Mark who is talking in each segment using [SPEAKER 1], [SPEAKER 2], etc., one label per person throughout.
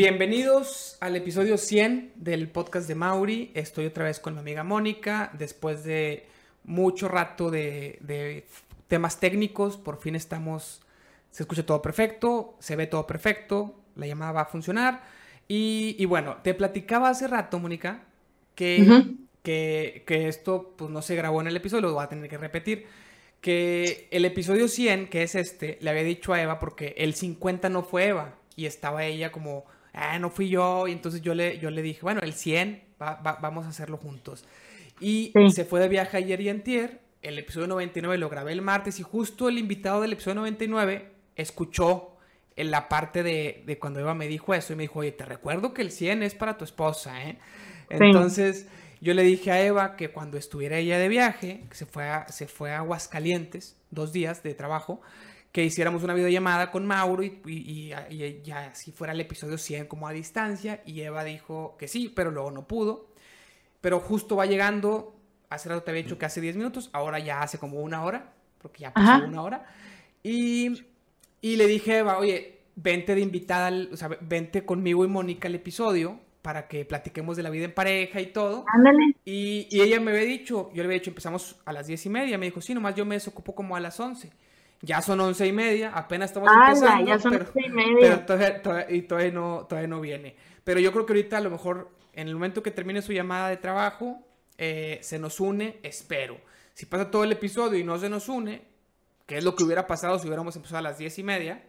[SPEAKER 1] Bienvenidos al episodio 100 del podcast de Mauri. Estoy otra vez con mi amiga Mónica. Después de mucho rato de, temas técnicos, por fin estamos, se escucha todo perfecto, se ve todo perfecto, la llamada va a funcionar. Y, bueno, te platicaba hace rato, Mónica, que, que, que, esto pues, no se grabó en el episodio, lo voy a tener que repetir. Que el episodio 100, que es este, le había dicho a Eva porque el 50 no fue Eva y estaba ella como ah, no fui yo, y entonces yo le, yo le dije, bueno, el 100, vamos a hacerlo juntos. Y se fue de viaje ayer y antier, el episodio 99 lo grabé el martes y justo el invitado del episodio 99 escuchó en la parte de, cuando Eva me dijo eso y me dijo, oye, te recuerdo que el 100 es para tu esposa, ¿eh? Entonces yo le dije a Eva que cuando estuviera ella de viaje, que se fue se fue a Aguascalientes, dos días de trabajo, que hiciéramos una videollamada con Mauro y, ya si fuera el episodio 100 como a distancia y Eva dijo que sí, pero luego no pudo. Pero justo va llegando, hace rato te había dicho que hace 10 minutos, ahora ya hace como una hora, porque ya pasó una hora. Y, le dije a Eva, oye, vente de invitada, o sea, vente conmigo y Mónica al episodio para que platiquemos de la vida en pareja y todo.
[SPEAKER 2] Ándale.
[SPEAKER 1] Y, y ella me había dicho, yo le había dicho, empezamos a las 10 y media, me dijo, sí, nomás yo me desocupo como a las 11 ya son once y media, apenas estamos empezando.
[SPEAKER 2] Ya son pero, y media.
[SPEAKER 1] todavía, y todavía no, todavía no viene. Pero yo creo que ahorita a lo mejor en el momento que termine su llamada de trabajo, eh, se nos une, espero. Si pasa todo el episodio y no se nos une, que es lo que hubiera pasado si hubiéramos empezado a las diez y media,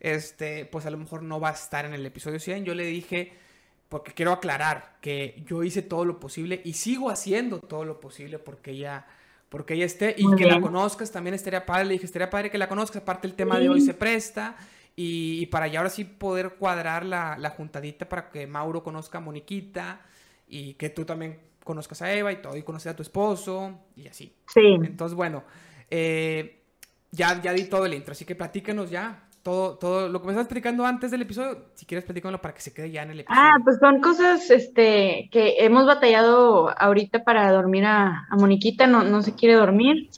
[SPEAKER 1] este, pues a lo mejor no va a estar en el episodio 100. Yo le dije, porque quiero aclarar que yo hice todo lo posible y sigo haciendo todo lo posible porque ella porque ella esté y que la conozcas también estaría padre. Le dije, estaría padre que la conozcas. Aparte, el tema de hoy se presta. Y, para ya ahora sí poder cuadrar la, la, juntadita para que Mauro conozca a Moniquita y que tú también conozcas a Eva y todo, y conocer a tu esposo y así.
[SPEAKER 2] Sí.
[SPEAKER 1] Entonces, bueno, eh, ya, ya di todo el intro, así que platícanos ya todo, todo lo que me estás explicando antes del episodio, si quieres platícamelo para que se quede ya en el episodio.
[SPEAKER 2] Ah, pues son cosas este, que hemos batallado ahorita para dormir a, Moniquita, no, no se quiere dormir.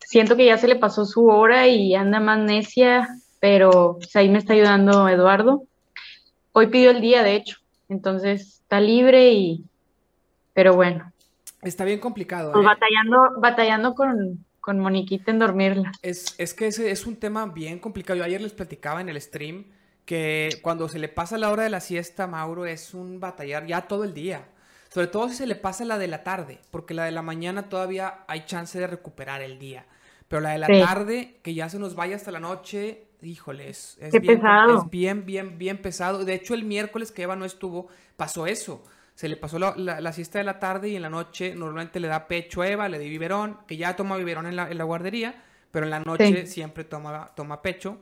[SPEAKER 2] Siento que ya se le pasó su hora y anda más necia, pero pues, ahí me está ayudando Eduardo. Hoy pidió el día, de hecho, entonces está libre y, pero bueno.
[SPEAKER 1] Está bien complicado.
[SPEAKER 2] Pues ¿eh? batallando, batallando con, con Moniquita en dormirla.
[SPEAKER 1] Es, es que ese es un tema bien complicado. Yo ayer les platicaba en el stream que cuando se le pasa la hora de la siesta, Mauro, es un batallar ya todo el día. Sobre todo si se le pasa la de la tarde, porque la de la mañana todavía hay chance de recuperar el día. Pero la de la tarde, que ya se nos vaya hasta la noche, híjole, es, bien,
[SPEAKER 2] pesado.
[SPEAKER 1] es bien, bien, bien pesado. De hecho, el miércoles que Eva no estuvo, pasó eso se le pasó la, siesta de la tarde y en la noche normalmente le da pecho a Eva, le di biberón, que ya toma biberón en la, guardería, pero en la noche siempre toma, toma pecho.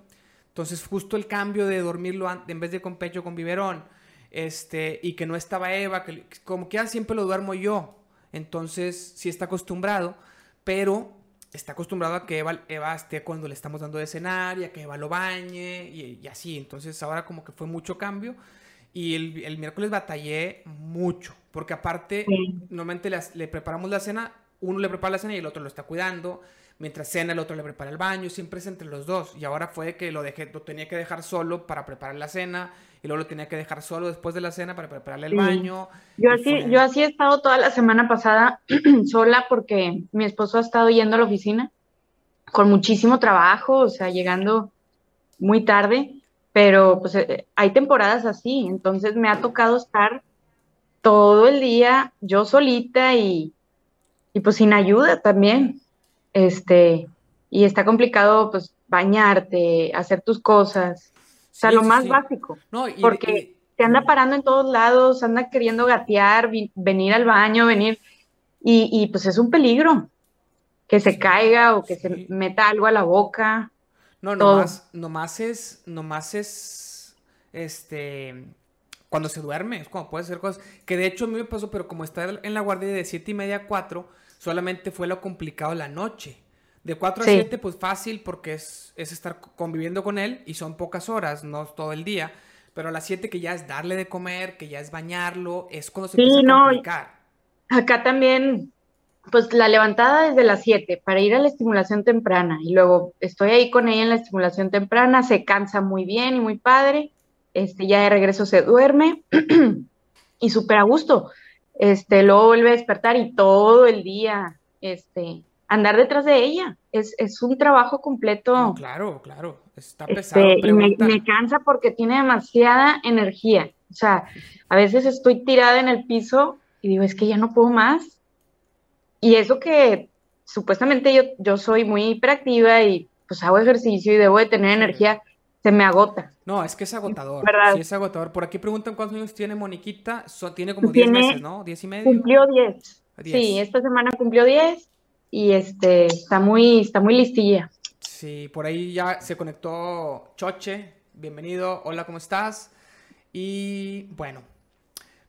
[SPEAKER 1] Entonces justo el cambio de dormirlo en vez de con pecho con biberón, este, y que no estaba Eva, que como que siempre lo duermo yo, entonces sí está acostumbrado, pero está acostumbrado a que Eva, Eva, esté cuando le estamos dando de cenar y a que Eva lo bañe y, y, así. Entonces ahora como que fue mucho cambio. Y el, miércoles batallé mucho, porque aparte, normalmente le preparamos la cena, uno le prepara la cena y el otro lo está cuidando. Mientras cena, el otro le prepara el baño, siempre es entre los dos. Y ahora fue que lo, dejé, lo tenía que dejar solo para preparar la cena, y luego lo tenía que dejar solo después de la cena para prepararle el baño.
[SPEAKER 2] Yo así, yo así he estado toda la semana pasada sola porque mi esposo ha estado yendo a la oficina con muchísimo trabajo, o sea, llegando muy tarde pero pues eh, hay temporadas así, entonces me ha tocado estar todo el día yo solita y, y pues sin ayuda también, este, y está complicado pues bañarte, hacer tus cosas, o sea, lo más básico, porque te anda parando en todos lados, anda queriendo gatear, venir al baño, venir, y, y, pues es un peligro que se caiga o que se meta algo a la boca.
[SPEAKER 1] No, nomás, nomás es, nomás es, este, cuando se duerme, es cuando puede ser cosas, que de hecho a mí me pasó, pero como está en la guardia de 7 y media a 4, solamente fue lo complicado la noche. De 4 a 7, pues fácil, porque es, es estar conviviendo con él y son pocas horas, no todo el día. Pero a las 7 que ya es darle de comer, que ya es bañarlo, es cuando se sí, no, complicar.
[SPEAKER 2] Acá también pues la levantada desde las 7 para ir a la estimulación temprana y luego estoy ahí con ella en la estimulación temprana, se cansa muy bien y muy padre, este, ya de regreso se duerme y súper a gusto. Este, luego vuelve a despertar y todo el día, este, andar detrás de ella. Es, es un trabajo completo.
[SPEAKER 1] claro, claro, está
[SPEAKER 2] este,
[SPEAKER 1] pesado.
[SPEAKER 2] y me, me, cansa porque tiene demasiada energía. O sea, a veces estoy tirada en el piso y digo, es que ya no puedo más. Y eso que supuestamente yo, yo soy muy hiperactiva y pues hago ejercicio y debo de tener energía, se me agota.
[SPEAKER 1] No, es que es agotador. Sí, es agotador. Por aquí preguntan cuántos años tiene Moniquita. tiene como 10 meses, ¿no? ¿10 y medio?
[SPEAKER 2] Cumplió 10. Sí, esta semana cumplió 10 y este está muy, está muy listilla.
[SPEAKER 1] Sí, por ahí ya se conectó Choche. Bienvenido. Hola, ¿cómo estás? Y bueno,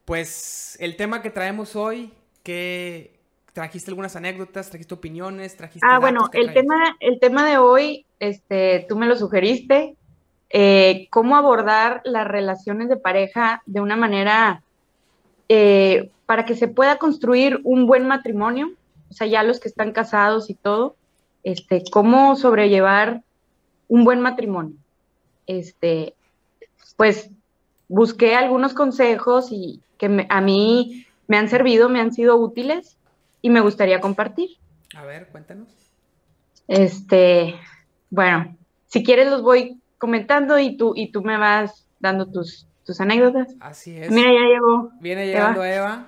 [SPEAKER 1] pues el tema que traemos hoy, que trajiste algunas anécdotas, trajiste opiniones, trajiste...
[SPEAKER 2] Ah, bueno, el tema, el tema de hoy, este, tú me lo sugeriste, eh, cómo abordar las relaciones de pareja de una manera eh, para que se pueda construir un buen matrimonio, o sea, ya los que están casados y todo, este, cómo sobrellevar un buen matrimonio. Este, pues busqué algunos consejos y que a mí me han servido, me han sido útiles y me gustaría compartir.
[SPEAKER 1] A ver, cuéntanos.
[SPEAKER 2] Este, bueno, si quieres los voy comentando y tú, y tú me vas dando tus, tus anécdotas.
[SPEAKER 1] Así es.
[SPEAKER 2] Mira, ya llegó.
[SPEAKER 1] Viene llegando Eva.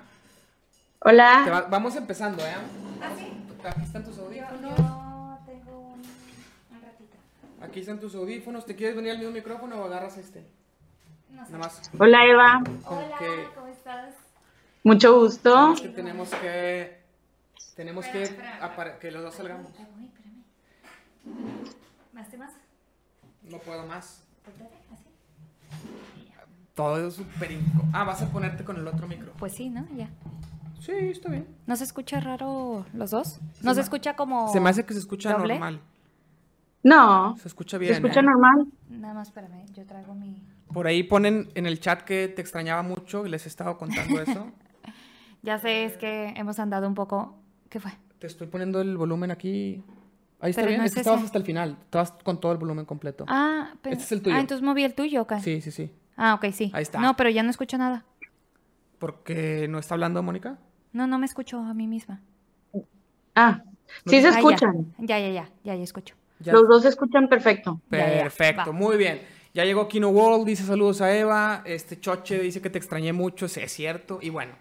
[SPEAKER 2] Hola.
[SPEAKER 1] vamos empezando, ¿eh?
[SPEAKER 3] ¿Ah, sí?
[SPEAKER 1] Aquí están tus audífonos.
[SPEAKER 3] Yo tengo un, ratito.
[SPEAKER 1] Aquí están tus audífonos. ¿Te quieres venir al mismo micrófono o agarras este?
[SPEAKER 2] Hola Eva.
[SPEAKER 3] Hola, ¿cómo estás?
[SPEAKER 2] Mucho gusto.
[SPEAKER 1] que tenemos que tenemos que que los dos salgamos.
[SPEAKER 3] ¿Más temas?
[SPEAKER 1] No puedo más. Todo es súper Ah, vas a ponerte con el otro micro.
[SPEAKER 3] Pues sí, ¿no? Ya.
[SPEAKER 1] Sí, está bien.
[SPEAKER 3] ¿No se escucha raro los dos? ¿No se, escucha como
[SPEAKER 1] Se me hace que se escucha normal.
[SPEAKER 2] No.
[SPEAKER 1] Se escucha bien.
[SPEAKER 2] Se escucha ¿eh? normal.
[SPEAKER 3] Nada más, espérame, yo traigo mi...
[SPEAKER 1] Por ahí ponen en el chat que te extrañaba mucho y les he estado contando eso.
[SPEAKER 3] ya sé, es que hemos andado un poco... ¿Qué fue?
[SPEAKER 1] Te estoy poniendo el volumen aquí. Ahí está bien, es, que estabas hasta el final. Estabas con todo el volumen completo.
[SPEAKER 3] Ah, pero...
[SPEAKER 1] Este es el tuyo.
[SPEAKER 3] Ah, entonces moví el tuyo, ¿ok?
[SPEAKER 1] Sí, sí, sí.
[SPEAKER 3] Ah, ok, sí.
[SPEAKER 1] Ahí está.
[SPEAKER 3] No, pero ya no escucho nada.
[SPEAKER 1] ¿Porque no está hablando Mónica?
[SPEAKER 3] No, no me escucho a mí misma.
[SPEAKER 2] Ah, sí se ah, escuchan.
[SPEAKER 3] ya, ya, ya, ya, ya escucho.
[SPEAKER 2] Los dos se escuchan perfecto.
[SPEAKER 1] Perfecto, muy bien. Ya llegó Kino World, dice saludos a Eva. Este Choche dice que te extrañé mucho, sí, es cierto. Y bueno,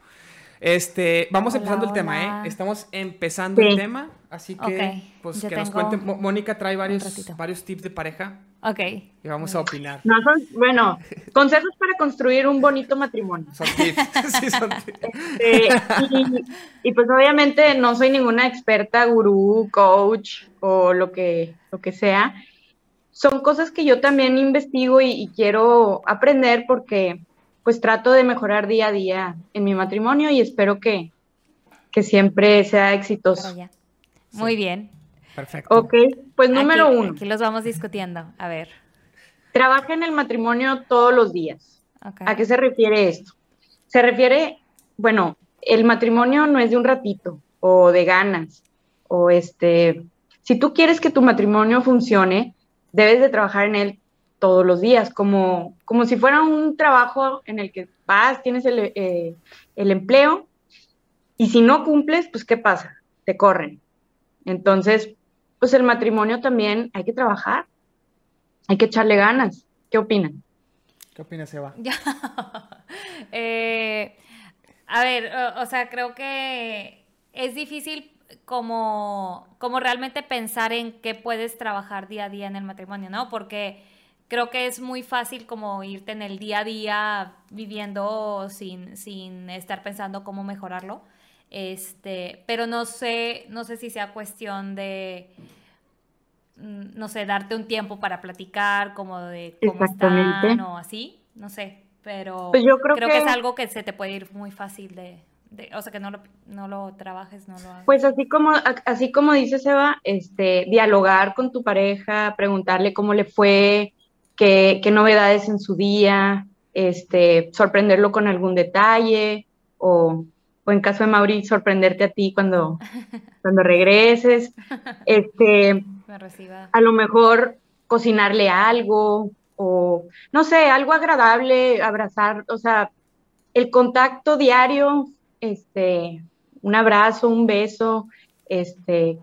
[SPEAKER 1] este, vamos empezando el tema, ¿eh? Estamos empezando el tema, así que, pues, que nos cuente. Mónica trae varios, varios tips de pareja.
[SPEAKER 3] Ok.
[SPEAKER 1] Y vamos a opinar.
[SPEAKER 2] No, son, bueno, consejos para construir un bonito matrimonio.
[SPEAKER 1] Son tips, sí, son tips.
[SPEAKER 2] Este, y, pues obviamente no soy ninguna experta, gurú, coach o lo que, lo que sea. Son cosas que yo también investigo y quiero aprender porque pues trato de mejorar día a día en mi matrimonio y espero que, que siempre sea exitoso.
[SPEAKER 3] Muy bien.
[SPEAKER 1] Perfecto.
[SPEAKER 2] Ok, pues número uno.
[SPEAKER 3] Aquí los vamos discutiendo. A ver.
[SPEAKER 2] Trabaja en el matrimonio todos los días. ¿A qué se refiere esto? Se refiere, bueno, el matrimonio no es de un ratito o de ganas o este, si tú quieres que tu matrimonio funcione, debes de trabajar en él todos los días, como, como si fuera un trabajo en el que vas, tienes el, eh, el empleo, y si no cumples, pues ¿qué pasa? Te corren. Entonces, pues el matrimonio también hay que trabajar, hay que echarle ganas. ¿Qué opinan?
[SPEAKER 1] ¿Qué opinas, Eva?
[SPEAKER 3] eh, a ver, o, sea, creo que es difícil como, como realmente pensar en qué puedes trabajar día a día en el matrimonio, ¿no? Porque creo que es muy fácil como irte en el día a día viviendo sin, sin estar pensando cómo mejorarlo. Este, pero no sé, no sé si sea cuestión de mm, no sé, darte un tiempo para platicar, como de cómo están o así, no sé, pero
[SPEAKER 2] pues yo creo,
[SPEAKER 3] que... es algo que se te puede ir muy fácil de, o sea, que no lo, no lo trabajes, no lo hagas.
[SPEAKER 2] Pues así como, así como dice Seba, este, dialogar con tu pareja, preguntarle cómo le fue, qué, novedades en su día, este, sorprenderlo con algún detalle o, o, en caso de Mauri, sorprenderte a ti cuando, cuando regreses. Este, a lo mejor cocinarle algo o no sé, algo agradable, abrazar, o sea, el contacto diario, este, un abrazo, un beso, este,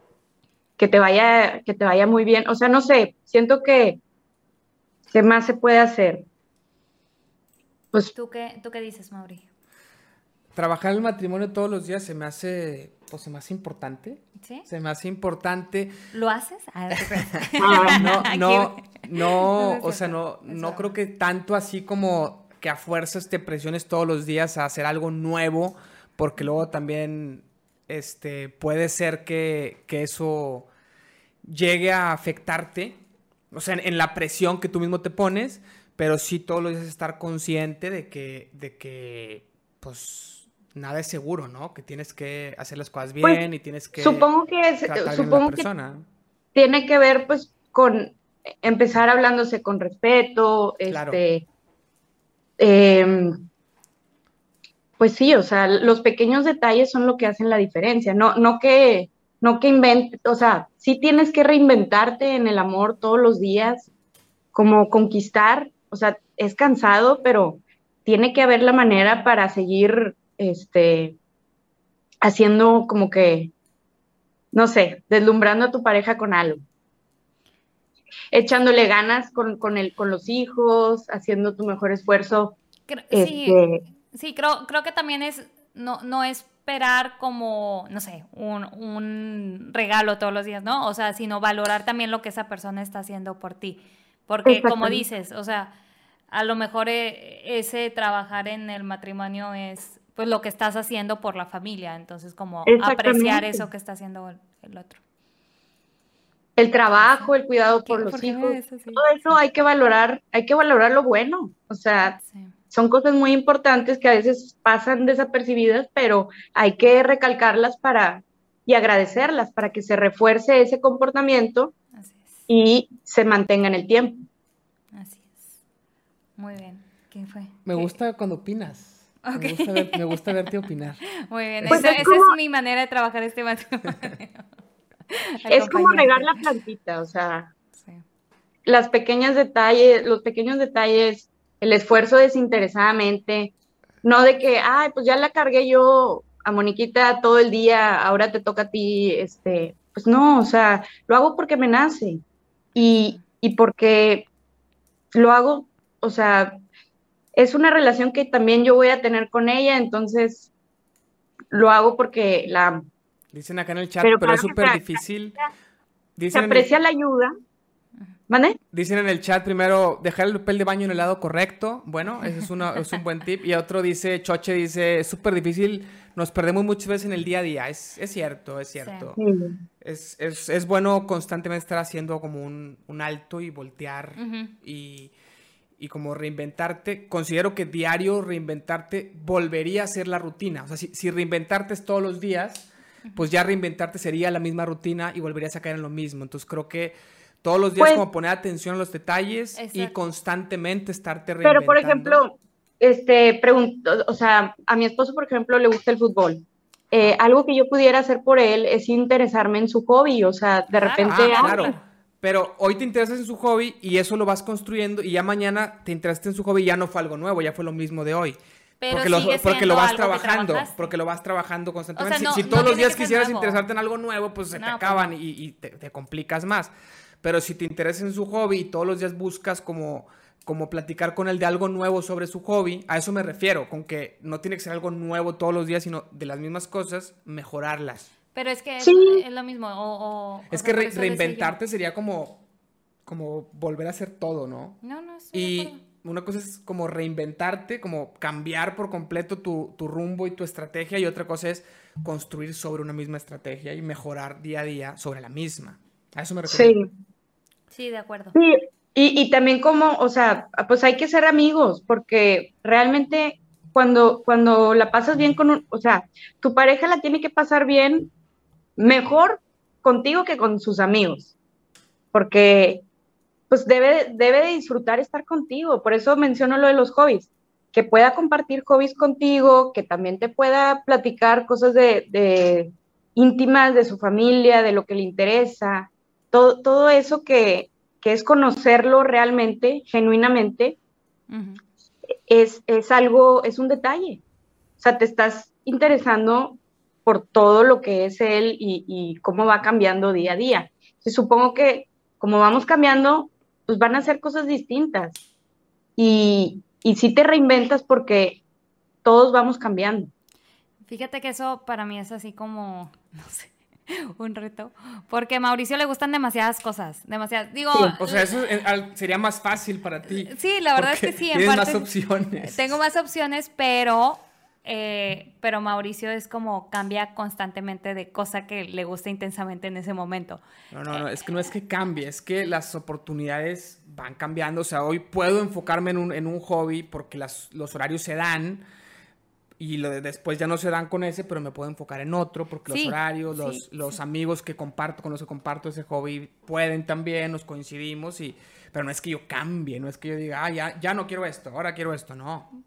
[SPEAKER 2] que te vaya, que te vaya muy bien. O sea, no sé, siento que, ¿qué más se puede hacer?
[SPEAKER 3] Pues, ¿Tú, qué, ¿Tú qué dices, Mauri?
[SPEAKER 1] Trabajar el matrimonio todos los días se me hace, pues se me hace importante. ¿Sí? Se me hace importante.
[SPEAKER 3] ¿Lo haces?
[SPEAKER 1] No, no, no, o sea, no, no creo que tanto así como que a fuerzas te presiones todos los días a hacer algo nuevo, porque luego también este, puede ser que, eso llegue a afectarte, o sea, en, la presión que tú mismo te pones, pero sí todos los días estar consciente de que, de que, pues, nada es seguro, ¿no? Que tienes que hacer las cosas
[SPEAKER 2] pues,
[SPEAKER 1] bien y tienes que...
[SPEAKER 2] Supongo que es, supongo que tiene que ver, pues, con empezar hablándose con respeto, este... Em, pues sí, o sea, los pequeños detalles son lo que hacen la diferencia, no, no que, no que inventes, o sea, sí tienes que reinventarte en el amor todos los días, como conquistar, o sea, es cansado, pero tiene que haber la manera para seguir, este, haciendo como que, no sé, deslumbrando a tu pareja con algo. Echándole ganas con, con, el, con los hijos, haciendo tu mejor esfuerzo.
[SPEAKER 3] Sí. Este, Sí, creo, creo que también es no, no esperar como, no sé, un, regalo todos los días, ¿no? O sea, sino valorar también lo que esa persona está haciendo por ti. Porque como dices, o sea, a lo mejor eh, ese trabajar en el matrimonio es pues lo que estás haciendo por la familia, entonces como apreciar eso que está haciendo el, otro.
[SPEAKER 2] El trabajo, el cuidado por los hijos, todo eso hay que valorar, hay que valorar lo bueno, o sea, son cosas muy importantes que a veces pasan desapercibidas, pero hay que recalcarlas para y agradecerlas para que se refuerce ese comportamiento y se mantenga en el tiempo.
[SPEAKER 3] Así es. Muy bien. ¿Quién fue?
[SPEAKER 1] Me gusta cuando opinas. Me, gusta verte opinar.
[SPEAKER 3] Muy bien, pues esa, es, mi manera de trabajar este matrimonio.
[SPEAKER 2] es como regar la plantita, o sea, las pequeñas detalles, los pequeños detalles el esfuerzo desinteresadamente, no de que, ay, pues ya la cargué yo a Moniquita todo el día, ahora te toca a ti, este, pues no, o sea, lo hago porque me nace y, y porque lo hago, o sea, es una relación que también yo voy a tener con ella, entonces lo hago porque la amo.
[SPEAKER 1] Dicen acá en el chat, pero, es súper difícil.
[SPEAKER 2] se aprecia la ayuda, ¿Vale?
[SPEAKER 1] Dicen en el chat primero, dejar el papel de baño en el lado correcto. Bueno, ese es, es un buen tip. Y otro dice, Choche dice, es súper difícil, nos perdemos muchas veces en el día a día. Es, es cierto, es cierto. Es, es, es, bueno constantemente estar haciendo como un, un alto y voltear y, y, como reinventarte. Considero que diario reinventarte volvería a ser la rutina. O sea, si, si reinventarte es todos los días, pues ya reinventarte sería la misma rutina y volverías a caer en lo mismo. Entonces creo que todos los días pues como poner atención a los detalles y constantemente estarte
[SPEAKER 2] reinventando. Pero, por ejemplo, este, pregunto, o sea, a mi esposo, por ejemplo, le gusta el fútbol. Eh, algo que yo pudiera hacer por él es interesarme en su hobby, o sea, de repente...
[SPEAKER 1] Ah, claro. Pero hoy te interesas en su hobby y eso lo vas construyendo y ya mañana te interesaste en su hobby y ya no fue algo nuevo, ya fue lo mismo de hoy. porque, lo, porque lo vas trabajando, porque lo vas trabajando constantemente. si, todos los días quisieras interesarte en algo nuevo, pues se te pues acaban y, te, complicas más. Pero si te interesa en su hobby y todos los días buscas como, como platicar con él de algo nuevo sobre su hobby, a eso me refiero, con que no tiene que ser algo nuevo todos los días, sino de las mismas cosas, mejorarlas.
[SPEAKER 3] Pero es que es, lo mismo. O,
[SPEAKER 1] es que reinventarte sería como, como volver a hacer todo, ¿no?
[SPEAKER 3] No, no,
[SPEAKER 1] Y una cosa es como reinventarte, como cambiar por completo tu, tu, rumbo y tu estrategia, y otra cosa es construir sobre una misma estrategia y mejorar día a día sobre la misma. A eso me refiero.
[SPEAKER 3] Sí. Sí, de acuerdo.
[SPEAKER 2] Sí, y, y, también como, o sea, pues hay que ser amigos, porque realmente cuando, cuando la pasas bien con un, o sea, tu pareja la tiene que pasar bien mejor contigo que con sus amigos, porque pues debe, debe disfrutar estar contigo, por eso menciono lo de los hobbies, que pueda compartir hobbies contigo, que también te pueda platicar cosas de, de íntimas de su familia, de lo que le interesa, todo, todo eso que, que es conocerlo realmente, genuinamente, es, es algo, es un detalle. O sea, te estás interesando por todo lo que es él y, cómo va cambiando día a día. supongo que como vamos cambiando, pues van a ser cosas distintas. Y, y sí te reinventas porque todos vamos cambiando.
[SPEAKER 3] Fíjate que eso para mí es así como, no sé, un reto, porque a Mauricio le gustan demasiadas cosas, demasiadas. Digo,
[SPEAKER 1] o sea, eso sería más fácil para ti.
[SPEAKER 3] Sí, la verdad es que sí.
[SPEAKER 1] En tienes más opciones.
[SPEAKER 3] Tengo más opciones, pero, eh, pero Mauricio es como cambia constantemente de cosa que le gusta intensamente en ese momento.
[SPEAKER 1] No, no, no, es que no es que cambie, es que las oportunidades van cambiando. O sea, hoy puedo enfocarme en un, en un hobby porque las, los horarios se dan y lo de después ya no se dan con ese, pero me puedo enfocar en otro porque los horarios, los, los amigos que comparto, con los que comparto ese hobby pueden también, nos coincidimos, y, pero no es que yo cambie, no es que yo diga, ah, ya, ya no quiero esto, ahora quiero esto, no.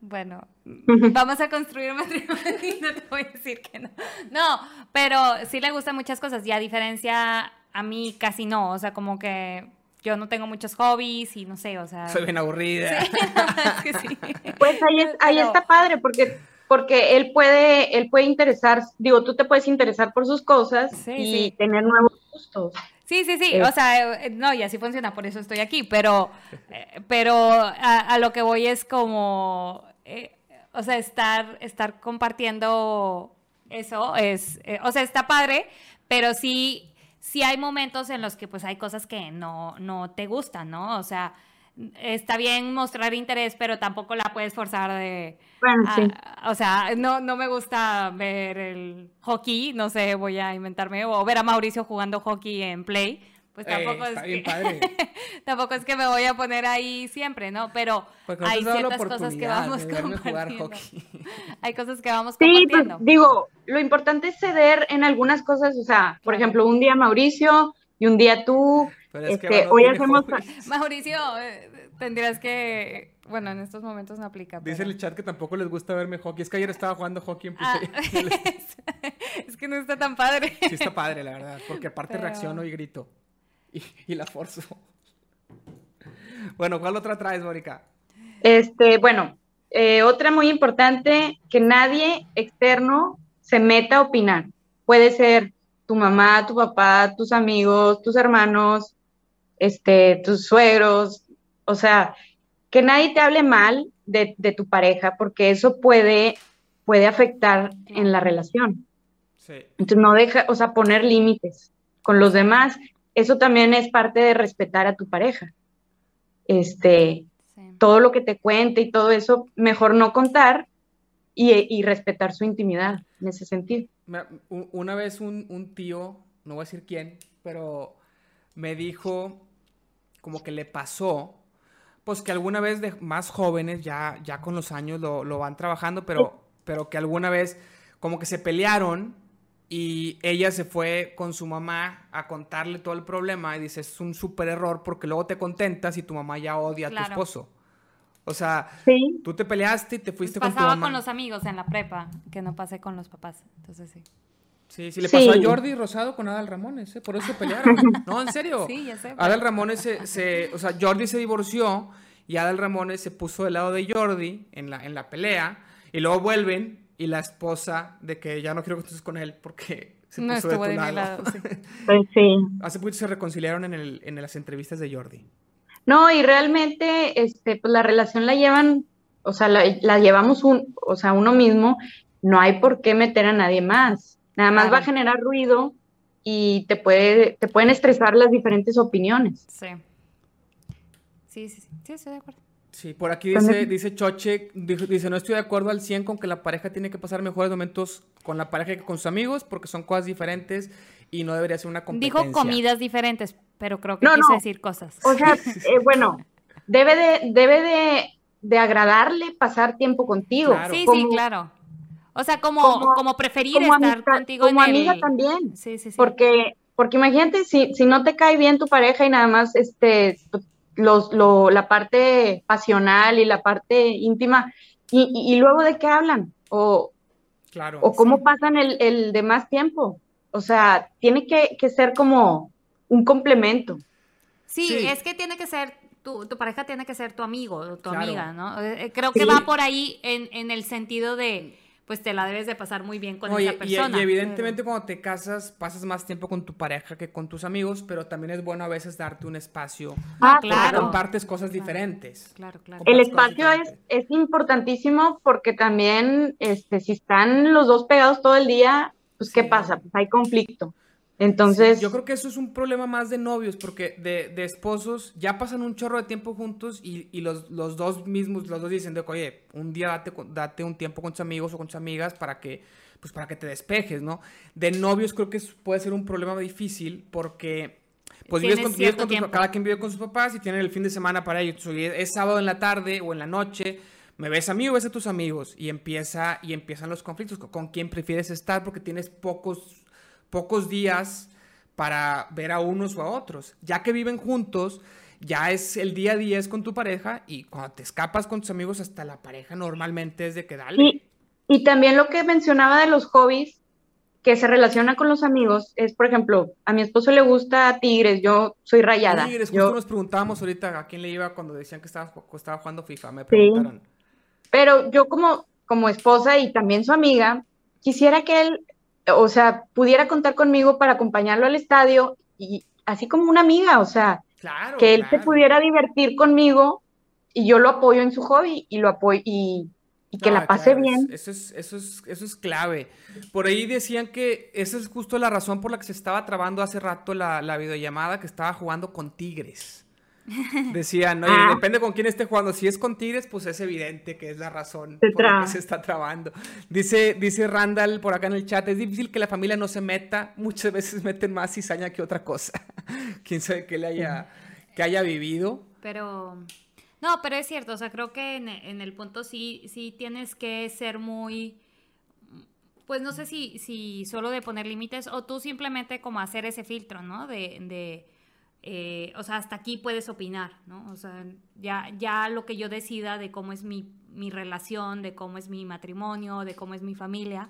[SPEAKER 3] Bueno, vamos a construir un matrimonio y no te voy a decir que no. No, pero sí le gustan muchas cosas y a diferencia a mí casi no, o sea, como que yo no tengo muchos hobbies y no sé, o sea...
[SPEAKER 1] Soy bien aburrida.
[SPEAKER 2] Pues ahí, ahí está padre porque, porque él, puede, él puede interesar, digo, tú te puedes interesar por sus cosas y tener nuevos gustos.
[SPEAKER 3] Sí, sí, sí, o sea, eh, no, y así funciona, por eso estoy aquí, pero, eh, pero a, lo que voy es como, eh, o sea, estar, estar compartiendo eso es, o sea, está padre, pero sí sí hay momentos en los que pues hay cosas que no, no te gustan, ¿no? O sea, está bien mostrar interés, pero tampoco la puedes forzar de... Bueno, sí. o sea, no, no me gusta ver el hockey, no sé, voy a inventarme, o ver a Mauricio jugando hockey en Play, pues eh, tampoco, es que, tampoco es que me voy a poner ahí siempre, ¿no? Pero hay ciertas cosas que vamos compartiendo. hay cosas que vamos sí,
[SPEAKER 2] Pues, digo, lo importante es ceder en algunas cosas, o sea, por ejemplo, un día Mauricio y un día tú. este, hoy hacemos...
[SPEAKER 3] Mauricio, eh, tendrías que bueno, en estos momentos no aplica.
[SPEAKER 1] Dice el chat que tampoco les gusta verme hockey. Es que ayer estaba jugando hockey en ah,
[SPEAKER 3] es que no está tan padre.
[SPEAKER 1] Sí está padre, la verdad. Porque aparte reacciono y grito. y, la forzo. Bueno, ¿cuál otra traes, Mónica?
[SPEAKER 2] Este, bueno, eh, otra muy importante, que nadie externo se meta a opinar. Puede ser tu mamá, tu papá, tus amigos, tus hermanos, este, tus suegros, o sea, que nadie te hable mal de, de tu pareja, porque eso puede, puede afectar en la relación. Sí. Entonces no deja, o sea, poner límites con los demás eso también es parte de respetar a tu pareja. Este, todo lo que te cuente y todo eso, mejor no contar y, respetar su intimidad en ese sentido.
[SPEAKER 1] Una vez un, tío, no voy a decir quién, pero me dijo como que le pasó, pues que alguna vez de más jóvenes, ya, ya con los años lo, lo van trabajando, pero, pero que alguna vez como que se pelearon y ella se fue con su mamá a contarle todo el problema y dice, es un súper error porque luego te contentas y tu mamá ya odia a tu esposo. O sea, tú te peleaste y te fuiste con tu mamá.
[SPEAKER 3] Pasaba con los amigos en la prepa, que no pasé con los papás. Entonces sí.
[SPEAKER 1] Sí, sí, le pasó a Jordi Rosado con Adal Ramones, ¿eh? por eso se pelearon. No, en serio. Sí, ya sé. Adal Ramones se, se, o sea, Jordi se divorció y Adal Ramones se puso del lado de Jordi en la, en la pelea y luego vuelven y la esposa de que ya no quiero que estés con él porque se puso de tu lado.
[SPEAKER 2] Pues sí.
[SPEAKER 1] Hace poquito se reconciliaron en, el, en las entrevistas de Jordi.
[SPEAKER 2] No, y realmente, este, pues la relación la llevan, o sea, la, llevamos un, o sea, uno mismo, no hay por qué meter a nadie más. Nada más va a generar ruido y te puede, te pueden estresar las diferentes opiniones.
[SPEAKER 3] Sí. Sí, sí, sí, sí, estoy de acuerdo.
[SPEAKER 1] Sí, por aquí dice, dice Choche, dice, no estoy de acuerdo al 100 con que la pareja tiene que pasar mejores momentos con la pareja que con sus amigos porque son cosas diferentes y no debería ser una competencia.
[SPEAKER 3] Dijo comidas diferentes, pero creo que no, decir cosas.
[SPEAKER 2] O sea, eh, bueno, debe de, debe de, agradarle pasar tiempo contigo.
[SPEAKER 3] Sí, sí, claro. O sea, como, como, preferir estar contigo
[SPEAKER 2] como amiga también. Sí, sí, sí. Porque, porque imagínate si, si no te cae bien tu pareja y nada más este los, lo, la parte pasional y la parte íntima, y, luego de qué hablan, o, claro, o cómo pasan el, el demás tiempo. O sea, tiene que, ser como un complemento.
[SPEAKER 3] Sí, es que tiene que ser, tu, tu, pareja tiene que ser tu amigo o tu amiga, ¿no? Eh, eh, creo que va por ahí en, en el sentido de pues te la debes de pasar muy bien con esa persona.
[SPEAKER 1] Y, evidentemente cuando te casas pasas más tiempo con tu pareja que con tus amigos, pero también es bueno a veces darte un espacio.
[SPEAKER 2] Ah, claro.
[SPEAKER 1] compartes cosas diferentes.
[SPEAKER 2] Claro, claro. El espacio es, es importantísimo porque también, este, si están los dos pegados todo el día, pues ¿qué pasa? Pues hay conflicto. Entonces.
[SPEAKER 1] yo creo que eso es un problema más de novios, porque de, de esposos ya pasan un chorro de tiempo juntos y, y los, los, dos mismos, los dos dicen de oye, un día date, date, un tiempo con tus amigos o con tus amigas para que, pues para que te despejes, ¿no? De novios creo que puede ser un problema difícil porque. Pues vives con, vives con cada quien vive con sus papás y tienen el fin de semana para ellos. Es sábado en la tarde o en la noche me ves a mí o ves a tus amigos y empieza y empiezan los conflictos con quién prefieres estar porque tienes pocos pocos días para ver a unos o a otros. Ya que viven juntos, ya es el día a día es con tu pareja y cuando te escapas con tus amigos, hasta la pareja normalmente es de que dale.
[SPEAKER 2] Y, también lo que mencionaba de los hobbies que se relaciona con los amigos es, por ejemplo, a mi esposo le gusta Tigres, yo soy rayada.
[SPEAKER 1] Tigres, justo nos preguntábamos ahorita a quién le iba cuando decían que estaba, estaba jugando FIFA, me preguntaron.
[SPEAKER 2] Pero yo como, como esposa y también su amiga, quisiera que él o sea, pudiera contar conmigo para acompañarlo al estadio y así como una amiga, o sea, que él se pudiera divertir conmigo y yo lo apoyo en su hobby y lo apoyo y, que la pase bien.
[SPEAKER 1] Eso es, eso, es, eso es clave. Por ahí decían que esa es justo la razón por la que se estaba trabando hace rato la, la videollamada, que estaba jugando con Tigres. Decían, oye, ah. depende con quién esté jugando. Si es con Tigres, pues es evidente que es la razón por la que se está trabando. Dice, dice Randall por acá en el chat, es difícil que la familia no se meta. Muchas veces meten más cizaña que otra cosa. Quién sabe qué le haya, que haya vivido.
[SPEAKER 3] Pero, no, pero es cierto. O sea, creo que en, el punto sí, sí tienes que ser muy pues no sé si, si solo de poner límites o tú simplemente como hacer ese filtro, ¿no? de, eh, o sea, hasta aquí puedes opinar, ¿no? O sea, ya, ya lo que yo decida de cómo es mi, mi, relación, de cómo es mi matrimonio, de cómo es mi familia,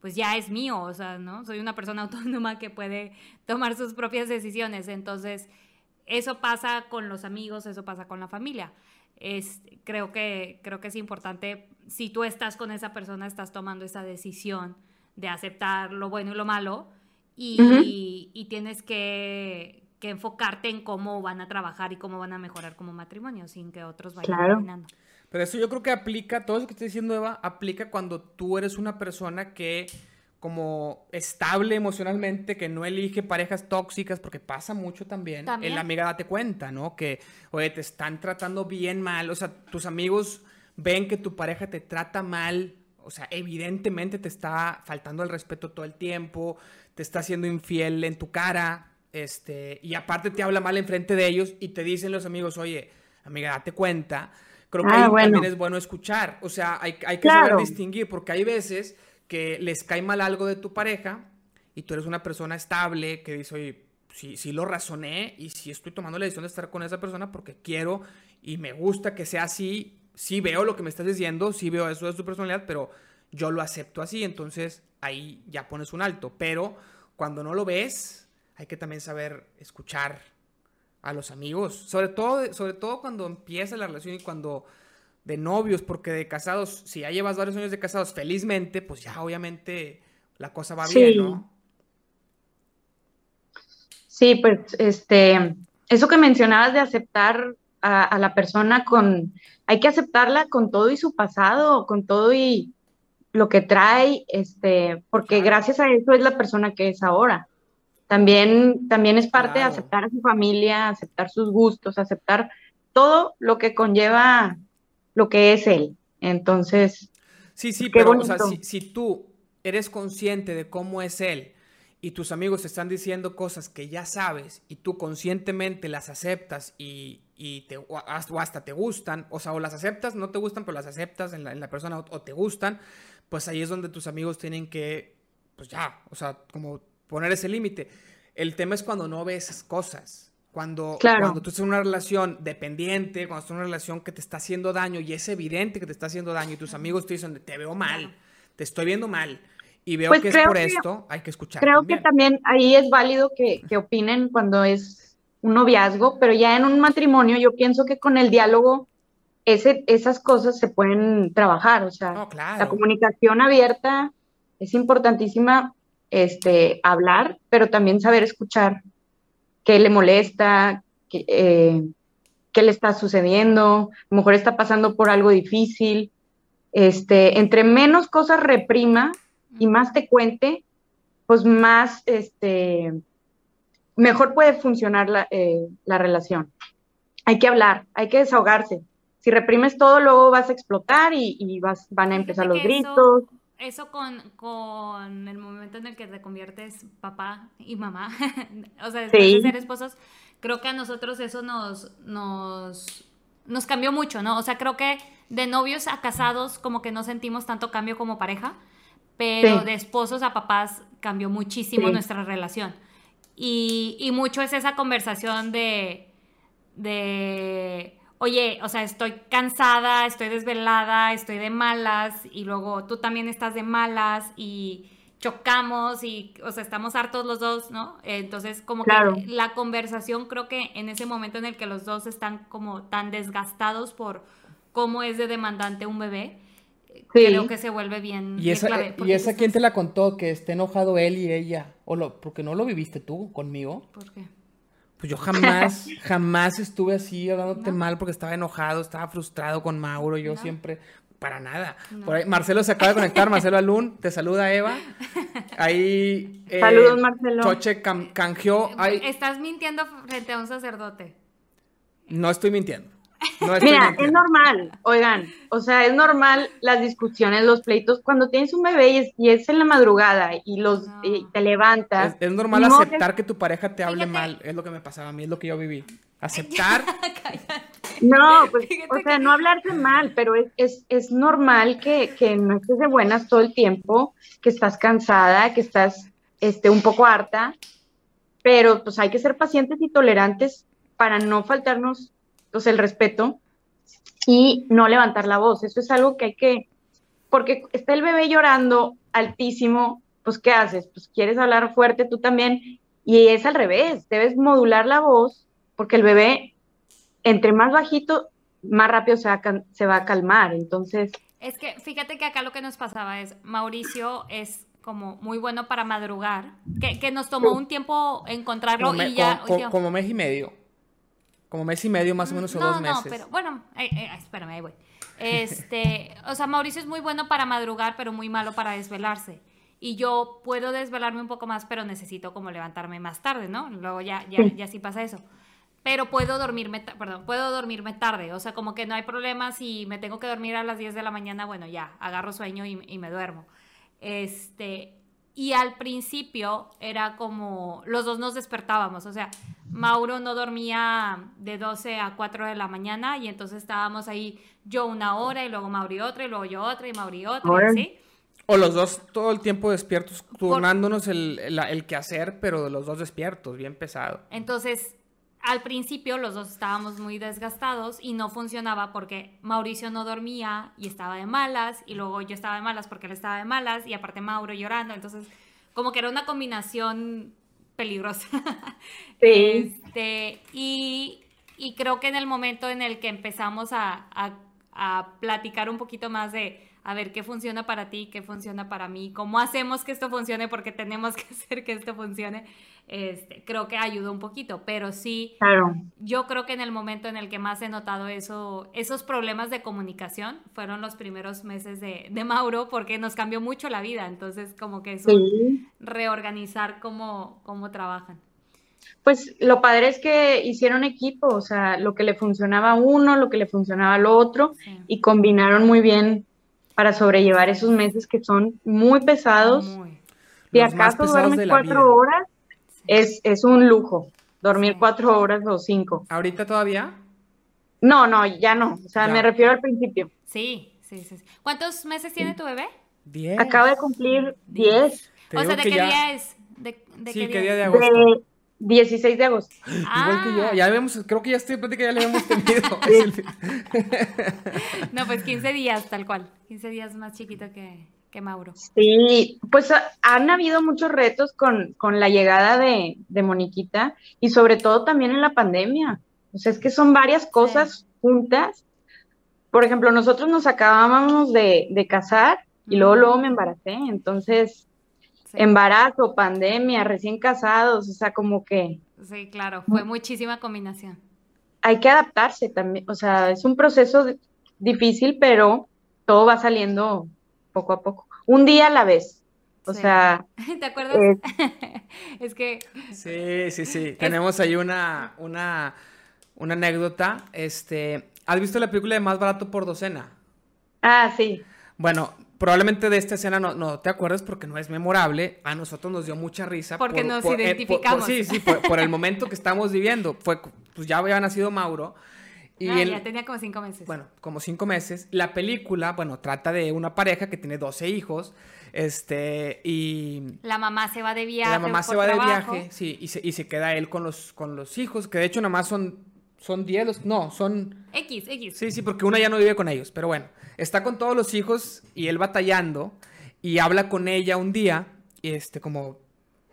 [SPEAKER 3] pues ya es mío, o sea, ¿no? Soy una persona autónoma que puede tomar sus propias decisiones, entonces eso pasa con los amigos, eso pasa con la familia. Es, creo, que, creo que es importante, si tú estás con esa persona, estás tomando esa decisión de aceptar lo bueno y lo malo y, y tienes que, que enfocarte en cómo van a trabajar y cómo van a mejorar como matrimonio sin que otros vayan claro.
[SPEAKER 1] Pero eso yo creo que aplica, todo eso que estoy diciendo Eva, aplica cuando tú eres una persona que como estable emocionalmente, que no elige parejas tóxicas, porque pasa mucho también. ¿También? En la amiga date cuenta, ¿no? Que, oye, te están tratando bien mal, o sea, tus amigos ven que tu pareja te trata mal, o sea, evidentemente te está faltando el respeto todo el tiempo, te está haciendo infiel en tu cara, este, y aparte te habla mal enfrente de ellos y te dicen los amigos, oye, amiga, date cuenta. Creo que ah, también es bueno escuchar. O sea, hay, que saber distinguir, porque hay veces que les cae mal algo de tu pareja y tú eres una persona estable que dice, oye, sí, sí lo razoné y sí estoy tomando la decisión de estar con esa persona porque quiero y me gusta que sea así. Sí veo lo que me estás diciendo, sí veo eso de tu personalidad, pero yo lo acepto así, entonces ahí ya pones un alto. Pero cuando no lo ves, hay que también saber escuchar a los amigos, sobre todo, sobre todo cuando empieza la relación y cuando de novios, porque de casados, si ya llevas varios años de casados felizmente, pues ya obviamente la cosa va bien, ¿no?
[SPEAKER 2] Sí, pues este, eso que mencionabas de aceptar a, la persona con, hay que aceptarla con todo y su pasado, con todo y lo que trae, este, porque gracias a eso es la persona que es ahora también, también es parte de aceptar a su familia, aceptar sus gustos, aceptar todo lo que conlleva lo que es él. Entonces,
[SPEAKER 1] sí, sí, pero o sea, si, tú eres consciente de cómo es él y tus amigos te están diciendo cosas que ya sabes y tú conscientemente las aceptas y, y te, o hasta te gustan, o sea, o las aceptas, no te gustan, pero las aceptas en la, en la persona o, o, te gustan, pues ahí es donde tus amigos tienen que, pues ya, o sea, como poner ese límite. El tema es cuando no ves cosas. Cuando, cuando tú estás en una relación dependiente, cuando estás en una relación que te está haciendo daño y es evidente que te está haciendo daño y tus amigos te dicen, te veo mal, te estoy viendo mal y veo pues que es por esto, hay que escuchar.
[SPEAKER 2] Creo que también ahí es válido que, que opinen cuando es un noviazgo, pero ya en un matrimonio yo pienso que con el diálogo ese, esas cosas se pueden trabajar, o sea, la comunicación abierta es importantísima, este, hablar, pero también saber escuchar qué le molesta, qué, eh, qué le está sucediendo, a lo mejor está pasando por algo difícil, este, entre menos cosas reprima y más te cuente, pues más, este, mejor puede funcionar la, eh, la relación. Hay que hablar, hay que desahogarse si reprimes todo, luego vas a explotar y, vas, van a empezar los gritos.
[SPEAKER 3] Eso, con, con, el momento en el que te conviertes papá y mamá, o sea, después de ser esposos, creo que a nosotros eso nos, nos, nos cambió mucho, ¿no? O sea, creo que de novios a casados como que no sentimos tanto cambio como pareja, pero de esposos a papás cambió muchísimo nuestra relación. Y, y, mucho es esa conversación de, de oye, o sea, estoy cansada, estoy desvelada, estoy de malas y luego tú también estás de malas y chocamos y, o sea, estamos hartos los dos, ¿no? Entonces, como que la conversación creo que en ese momento en el que los dos están como tan desgastados por cómo es de demandante un bebé, creo que se vuelve bien,
[SPEAKER 1] ¿Y esa, ¿Y esa quién te la contó? Que esté enojado él y ella. ¿O lo, porque no lo viviste tú conmigo?
[SPEAKER 3] ¿Por qué?
[SPEAKER 1] Pues yo jamás, jamás estuve así hablándote mal porque estaba enojado, estaba frustrado con Mauro, yo siempre, para nada. Por ahí, Marcelo se acaba de conectar, Marcelo Alun, te saluda Eva. Ahí.
[SPEAKER 2] Eh, Saludos, Marcelo.
[SPEAKER 1] Choche canjeó.
[SPEAKER 3] Estás mintiendo frente a un sacerdote.
[SPEAKER 1] No estoy mintiendo.
[SPEAKER 2] Mira, es normal, oigan, o sea, es normal las discusiones, los pleitos, cuando tienes un bebé y es, en la madrugada y los te levantas.
[SPEAKER 1] Es, normal aceptar que... tu pareja te hable mal, es lo que me pasaba a mí, es lo que yo viví. Aceptar.
[SPEAKER 2] no, pues, o sea, no hablarte mal, pero es, es, normal que, que, no estés de buenas todo el tiempo, que estás cansada, que estás este, un poco harta, pero pues hay que ser pacientes y tolerantes para no faltarnos entonces, el respeto y no levantar la voz. Eso es algo que hay que, porque está el bebé llorando altísimo, pues ¿qué haces? Pues quieres hablar fuerte tú también y es al revés, debes modular la voz porque el bebé, entre más bajito, más rápido se va, a, se va a calmar. Entonces...
[SPEAKER 3] Es que fíjate que acá lo que nos pasaba es, Mauricio es como muy bueno para madrugar, que, nos tomó un tiempo encontrarlo y ya...
[SPEAKER 1] como mes y medio. Como mes y medio más o menos o dos meses.
[SPEAKER 3] No, pero bueno, espérame, ahí voy. Este, o sea, Mauricio es muy bueno para madrugar, pero muy malo para desvelarse. Y yo puedo desvelarme un poco más, pero necesito como levantarme más tarde, ¿no? Luego ya, ya, ya sí pasa eso. Pero puedo dormirme, perdón, puedo dormirme tarde. O sea, como que no hay problema si me tengo que dormir a las 10 de la mañana, bueno, ya, agarro sueño y, y me duermo. Este, y al principio era como, los dos nos despertábamos, o sea, Mauro no dormía de 12 a 4 de la mañana y entonces estábamos ahí yo una hora y luego Mauri otra y luego yo otra y Mauri otra, ¿sí?
[SPEAKER 1] O los dos todo el tiempo despiertos, turnándonos el, el, el quehacer, pero los dos despiertos, bien pesado.
[SPEAKER 3] Entonces, al principio los dos estábamos muy desgastados y no funcionaba porque Mauricio no dormía y estaba de malas y luego yo estaba de malas porque él estaba de malas y aparte Mauro llorando, entonces como que era una combinación peligrosa. Sí. Este, y, creo que en el momento en el que empezamos a, a platicar un poquito más de a ver qué funciona para ti, qué funciona para mí, cómo hacemos que esto funcione, porque tenemos que hacer que esto funcione, este, creo que ayudó un poquito, pero sí, claro. yo creo que en el momento en el que más he notado eso, esos problemas de comunicación fueron los primeros meses de, de Mauro, porque nos cambió mucho la vida, entonces como que es reorganizar cómo, cómo trabajan.
[SPEAKER 2] Pues lo padre es que hicieron equipo, o sea, lo que le funcionaba a uno, lo que le funcionaba al otro, y combinaron muy bien para sobrellevar esos meses que son muy pesados. Si acaso duermes cuatro horas, es, es, un lujo dormir cuatro horas o cinco.
[SPEAKER 1] ¿Ahorita todavía?
[SPEAKER 2] No, no, ya no. O sea, me refiero al principio.
[SPEAKER 3] Sí, sí, sí. ¿Cuántos meses tiene tu bebé?
[SPEAKER 2] Diez. Acaba de cumplir diez.
[SPEAKER 3] O sea, ¿de qué día es? ¿De,
[SPEAKER 1] sí, qué día, de agosto?
[SPEAKER 2] 16 de agosto.
[SPEAKER 1] Igual que yo, ya vemos, creo que ya estoy que ya le hemos tenido.
[SPEAKER 3] no, pues 15 días, tal cual. 15 días más chiquito que, que Mauro.
[SPEAKER 2] Sí, pues han habido muchos retos con, la llegada de, Moniquita y sobre todo también en la pandemia. O sea, es que son varias cosas juntas. Por ejemplo, nosotros nos acabábamos de, casar y luego, luego me embaracé. Entonces, embarazo, pandemia, recién casados, o sea, como que...
[SPEAKER 3] Sí, claro, fue muchísima combinación.
[SPEAKER 2] Hay que adaptarse también, o sea, es un proceso difícil, pero todo va saliendo poco a poco. Un día a la vez. O sea.
[SPEAKER 3] ¿Te acuerdas? es que.
[SPEAKER 1] Sí, sí, sí. Tenemos ahí una, una, una anécdota. Este. ¿Has visto la película de Más Barato por Docena?
[SPEAKER 2] Ah, sí.
[SPEAKER 1] Bueno, probablemente de esta escena no, no te acuerdas porque no es memorable. A nosotros nos dio mucha risa.
[SPEAKER 3] Porque nos eh, identificamos.
[SPEAKER 1] sí, sí, por, el momento que estamos viviendo. Fue, pues ya había nacido Mauro.
[SPEAKER 3] Y ah, ya tenía como cinco meses.
[SPEAKER 1] Bueno, como cinco meses. La película, bueno, trata de una pareja que tiene 12 hijos. Este, y.
[SPEAKER 3] La mamá se va de viaje.
[SPEAKER 1] La mamá se va de viaje, sí, y se, y se queda él con los, con los hijos, que de hecho nada más son, son 10, no, son.
[SPEAKER 3] X, X.
[SPEAKER 1] Sí, sí, porque una ya no vive con ellos, pero bueno, está con todos los hijos y él batallando y habla con ella un día, y este, como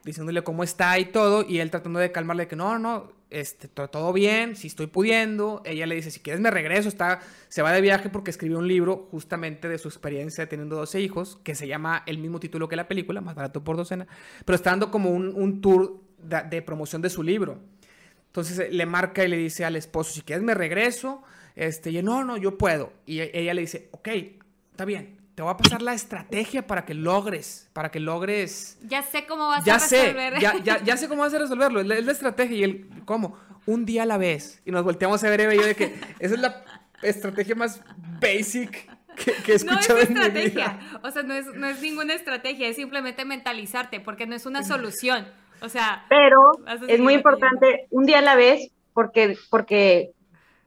[SPEAKER 1] diciéndole cómo está y todo, y él tratando de calmarle que no, no, este, todo, bien, si estoy pudiendo. Ella le dice, si quieres me regreso, está, se va de viaje porque escribió un libro justamente de su experiencia teniendo 12 hijos, que se llama el mismo título que la película, más barato por docena, pero está dando como un, tour de, promoción de su libro. Entonces eh, le marca y le dice al esposo, si quieres me regreso, este, y no, no, yo puedo. Y e, ella le dice, ok, está bien, te voy a pasar la estrategia para que logres, para que logres...
[SPEAKER 3] Ya sé cómo vas a resolver.
[SPEAKER 1] Ya, ya, ya sé cómo vas a resolverlo, es la, estrategia y el cómo, un día a la vez. Y nos volteamos a ver Eva y yo de que esa es la estrategia más basic que, que he escuchado
[SPEAKER 3] No es estrategia, o sea, no es, no es ninguna estrategia, es simplemente mentalizarte, porque no es una solución. O sea...
[SPEAKER 2] Pero es muy importante, un día a la vez, porque, porque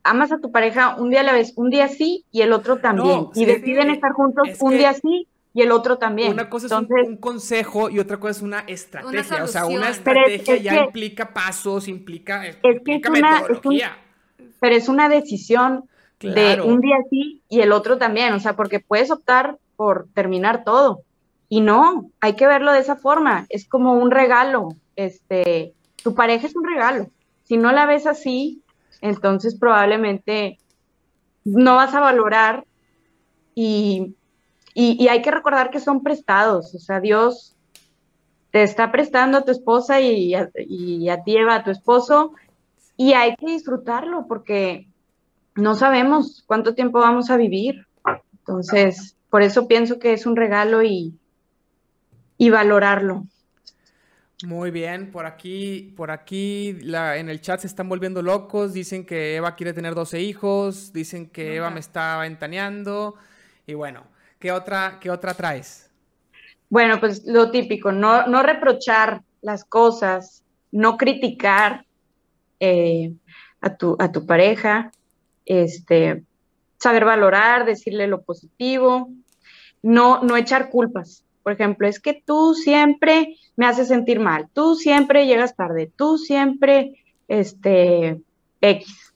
[SPEAKER 2] amas a tu pareja un día a la vez, un día sí y el otro también. y deciden estar juntos un día sí y el otro también.
[SPEAKER 1] Una cosa es un, consejo y otra cosa es una estrategia. o sea, una estrategia ya implica pasos, implica, es que es una,
[SPEAKER 2] pero es una decisión de un día sí y el otro también. O sea, porque puedes optar por terminar todo. Y no, hay que verlo de esa forma. Es como un regalo. Este, tu pareja es un regalo. Si no la ves así, entonces probablemente no vas a valorar y, hay que recordar que son prestados, o sea, Dios te está prestando a tu esposa y a, y a ti, a tu esposo, y hay que disfrutarlo porque no sabemos cuánto tiempo vamos a vivir. Entonces, por eso pienso que es un regalo y, y valorarlo.
[SPEAKER 1] Muy bien, por aquí, por aquí la, en el chat se están volviendo locos, dicen que Eva quiere tener 12 hijos, dicen que Eva me está ventaneando y bueno, ¿qué otra, qué otra traes?
[SPEAKER 2] Bueno, pues lo típico, no, no reprochar las cosas, no criticar eh, a, tu, a tu pareja, este, saber valorar, decirle lo positivo, no, no echar culpas. Por ejemplo, es que tú siempre me haces sentir mal, tú siempre llegas tarde, tú siempre, este, X.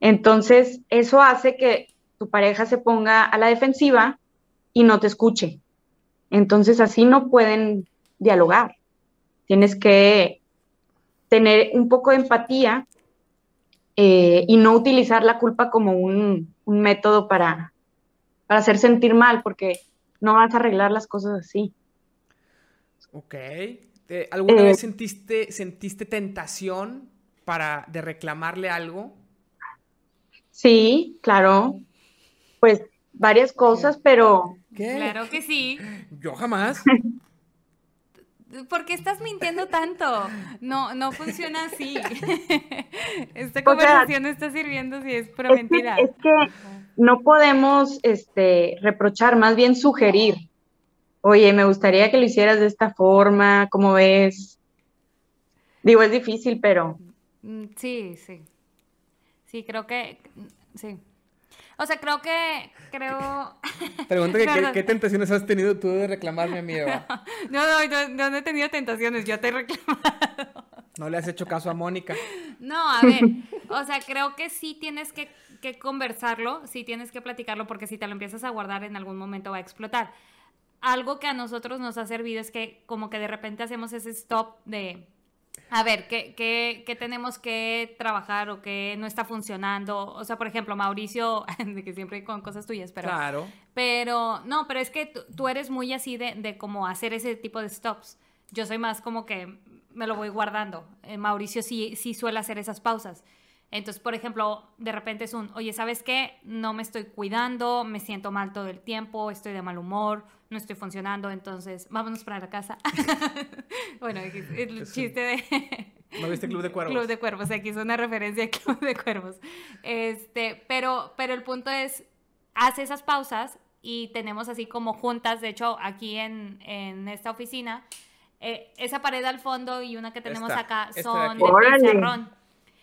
[SPEAKER 2] Entonces, eso hace que tu pareja se ponga a la defensiva y no te escuche. Entonces, así no pueden dialogar. Tienes que tener un poco de empatía eh, y no utilizar la culpa como un, método para, para hacer sentir mal, porque no vas a arreglar las cosas así.
[SPEAKER 1] Ok. ¿Alguna vez eh, sentiste, sentiste tentación para de reclamarle algo?
[SPEAKER 2] Sí, claro. Pues varias cosas, pero.
[SPEAKER 3] Claro que sí.
[SPEAKER 1] Yo jamás.
[SPEAKER 3] ¿Por qué estás mintiendo tanto? No, no funciona así. Esta conversación está sirviendo si es pura mentira.
[SPEAKER 2] es que no podemos este, reprochar, más bien sugerir. Oye, me gustaría que lo hicieras de esta forma, ¿cómo ves? Digo, es difícil, pero...
[SPEAKER 3] Mm, sí, sí. Sí, creo que... Sí. O sea, creo que, creo...
[SPEAKER 1] Pregunta ¿qué, tentaciones has tenido tú de reclamarme a mí, Eva?
[SPEAKER 3] No, no, no, no he tenido tentaciones, yo te he reclamado.
[SPEAKER 1] No le has hecho caso a Mónica.
[SPEAKER 3] No, a ver, o sea, creo que sí tienes que, que, conversarlo, sí tienes que platicarlo, porque si te lo empiezas a guardar en algún momento va a explotar. algo que a nosotros nos ha servido es que como que de repente hacemos ese stop de, a ver, ¿qué, qué, qué tenemos que trabajar o qué no está funcionando? O sea, por ejemplo, Mauricio, que siempre con cosas tuyas, pero...
[SPEAKER 1] Claro.
[SPEAKER 3] Pero, no, pero es que tú, tú eres muy así de, de como hacer ese tipo de stops. Yo soy más como que me lo voy guardando. Eh, Mauricio sí, sí suele hacer esas pausas. Entonces, por ejemplo, de repente es un, oye, ¿sabes qué? No me estoy cuidando, me siento mal todo el tiempo, estoy de mal humor, no estoy funcionando, entonces vámonos para la casa. bueno, el chiste de...
[SPEAKER 1] ¿No viste Club de Cuervos?
[SPEAKER 3] Club de Cuervos, aquí es una referencia a Club de Cuervos. Este, pero, pero el punto es, hace esas pausas y tenemos así como juntas, de hecho, aquí en, en esta oficina, eh, esa pared al fondo y una que tenemos
[SPEAKER 1] Esta,
[SPEAKER 3] acá
[SPEAKER 1] esta de
[SPEAKER 3] son
[SPEAKER 1] aquí.
[SPEAKER 3] de
[SPEAKER 2] Órale.
[SPEAKER 3] pizarrón.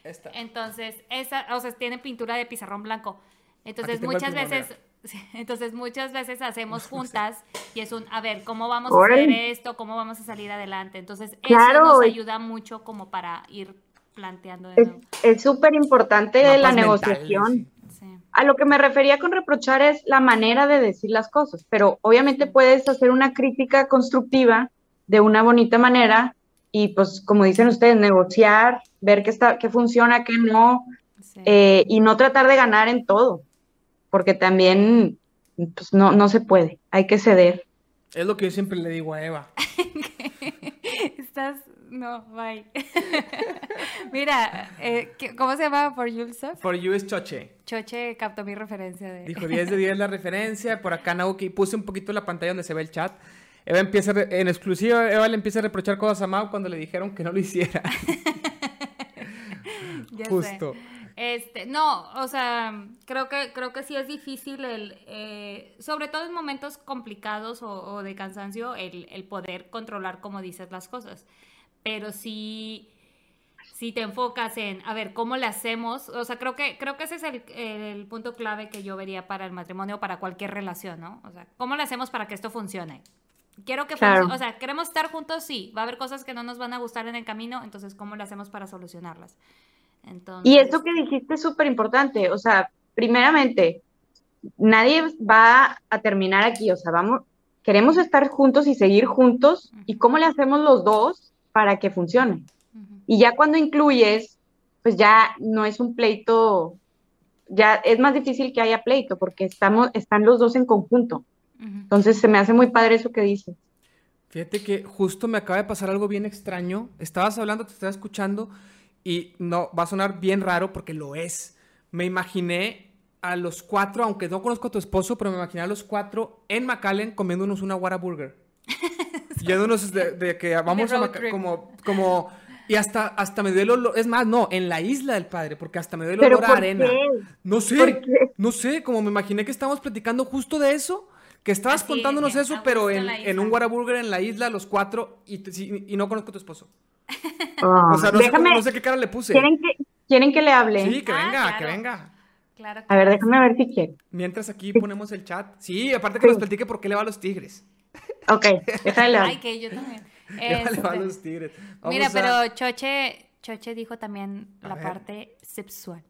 [SPEAKER 1] Esta.
[SPEAKER 3] Entonces, esa, o sea, tiene pintura de pizarrón blanco. Entonces,
[SPEAKER 1] Aquí
[SPEAKER 3] muchas veces, entonces muchas veces hacemos juntas y es un, a ver, ¿cómo vamos
[SPEAKER 2] Órale.
[SPEAKER 3] a hacer esto? ¿Cómo vamos a salir adelante? Entonces,
[SPEAKER 2] Claro,
[SPEAKER 3] eso nos ayuda mucho como para ir planteando de
[SPEAKER 2] Es súper importante la negociación.
[SPEAKER 1] sí.
[SPEAKER 3] Sí.
[SPEAKER 2] A lo que me refería con reprochar es la manera de decir las cosas, pero obviamente puedes hacer una crítica constructiva de una bonita manera y pues como dicen ustedes, negociar, ver qué está, qué funciona, qué no,
[SPEAKER 3] sí.
[SPEAKER 2] eh, y no tratar de ganar en todo, porque también pues, no, no se puede, hay que ceder.
[SPEAKER 1] Es lo que yo siempre le digo a Eva.
[SPEAKER 3] Estás, no, bye. Mira, eh, ¿qué- ¿cómo se llama For Yourself?
[SPEAKER 1] For you is choche.
[SPEAKER 3] Choche captó mi referencia de...
[SPEAKER 1] Dijo 10 de 10 la referencia. Por acá Nauki puse un poquito la pantalla donde se ve el chat. Eva empieza, en exclusiva, Eva le empieza a reprochar cosas a Mau cuando le dijeron que no lo hiciera.
[SPEAKER 3] Ya sé.
[SPEAKER 1] Justo.
[SPEAKER 3] Este, no, o sea, creo que, creo que sí es difícil el, eh, sobre todo en momentos complicados o, o de cansancio, el, el poder controlar como dices las cosas. Pero sí, si te enfocas en, a ver, ¿cómo le hacemos? O sea, creo que, creo que ese es el, el punto clave que yo vería para el matrimonio, para cualquier relación, ¿no? O sea, ¿cómo le hacemos para que esto funcione? Quiero que
[SPEAKER 2] Claro.
[SPEAKER 3] o sea, queremos estar juntos, sí, va a haber cosas que no nos van a gustar en el camino, entonces, ¿cómo le hacemos para solucionarlas? Entonces,
[SPEAKER 2] Y esto que dijiste es súper importante, o sea, primeramente, nadie va a terminar aquí, o sea, vamos, queremos estar juntos y seguir juntos, ¿y cómo le hacemos los dos para que funcione?
[SPEAKER 3] Ujú.
[SPEAKER 2] Y ya cuando incluyes, pues ya no es un pleito, ya es más difícil que haya pleito, porque estamos, están los dos en conjunto. Entonces se me hace muy padre eso que dices.
[SPEAKER 1] Fíjate que justo me acaba de pasar algo bien extraño. Estabas hablando, te estaba escuchando y no, va a sonar bien raro porque lo es. Me imaginé a los cuatro, aunque no conozco a tu esposo, pero me imaginé a los cuatro en McAllen comiéndonos una Whataburger. Yéndonos de, de que vamos a
[SPEAKER 3] trip.
[SPEAKER 1] como, como, y hasta, hasta me dio el olor, es más, no, en la isla del padre, porque hasta me dio el olor a
[SPEAKER 2] ¿por
[SPEAKER 1] arena.
[SPEAKER 2] qué?
[SPEAKER 1] No sé, no sé, como me imaginé que estábamos platicando justo de eso, que estabas
[SPEAKER 3] Así,
[SPEAKER 1] contándonos eso, pero
[SPEAKER 3] en
[SPEAKER 1] en, un. Whataburger en la isla, los cuatro, y, y no conozco a tu esposo.
[SPEAKER 2] Ah,
[SPEAKER 1] O sea, no sé,
[SPEAKER 2] déjame,
[SPEAKER 1] cómo- no sé qué cara le puse.
[SPEAKER 2] ¿quieren que, ¿quieren que le hable?
[SPEAKER 1] Sí, que
[SPEAKER 3] Ah,
[SPEAKER 1] venga, que venga.
[SPEAKER 3] Claro.
[SPEAKER 2] A ver, déjame ver si quiere.
[SPEAKER 1] Mientras aquí ponemos el chat. Sí, aparte que
[SPEAKER 2] Sí.
[SPEAKER 1] nos platique por qué le va a los tigres.
[SPEAKER 2] Ok, déjale
[SPEAKER 3] Ay, que yo también.
[SPEAKER 1] Le va a
[SPEAKER 3] Este,
[SPEAKER 1] los tigres. Vamos
[SPEAKER 3] Mira,
[SPEAKER 1] a-
[SPEAKER 3] pero Choche, Choche dijo también
[SPEAKER 1] A
[SPEAKER 3] la
[SPEAKER 1] ver.
[SPEAKER 3] parte sexual.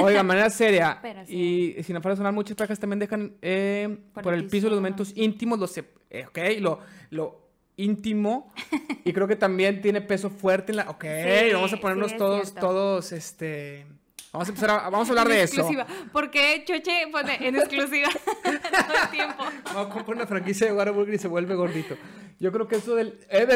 [SPEAKER 1] Oiga, manera seria.
[SPEAKER 3] Pero sí.
[SPEAKER 1] Y sin afán de sonar, muchas parejas también dejan eh, por,
[SPEAKER 3] Por el
[SPEAKER 1] el piso los
[SPEAKER 3] piso.
[SPEAKER 1] momentos íntimos, los, eh, ok, lo, lo íntimo. y creo que también tiene peso fuerte en la. Ok,
[SPEAKER 3] Sí,
[SPEAKER 1] vamos a ponernos
[SPEAKER 3] sí,
[SPEAKER 1] todos,
[SPEAKER 3] cierto.
[SPEAKER 1] todos, este. Vamos a empezar a, vamos a hablar
[SPEAKER 3] En
[SPEAKER 1] de eso.
[SPEAKER 3] Porque Choche pone en exclusiva todo el tiempo.
[SPEAKER 1] Vamos a comprar una franquicia de Whataburger y se vuelve gordito. Yo creo que eso del. eh,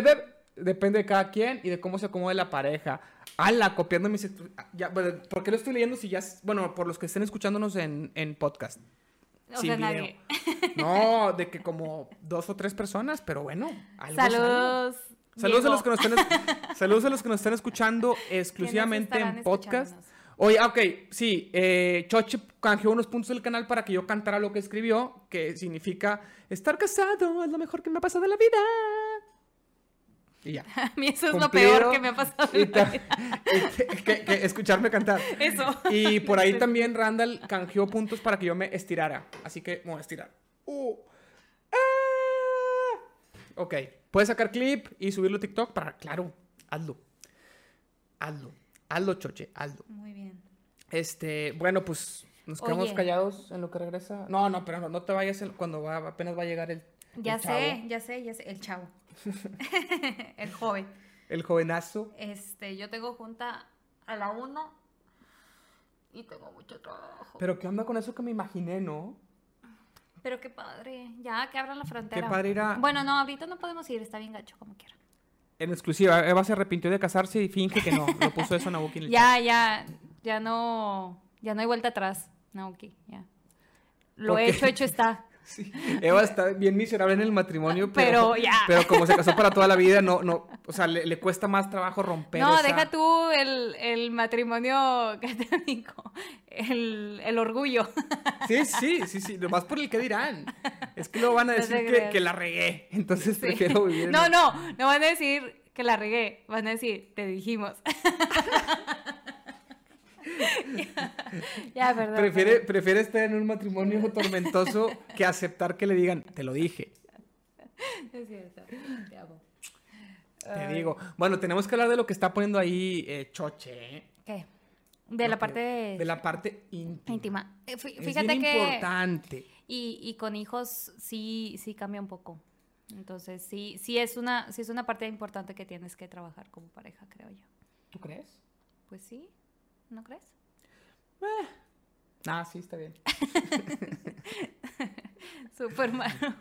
[SPEAKER 1] depende de cada quien y de cómo se acomode la pareja. Ala, copiando mis. estru- Ya, bueno, ¿Por qué lo estoy leyendo si ya. Bueno, por los que estén escuchándonos en, en podcast.
[SPEAKER 3] O
[SPEAKER 1] Sin
[SPEAKER 3] sea,
[SPEAKER 1] video.
[SPEAKER 3] nadie.
[SPEAKER 1] No, de que como dos o tres personas, pero bueno. algo.
[SPEAKER 3] Saludos.
[SPEAKER 1] Saludos a, los que nos están, es- saludos a los que nos están escuchando exclusivamente en podcast. Oye, ah, ok, sí, eh, Choche canjeó unos puntos del canal para que yo cantara lo que escribió, que significa estar casado es lo mejor que me ha pasado en la vida. Y ya.
[SPEAKER 3] A mí eso es lo peor que me ha pasado.
[SPEAKER 1] Y
[SPEAKER 3] en la
[SPEAKER 1] ta-
[SPEAKER 3] vida.
[SPEAKER 1] y te- que- que escucharme cantar.
[SPEAKER 3] Eso.
[SPEAKER 1] Y por ahí también Randall canjeó puntos para que yo me estirara. Así que me voy a estirar. Uh. Ah. Ok. Puedes sacar clip y subirlo a TikTok para. Claro, hazlo. Hazlo. Hazlo, choche. Hazlo.
[SPEAKER 3] Muy bien.
[SPEAKER 1] Este, bueno, pues nos quedamos
[SPEAKER 3] Oye.
[SPEAKER 1] callados en lo que regresa. No, no, pero no, no te vayas el- cuando va, apenas va a llegar el.
[SPEAKER 3] Ya sé, ya sé, ya sé. El chavo. el joven.
[SPEAKER 1] El jovenazo.
[SPEAKER 3] Este, yo tengo junta a la una y tengo mucho trabajo.
[SPEAKER 1] Pero ¿qué onda con eso que me imaginé, no?
[SPEAKER 3] Pero qué padre. Ya, que abran la frontera.
[SPEAKER 1] padre ir a-
[SPEAKER 3] Bueno, no, ahorita no podemos ir, está bien gacho, como quiera.
[SPEAKER 1] En exclusiva, Eva se arrepintió de casarse y finge que no. Lo puso eso Nabuki en el chat.
[SPEAKER 3] Ya, ya, ya no, ya no hay vuelta atrás, Naoki, ya. Lo
[SPEAKER 1] ¿Por qué?
[SPEAKER 3] hecho, hecho está.
[SPEAKER 1] Sí. Eva está bien miserable en el matrimonio, pero,
[SPEAKER 3] Pero ya.
[SPEAKER 1] pero como se casó para toda la vida, no, no, o sea, le, le cuesta más trabajo romper
[SPEAKER 3] No,
[SPEAKER 1] esa-
[SPEAKER 3] deja tú el, el matrimonio católico, el, el orgullo.
[SPEAKER 1] Sí, sí, sí, sí, nomás por el que dirán. Es que luego van a decir que, la regué, entonces
[SPEAKER 3] Sí.
[SPEAKER 1] prefiero vivir en-
[SPEAKER 3] No, no, no van a decir que la regué, van a decir, te dijimos. ya.
[SPEAKER 1] Prefiere,
[SPEAKER 3] perdón.
[SPEAKER 1] prefiere estar en un matrimonio tormentoso que aceptar que le digan, te lo dije,
[SPEAKER 3] Es cierto, te amo.
[SPEAKER 1] te digo. Bueno, tenemos que hablar de lo que está poniendo ahí eh, Choche. ¿eh?
[SPEAKER 3] ¿Qué? De la parte
[SPEAKER 1] De la parte íntima.
[SPEAKER 3] íntima. Eh,
[SPEAKER 1] Es bien
[SPEAKER 3] que...
[SPEAKER 1] importante.
[SPEAKER 3] Y, y con hijos sí, sí cambia un poco. Entonces, sí, sí es una, sí es una parte importante que tienes que trabajar como pareja, creo yo.
[SPEAKER 1] ¿Tú crees?
[SPEAKER 3] Pues sí, ¿no crees?
[SPEAKER 1] Ah, sí, está bien.
[SPEAKER 3] Súper malo.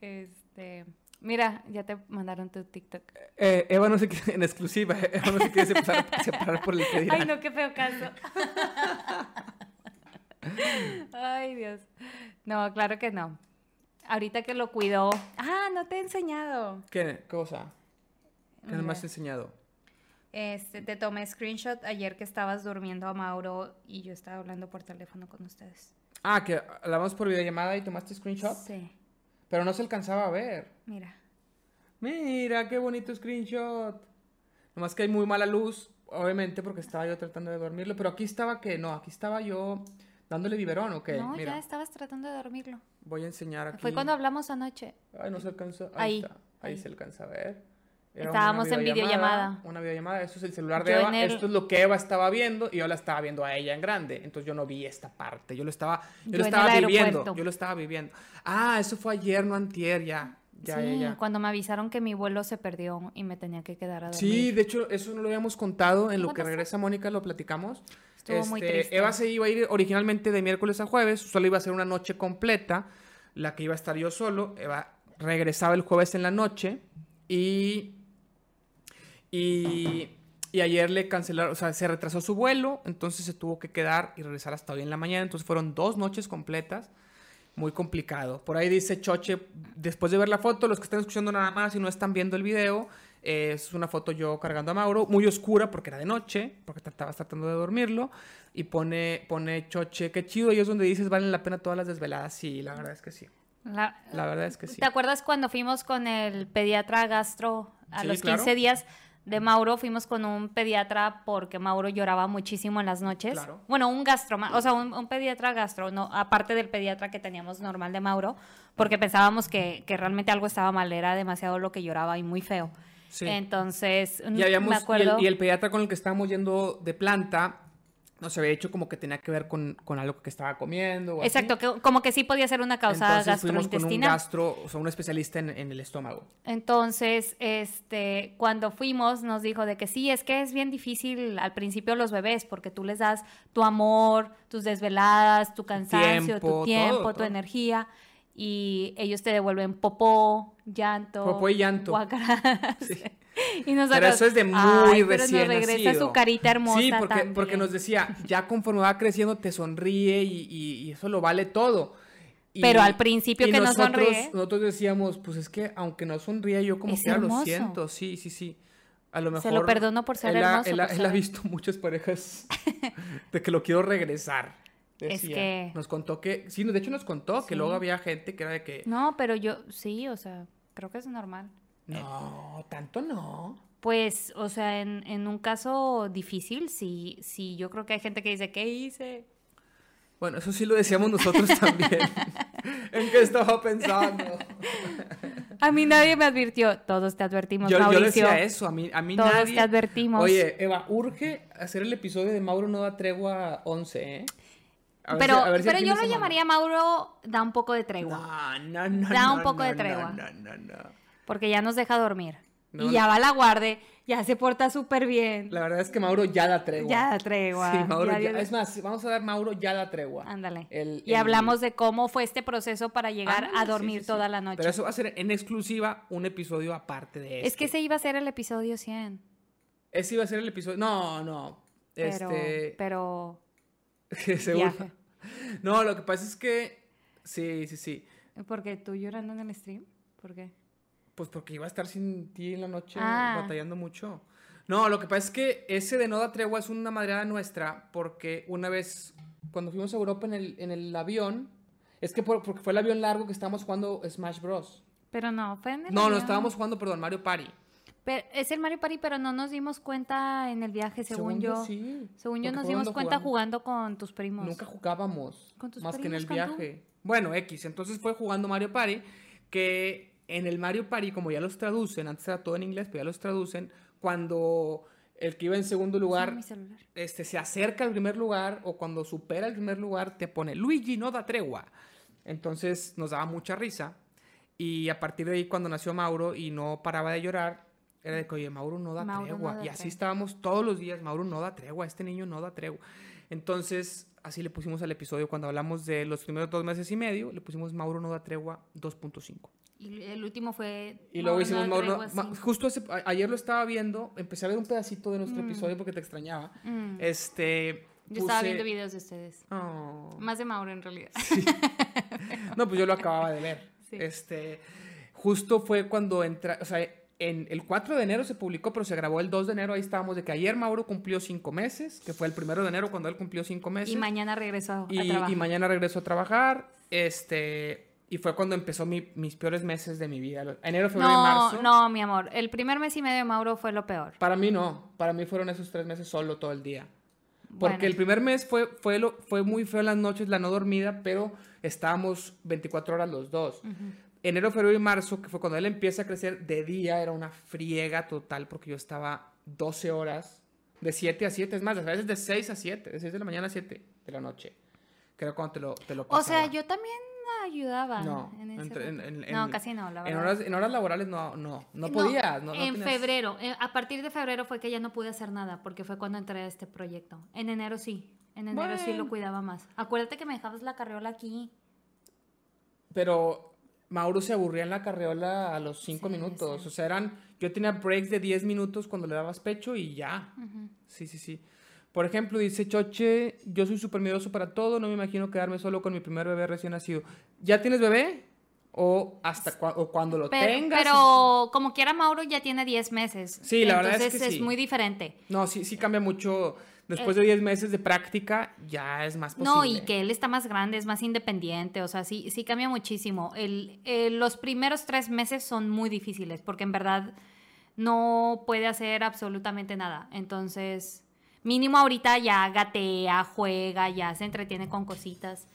[SPEAKER 3] Este, mira, ya te mandaron tu TikTok.
[SPEAKER 1] Eh, Eva no se quiere, en exclusiva, Eva no se quiere separar, separar por el que dirán.
[SPEAKER 3] Ay, no, qué feo caso. Ay, Dios. No, claro que no. Ahorita que lo cuidó. Ah, no te he enseñado.
[SPEAKER 1] ¿Qué cosa? ¿Qué no me has enseñado?
[SPEAKER 3] Este, te tomé screenshot ayer que estabas durmiendo a Mauro y yo estaba hablando por teléfono con ustedes.
[SPEAKER 1] Ah, que hablamos por videollamada y tomaste screenshot,
[SPEAKER 3] Sí,
[SPEAKER 1] pero no se alcanzaba a ver.
[SPEAKER 3] mira.
[SPEAKER 1] Mira, qué bonito screenshot. Nomás que hay muy mala luz, obviamente, porque estaba yo tratando de dormirlo. Pero aquí estaba que no, aquí estaba yo dándole biberón, ¿ok?
[SPEAKER 3] no,
[SPEAKER 1] Mira,
[SPEAKER 3] ya estabas tratando de dormirlo.
[SPEAKER 1] voy a enseñar aquí.
[SPEAKER 3] Fue cuando hablamos anoche.
[SPEAKER 1] Ay, no se alcanza. Ahí,
[SPEAKER 3] Ahí,
[SPEAKER 1] está. Ahí,
[SPEAKER 3] ahí.
[SPEAKER 1] se alcanza a ver. Era
[SPEAKER 3] Estábamos en videollamada.
[SPEAKER 1] Una videollamada. Eso es el celular de
[SPEAKER 3] Yo
[SPEAKER 1] Eva.
[SPEAKER 3] el-
[SPEAKER 1] Esto es lo que Eva estaba viendo y yo la estaba viendo a ella en grande. Entonces yo no vi esta parte. Yo lo estaba, yo
[SPEAKER 3] Yo
[SPEAKER 1] lo estaba viviendo. Yo lo estaba viviendo. Ah, eso fue ayer, no antier, ya. Ya,
[SPEAKER 3] sí,
[SPEAKER 1] ya, ya.
[SPEAKER 3] cuando me avisaron que mi vuelo se perdió y me tenía que quedar a dormir.
[SPEAKER 1] Sí, de hecho, eso no lo habíamos contado. En lo que regresa Mónica lo platicamos.
[SPEAKER 3] Estuvo muy
[SPEAKER 1] Este,
[SPEAKER 3] triste.
[SPEAKER 1] Eva se iba a ir originalmente de miércoles a jueves. Solo iba a ser una noche completa. La que iba a estar yo solo. Eva regresaba el jueves en la noche. Y. Y. Y ayer le cancelaron, o sea, se retrasó su vuelo, entonces se tuvo que quedar y regresar hasta hoy en la mañana. Entonces fueron dos noches completas muy complicado. Por ahí dice Choche, después de ver la foto, los que están escuchando nada más y no están viendo el video, eh, es una foto yo cargando a Mauro, muy oscura porque era de noche, porque estabas tratando de dormirlo, y pone, pone Choche, qué chido, y es donde dices, valen la pena todas las desveladas, sí, la verdad es que sí.
[SPEAKER 3] La,
[SPEAKER 1] La verdad es que sí.
[SPEAKER 3] ¿Te acuerdas cuando fuimos con el pediatra gastro a
[SPEAKER 1] Sí,
[SPEAKER 3] los
[SPEAKER 1] claro.
[SPEAKER 3] 15 días de Mauro? Fuimos con un pediatra porque Mauro lloraba muchísimo en las noches.
[SPEAKER 1] Claro.
[SPEAKER 3] Bueno, un gastro, o sea, un, un pediatra gastro, no, aparte del pediatra que teníamos normal de Mauro, porque pensábamos que, que realmente algo estaba mal, era demasiado lo que lloraba y muy feo.
[SPEAKER 1] Sí.
[SPEAKER 3] Entonces,
[SPEAKER 1] Y, habíamos,
[SPEAKER 3] me
[SPEAKER 1] y el-
[SPEAKER 3] acuerdo...
[SPEAKER 1] y, el, pediatra con el que estábamos yendo de planta, nos había dicho como que tenía que ver con, con algo que estaba comiendo. o así.
[SPEAKER 3] Exacto, que, como que sí podía ser una causa
[SPEAKER 1] Entonces fuimos con un gastro, o sea, un especialista en, en el estómago.
[SPEAKER 3] Entonces, este, cuando fuimos, nos dijo de que sí, es que es bien difícil al principio los bebés, porque tú les das tu amor, tus desveladas, tu cansancio,
[SPEAKER 1] tiempo,
[SPEAKER 3] tu tiempo,
[SPEAKER 1] todo,
[SPEAKER 3] tu
[SPEAKER 1] todo.
[SPEAKER 3] energía, y ellos te devuelven popó, llanto,
[SPEAKER 1] Popó y llanto.
[SPEAKER 3] guacaras.
[SPEAKER 1] Sí.
[SPEAKER 3] Y
[SPEAKER 1] Pero eso es de muy
[SPEAKER 3] "Ay, pero
[SPEAKER 1] recién
[SPEAKER 3] nos regresa
[SPEAKER 1] nacido.
[SPEAKER 3] su carita hermosa
[SPEAKER 1] Sí, porque,
[SPEAKER 3] también".
[SPEAKER 1] porque nos decía, ya conforme va creciendo te sonríe y, y- y eso lo vale todo. Y-
[SPEAKER 3] Pero al principio que no
[SPEAKER 1] nosotros,
[SPEAKER 3] sonríe.
[SPEAKER 1] Nosotros decíamos, pues es que aunque no sonría yo como
[SPEAKER 3] Es
[SPEAKER 1] que lo siento, sí, sí, sí. A lo mejor...
[SPEAKER 3] Se lo perdono por ser
[SPEAKER 1] él ha-
[SPEAKER 3] hermoso,
[SPEAKER 1] Él, ha-
[SPEAKER 3] por
[SPEAKER 1] él ha visto muchas parejas de que lo quiero regresar.
[SPEAKER 3] Es
[SPEAKER 1] decía.
[SPEAKER 3] que-
[SPEAKER 1] Nos contó que... Sí, de hecho nos contó que luego había gente que era de que...
[SPEAKER 3] No, pero yo, sí, o sea, creo que es normal.
[SPEAKER 1] No, tanto no.
[SPEAKER 3] Pues, o sea, en, en un caso difícil, sí, sí, yo creo que hay gente que dice, ¿qué hice?
[SPEAKER 1] Bueno, eso sí lo decíamos nosotros también. ¿En qué estaba pensando?
[SPEAKER 3] A mí nadie me advirtió, todos te advertimos,
[SPEAKER 1] Yo, yo
[SPEAKER 3] Mauricio.
[SPEAKER 1] decía eso, a mí, a mí
[SPEAKER 3] Todos
[SPEAKER 1] nadie...
[SPEAKER 3] te advertimos.
[SPEAKER 1] Oye, Eva, urge hacer el episodio de Mauro no da tregua 11, ¿eh? A
[SPEAKER 3] Pero,
[SPEAKER 1] si- si
[SPEAKER 3] pero yo lo llamaría Mauro, da un poco de tregua.
[SPEAKER 1] No, no, no.
[SPEAKER 3] Da un
[SPEAKER 1] no,
[SPEAKER 3] poco
[SPEAKER 1] no,
[SPEAKER 3] de
[SPEAKER 1] no,
[SPEAKER 3] tregua.
[SPEAKER 1] No, no, no.
[SPEAKER 3] Porque ya nos deja dormir.
[SPEAKER 1] No,
[SPEAKER 3] y
[SPEAKER 1] no.
[SPEAKER 3] ya va a la guardia, ya se porta súper bien.
[SPEAKER 1] La verdad es que Mauro ya da tregua.
[SPEAKER 3] Ya da tregua.
[SPEAKER 1] Sí, Mauro
[SPEAKER 3] ya
[SPEAKER 1] Es más, vamos a dar Mauro ya da tregua.
[SPEAKER 3] Ándale.
[SPEAKER 1] El-
[SPEAKER 3] y hablamos de cómo fue este proceso para llegar
[SPEAKER 1] Ándale,
[SPEAKER 3] a dormir
[SPEAKER 1] sí, sí.
[SPEAKER 3] toda la noche.
[SPEAKER 1] Pero eso va a ser en exclusiva un episodio aparte de este.
[SPEAKER 3] Es que ese iba a ser el episodio 100.
[SPEAKER 1] Ese iba a ser el episodio. No, no.
[SPEAKER 3] Pero,
[SPEAKER 1] Este.
[SPEAKER 3] pero
[SPEAKER 1] seguro.
[SPEAKER 3] viaje.
[SPEAKER 1] No, lo que pasa es que. Sí, sí, sí.
[SPEAKER 3] porque tú llorando en el stream, ¿por qué?
[SPEAKER 1] Pues porque iba a estar sin ti en la noche
[SPEAKER 3] Ah.
[SPEAKER 1] batallando mucho. No, lo que pasa es que ese de no da tregua es una madreada nuestra porque una vez cuando fuimos a Europa en el, en el avión, es que por- porque fue el avión largo que estábamos jugando Smash Bros.
[SPEAKER 3] Pero no, fue en el
[SPEAKER 1] No, no,
[SPEAKER 3] avión.
[SPEAKER 1] estábamos jugando, perdón, Mario Party.
[SPEAKER 3] Pero es el Mario Party, pero no nos dimos cuenta en el viaje, según,
[SPEAKER 1] Según yo, sí,
[SPEAKER 3] Según yo nos dimos cuenta
[SPEAKER 1] jugamos.
[SPEAKER 3] jugando con tus primos.
[SPEAKER 1] Nunca jugábamos
[SPEAKER 3] ¿Con tus
[SPEAKER 1] más que en el
[SPEAKER 3] primos, con tú?
[SPEAKER 1] viaje. Bueno, X, entonces fue jugando Mario Party, que en el Mario Party, como ya los traducen, antes era todo en inglés, pero ya los traducen, cuando el que iba en segundo lugar
[SPEAKER 3] celular.
[SPEAKER 1] este, se acerca al primer lugar o cuando supera el primer lugar te pone Luigi no da tregua. Entonces nos daba mucha risa y a partir de ahí cuando nació Mauro y no paraba de llorar, era de que, oye, Mauro no da
[SPEAKER 3] Mauro no
[SPEAKER 1] tregua.
[SPEAKER 3] da
[SPEAKER 1] y así
[SPEAKER 3] tregua.
[SPEAKER 1] estábamos todos los días, Mauro no da tregua, este niño no da tregua. Entonces, así le pusimos al episodio cuando hablamos de los primeros dos meses y medio, le pusimos Mauro no da tregua 2.5.
[SPEAKER 3] Y el último fue.
[SPEAKER 1] Y luego hicimos Mauro. Justo ese- a- ayer lo estaba viendo, empecé a ver un pedacito de nuestro episodio porque te extrañaba.
[SPEAKER 3] Mm.
[SPEAKER 1] Este.
[SPEAKER 3] Yo estaba viendo videos de ustedes.
[SPEAKER 1] Oh.
[SPEAKER 3] Más de Mauro en realidad.
[SPEAKER 1] No, pues yo lo acababa de ver.
[SPEAKER 3] Sí.
[SPEAKER 1] Este. Justo fue cuando entra. O sea, en el 4 de enero se publicó, pero se grabó el 2 de enero. Ahí estábamos de que ayer Mauro cumplió cinco meses, que fue el primero de enero cuando él cumplió cinco meses.
[SPEAKER 3] Y mañana regresó a, a
[SPEAKER 1] y,
[SPEAKER 3] trabajar.
[SPEAKER 1] y mañana regresó a trabajar. Este. Y fue cuando empezó mi- mis peores meses de mi vida. Enero, febrero y
[SPEAKER 3] No,
[SPEAKER 1] marzo.
[SPEAKER 3] no, mi amor. El primer mes y medio de Mauro fue lo peor.
[SPEAKER 1] Para mí no, para mí fueron esos tres meses solo todo el día. Porque
[SPEAKER 3] Bueno.
[SPEAKER 1] el primer mes fue, fue, lo, fue muy feo las noches, la no dormida, pero estábamos 24 horas los dos. Enero, febrero y marzo, que fue cuando él empieza a crecer, de día era una friega total porque yo estaba 12 horas, de 7 a 7, es más, a veces de 6 a 7, de 6 de la mañana a 7 de la noche. Creo cuando te lo, te lo
[SPEAKER 3] O sea,
[SPEAKER 1] pasaba.
[SPEAKER 3] yo también ayudaba.
[SPEAKER 1] No,
[SPEAKER 3] en ese
[SPEAKER 1] entre- en-
[SPEAKER 3] rato.
[SPEAKER 1] en-
[SPEAKER 3] no,
[SPEAKER 1] en-
[SPEAKER 3] casi no, la verdad.
[SPEAKER 1] horas, en horas laborales no, no, no no
[SPEAKER 3] en
[SPEAKER 1] tenías-
[SPEAKER 3] febrero, eh, a partir de febrero fue que ya no pude hacer nada porque fue cuando entré a este proyecto. En enero sí, en enero sí lo cuidaba más. Acuérdate que me dejabas la carriola aquí.
[SPEAKER 1] Pero Mauro se aburría en la carreola a los 5
[SPEAKER 3] Sí,
[SPEAKER 1] minutos.
[SPEAKER 3] sí.
[SPEAKER 1] O sea, eran. Yo tenía breaks de 10 minutos cuando le dabas pecho y ya. Sí, sí, sí. Por ejemplo, dice Choche: Yo soy súper miedoso para todo. No me imagino quedarme solo con mi primer bebé recién nacido. ¿Ya tienes bebé? O hasta o cuando lo
[SPEAKER 3] Pero,
[SPEAKER 1] tengas.
[SPEAKER 3] pero como quiera Mauro ya tiene 10 meses.
[SPEAKER 1] Sí, la verdad es que sí.
[SPEAKER 3] muy diferente.
[SPEAKER 1] No, sí, sí cambia mucho. Después de 10 meses de práctica, ya es más posible.
[SPEAKER 3] Eh. No, y que él está más grande, es más independiente, o sea, sí, sí cambia muchísimo. El, el- los primeros tres meses son muy difíciles porque en verdad no puede hacer absolutamente nada. Entonces, mínimo ahorita ya gatea, juega, ya se entretiene con cositas.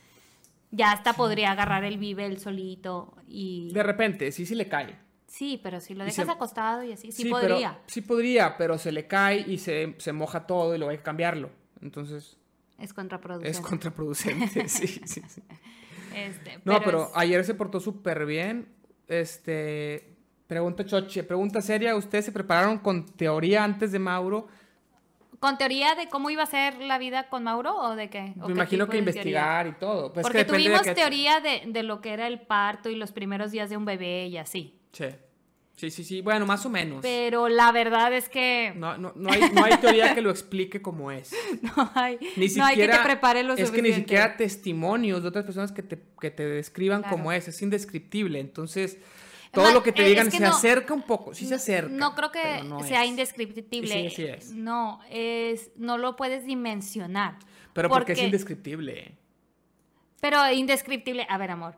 [SPEAKER 3] Ya hasta podría agarrar el vive él solito y...
[SPEAKER 1] De repente, sí, sí le cae.
[SPEAKER 3] Sí, pero si lo dejas
[SPEAKER 1] se-
[SPEAKER 3] acostado y así, sí, podría.
[SPEAKER 1] sí podría, pero se le cae y se, se moja todo y luego hay que cambiarlo. Entonces,
[SPEAKER 3] Es contraproducente.
[SPEAKER 1] es contraproducente. sí, sí, sí.
[SPEAKER 3] Este,
[SPEAKER 1] No, pero,
[SPEAKER 3] es-
[SPEAKER 1] ayer se portó súper bien. Este. Pregunta Choche, pregunta seria. ¿Ustedes se prepararon con teoría antes de Mauro?
[SPEAKER 3] ¿Con teoría de cómo iba a ser la vida con Mauro o de qué? ¿O
[SPEAKER 1] Me
[SPEAKER 3] qué
[SPEAKER 1] imagino que investigar y todo. Pues es
[SPEAKER 3] Porque
[SPEAKER 1] que de
[SPEAKER 3] tuvimos teoría de, de lo que era el parto y los primeros días de un bebé y así.
[SPEAKER 1] Sí. sí, sí, sí. Bueno, más o menos.
[SPEAKER 3] Pero la verdad es que no,
[SPEAKER 1] No, no, no, hay, no hay teoría que lo explique como es.
[SPEAKER 3] hay,
[SPEAKER 1] Ni
[SPEAKER 3] no hay que
[SPEAKER 1] siquiera.
[SPEAKER 3] te prepare lo
[SPEAKER 1] es que ni siquiera testimonios de otras personas que te, que te describan
[SPEAKER 3] Claro.
[SPEAKER 1] como es. Es indescriptible. Entonces, todo
[SPEAKER 3] Ma-
[SPEAKER 1] lo que te
[SPEAKER 3] eh,
[SPEAKER 1] digan
[SPEAKER 3] es que
[SPEAKER 1] se
[SPEAKER 3] no-
[SPEAKER 1] acerca un poco. Sí se acerca.
[SPEAKER 3] No creo que
[SPEAKER 1] pero no
[SPEAKER 3] sea
[SPEAKER 1] es.
[SPEAKER 3] indescriptible.
[SPEAKER 1] Sí, sí es.
[SPEAKER 3] No, es, no lo puedes dimensionar.
[SPEAKER 1] Pero porque, es indescriptible.
[SPEAKER 3] Pero indescriptible. A ver, amor.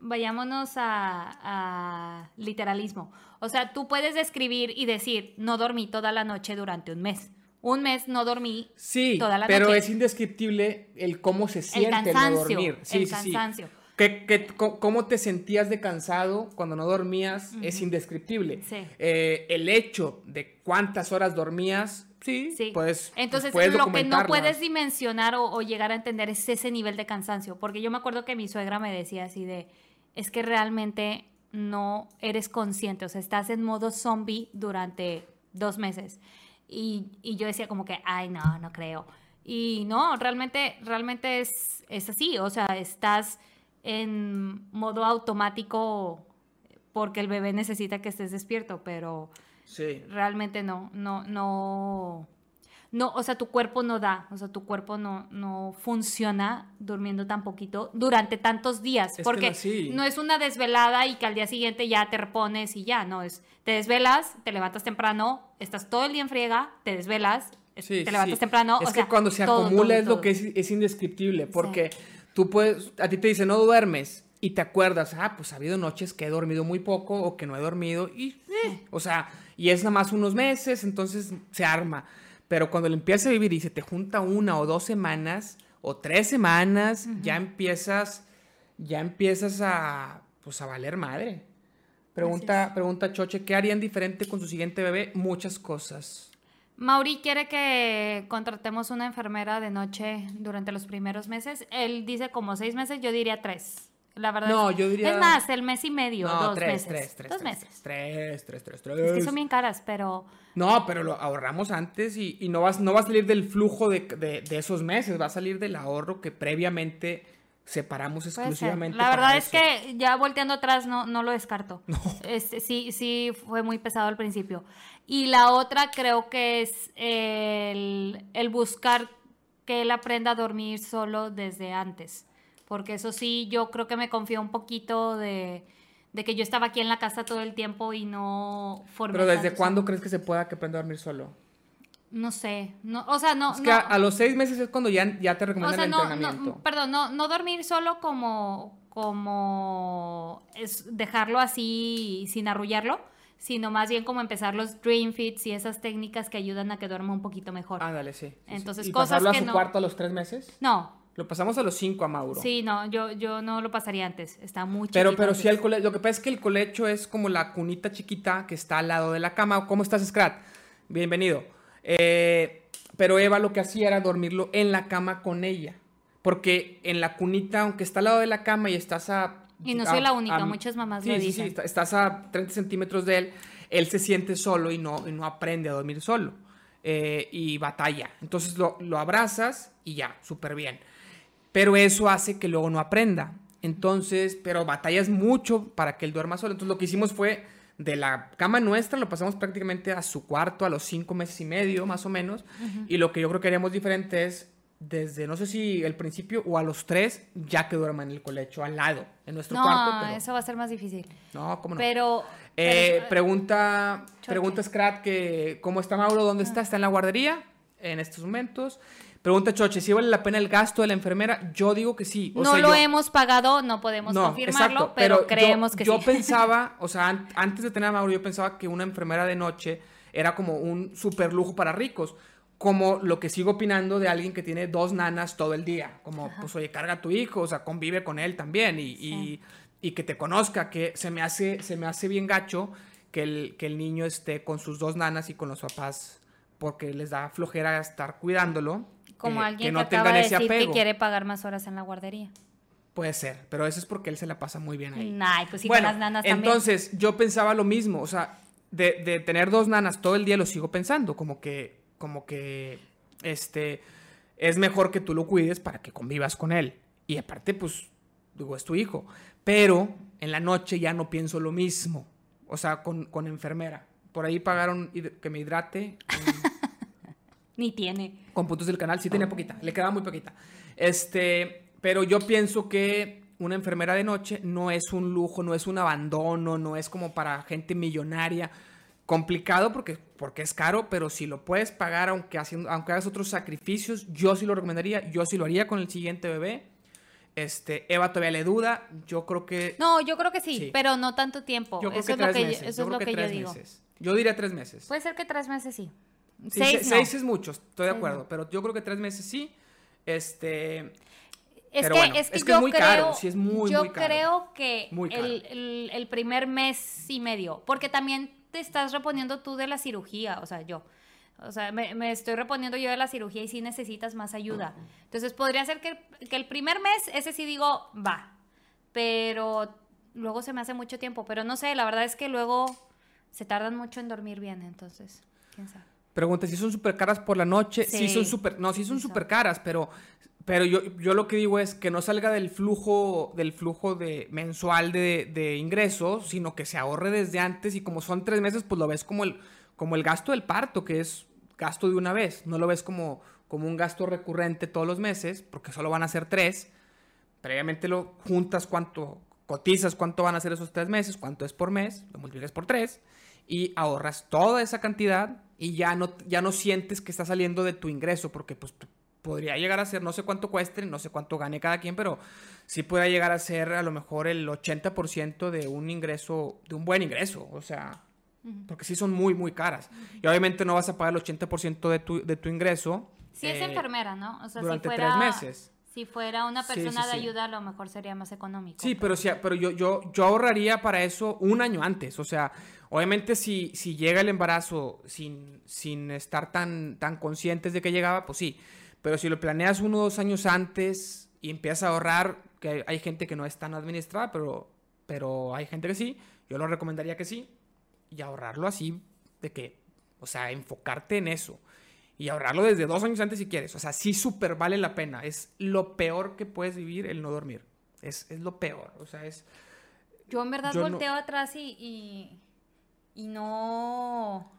[SPEAKER 3] Vayámonos a, a literalismo. O sea, tú puedes describir y decir, no dormí toda la noche durante un mes. Un mes no dormí
[SPEAKER 1] Sí,
[SPEAKER 3] toda la
[SPEAKER 1] pero
[SPEAKER 3] noche.
[SPEAKER 1] es indescriptible el cómo se siente el, no
[SPEAKER 3] cansancio.
[SPEAKER 1] dormir. Sí,
[SPEAKER 3] el
[SPEAKER 1] sí, sí.
[SPEAKER 3] Cansancio.
[SPEAKER 1] que, ¿Cómo te sentías de cansado cuando no dormías? Es indescriptible.
[SPEAKER 3] Sí.
[SPEAKER 1] Eh, el hecho de cuántas horas dormías, sí,
[SPEAKER 3] Sí.
[SPEAKER 1] pues.
[SPEAKER 3] Entonces,
[SPEAKER 1] puedes
[SPEAKER 3] lo que no puedes dimensionar o, o llegar a entender es ese nivel de cansancio. Porque yo me acuerdo que mi suegra me decía así de, es que realmente no eres consciente, o sea, estás en modo zombie durante dos meses. Y, y yo decía como que, ay, no, no creo. Y no, realmente, realmente es, es así, o sea, estás en modo automático porque el bebé necesita que estés despierto, pero
[SPEAKER 1] Sí.
[SPEAKER 3] realmente no, no, no, no, o sea, tu cuerpo no da, o sea, tu cuerpo no, no funciona durmiendo tan poquito durante tantos días,
[SPEAKER 1] Es
[SPEAKER 3] porque
[SPEAKER 1] no
[SPEAKER 3] es una desvelada y que al día siguiente ya te repones y ya, no, es, te desvelas, te levantas temprano, estás todo el día en friega, te desvelas,
[SPEAKER 1] Sí,
[SPEAKER 3] te levantas temprano,
[SPEAKER 1] Es
[SPEAKER 3] o
[SPEAKER 1] que
[SPEAKER 3] sea,
[SPEAKER 1] cuando se
[SPEAKER 3] todo,
[SPEAKER 1] acumula
[SPEAKER 3] todo,
[SPEAKER 1] es lo que es, es indescriptible, porque tú puedes, a ti te dicen no duermes y te acuerdas, ah, pues ha habido noches que he dormido muy poco o que no he dormido y, eh, o sea, y es nada más unos meses, entonces se arma. Pero cuando le empiezas a vivir y se te junta una o dos semanas o tres semanas, ya empiezas, ya empiezas a, pues a valer madre. Pregunta, pregunta Choche, ¿qué harían diferente con su siguiente bebé? Muchas cosas.
[SPEAKER 3] Mauri quiere que contratemos una enfermera de noche durante los primeros meses. Él dice como seis meses, yo diría tres. La verdad.
[SPEAKER 1] No,
[SPEAKER 3] es,
[SPEAKER 1] yo diría-
[SPEAKER 3] Es más, el mes y medio,
[SPEAKER 1] No,
[SPEAKER 3] dos
[SPEAKER 1] tres,
[SPEAKER 3] meses.
[SPEAKER 1] tres, tres.
[SPEAKER 3] Dos
[SPEAKER 1] tres,
[SPEAKER 3] meses.
[SPEAKER 1] Tres, tres, tres, tres.
[SPEAKER 3] Es que son bien caras, pero.
[SPEAKER 1] No, pero lo ahorramos antes y, y no, vas, no va a salir del flujo de, de- de esos meses, va a salir del ahorro que previamente separamos exclusivamente.
[SPEAKER 3] La verdad es
[SPEAKER 1] eso.
[SPEAKER 3] que ya volteando atrás no, no lo descarto. Este, sí, sí fue muy pesado al principio. Y la otra creo que es el, el buscar que él aprenda a dormir solo desde antes. Porque eso sí, yo creo que me confió un poquito de, de que yo estaba aquí en la casa todo el tiempo y no formé
[SPEAKER 1] Pero ¿desde cuándo crees que se pueda que aprenda a dormir solo?
[SPEAKER 3] No sé. No, o sea, no.
[SPEAKER 1] Es que
[SPEAKER 3] no-
[SPEAKER 1] a, a los seis meses es cuando ya, ya te
[SPEAKER 3] o
[SPEAKER 1] recomiendan
[SPEAKER 3] sea,
[SPEAKER 1] el
[SPEAKER 3] no,
[SPEAKER 1] entrenamiento.
[SPEAKER 3] no, perdón, no, no dormir solo como, como es dejarlo así sin arrullarlo, sino más bien como empezar los dream fits y esas técnicas que ayudan a que duerma un poquito mejor.
[SPEAKER 1] Ándale, sí. sí, sí.
[SPEAKER 3] Entonces,
[SPEAKER 1] ¿Y
[SPEAKER 3] cosas
[SPEAKER 1] pasarlo
[SPEAKER 3] que
[SPEAKER 1] a su
[SPEAKER 3] no-
[SPEAKER 1] cuarto a los tres meses?
[SPEAKER 3] No,
[SPEAKER 1] Lo pasamos a los cinco a Mauro.
[SPEAKER 3] sí, no, yo, yo no lo pasaría antes, está muy
[SPEAKER 1] Pero,
[SPEAKER 3] chiquito
[SPEAKER 1] pero
[SPEAKER 3] antes.
[SPEAKER 1] sí al colecho. Lo que pasa es que el colecho es como la cunita chiquita que está al lado de la cama. ¿Cómo estás, Scrat? Bienvenido. Eh, pero Eva lo que hacía era dormirlo en la cama con ella. Porque en la cunita, aunque está al lado de la cama y estás a...
[SPEAKER 3] Y no
[SPEAKER 1] a-
[SPEAKER 3] soy la única,
[SPEAKER 1] a-
[SPEAKER 3] muchas mamás
[SPEAKER 1] sí,
[SPEAKER 3] lo
[SPEAKER 1] sí, sí,
[SPEAKER 3] dicen.
[SPEAKER 1] está- estás a 30 centímetros de él, él se siente solo y no, y no aprende a dormir solo. eh, y batalla. Entonces lo, lo abrazas y ya, súper bien. Pero eso hace que luego no aprenda. Entonces, pero batallas mucho para que él duerma solo. Entonces lo que hicimos fue de la cama nuestra, lo pasamos prácticamente a su cuarto a los cinco meses y medio, más o menos. Y lo que yo creo que haríamos diferente es desde, no sé si el principio o a los tres, ya que duerma en el colecho, al lado, en nuestro
[SPEAKER 3] No,
[SPEAKER 1] cuarto. Pero,
[SPEAKER 3] eso va a ser más difícil.
[SPEAKER 1] No, ¿cómo no?
[SPEAKER 3] Pero...
[SPEAKER 1] Eh,
[SPEAKER 3] pero-
[SPEAKER 1] pregunta,
[SPEAKER 3] Choque.
[SPEAKER 1] pregunta Scrat que cómo está Mauro, dónde está, está en la guardería en estos momentos. Pregunta Choche, si vale la pena el gasto de la enfermera, yo digo que sí. O
[SPEAKER 3] no
[SPEAKER 1] sea,
[SPEAKER 3] lo
[SPEAKER 1] yo-
[SPEAKER 3] hemos pagado, no podemos
[SPEAKER 1] no,
[SPEAKER 3] confirmarlo,
[SPEAKER 1] exacto,
[SPEAKER 3] pero,
[SPEAKER 1] yo-
[SPEAKER 3] creemos que
[SPEAKER 1] yo
[SPEAKER 3] sí.
[SPEAKER 1] pensaba, o sea, an- antes de tener a Mauro, yo pensaba que una enfermera de noche era como un super lujo para ricos. Como lo que sigo opinando de alguien que tiene dos nanas todo el día. Como, pues, oye, carga a tu hijo, o sea, convive con él también y, y- y que te conozca, que se me hace, se me hace bien gacho que el, que el niño esté con sus dos nanas y con los papás porque les da flojera estar cuidándolo.
[SPEAKER 3] Como
[SPEAKER 1] que-
[SPEAKER 3] alguien
[SPEAKER 1] que
[SPEAKER 3] que,
[SPEAKER 1] no
[SPEAKER 3] acaba de decir que
[SPEAKER 1] apego.
[SPEAKER 3] quiere pagar más horas en la guardería.
[SPEAKER 1] Puede ser, pero eso es porque él se la pasa muy bien ahí.
[SPEAKER 3] Ay, pues sí,
[SPEAKER 1] bueno,
[SPEAKER 3] con las nanas también.
[SPEAKER 1] entonces yo pensaba lo mismo, o sea, de, de tener dos nanas todo el día lo sigo pensando, como que, como que, este, es mejor que tú lo cuides para que convivas con él. Y aparte, pues, digo, es tu hijo. Pero en la noche ya no pienso lo mismo, o sea, con, con enfermera. Por ahí pagaron que me hidrate.
[SPEAKER 3] Ni tiene.
[SPEAKER 1] Con puntos del canal, sí tenía poquita, le quedaba muy poquita. Este, pero yo pienso que una enfermera de noche no es un lujo, no es un abandono, no es como para gente millonaria. Complicado porque, porque es caro, pero si lo puedes pagar aunque, haciendo, aunque hagas otros sacrificios, yo sí lo recomendaría, yo sí lo haría con el siguiente bebé. Este, Eva todavía le duda, yo creo que...
[SPEAKER 3] No, yo creo que sí,
[SPEAKER 1] Sí.
[SPEAKER 3] pero no tanto tiempo.
[SPEAKER 1] yo creo
[SPEAKER 3] eso
[SPEAKER 1] que
[SPEAKER 3] es lo que,
[SPEAKER 1] meses.
[SPEAKER 3] eso
[SPEAKER 1] yo
[SPEAKER 3] es
[SPEAKER 1] creo
[SPEAKER 3] lo
[SPEAKER 1] que
[SPEAKER 3] que yo digo.
[SPEAKER 1] meses. Yo diría tres meses.
[SPEAKER 3] Puede ser que tres meses sí.
[SPEAKER 1] Sí,
[SPEAKER 3] seis,
[SPEAKER 1] se-
[SPEAKER 3] no.
[SPEAKER 1] seis es mucho, estoy de acuerdo,
[SPEAKER 3] no.
[SPEAKER 1] pero yo creo que tres meses sí. Este,
[SPEAKER 3] Es que, es que, yo muy creo, caro, sí es muy, yo creo que el, el, primer mes y medio, porque también te estás reponiendo tú de la cirugía, o sea, yo. O sea, me, me, estoy reponiendo yo de la cirugía y sí necesitas más ayuda. Entonces, podría ser que, que, el primer mes, ese sí digo, va. Pero luego se me hace mucho tiempo. Pero no sé, la verdad es que luego se tardan mucho en dormir bien, entonces, quién sabe.
[SPEAKER 1] Pregunta, si son súper caras por la noche, sí, son súper, no, sí son súper caras, pero, pero yo, yo lo que digo es que no salga del flujo, del flujo de, mensual de, de ingresos, sino que se ahorre desde antes y como son tres meses, pues lo ves como el, como el gasto del parto, que es gasto de una vez, no lo ves como, como un gasto recurrente todos los meses, porque solo van a ser tres, previamente lo juntas cuánto, cotizas cuánto van a ser esos tres meses, cuánto es por mes, lo multiplicas por tres y ahorras toda esa cantidad y ya no, ya no sientes que está saliendo de tu ingreso, porque pues podría llegar a ser, no sé cuánto cueste, no sé cuánto gane cada quien, pero sí puede llegar a ser a lo mejor el 80% de un ingreso, de un buen ingreso, o sea, porque sí son muy, muy caras. Y obviamente no vas a pagar el 80% de tu, de tu ingreso.
[SPEAKER 3] Si es eh, enfermera, ¿no?
[SPEAKER 1] O sea, durante si fuera... tres meses.
[SPEAKER 3] Si fuera una persona de ayuda, a lo mejor sería más económico.
[SPEAKER 1] Sí, pero, sí, pero yo, yo, yo ahorraría para eso un año antes. O sea, obviamente si, si llega el embarazo sin, sin estar tan, tan conscientes de que llegaba, pues sí. Pero si lo planeas uno o dos años antes y empiezas a ahorrar, que hay, gente que no es tan administrada, pero, pero hay gente que sí, yo lo recomendaría que sí. Y ahorrarlo así, de que, o sea, enfocarte en eso y ahorrarlo desde dos años antes si quieres. O sea, sí súper vale la pena. Es lo peor que puedes vivir el no dormir. Es, es lo peor. O sea, es...
[SPEAKER 3] Yo en verdad volteo atrás y, y, no...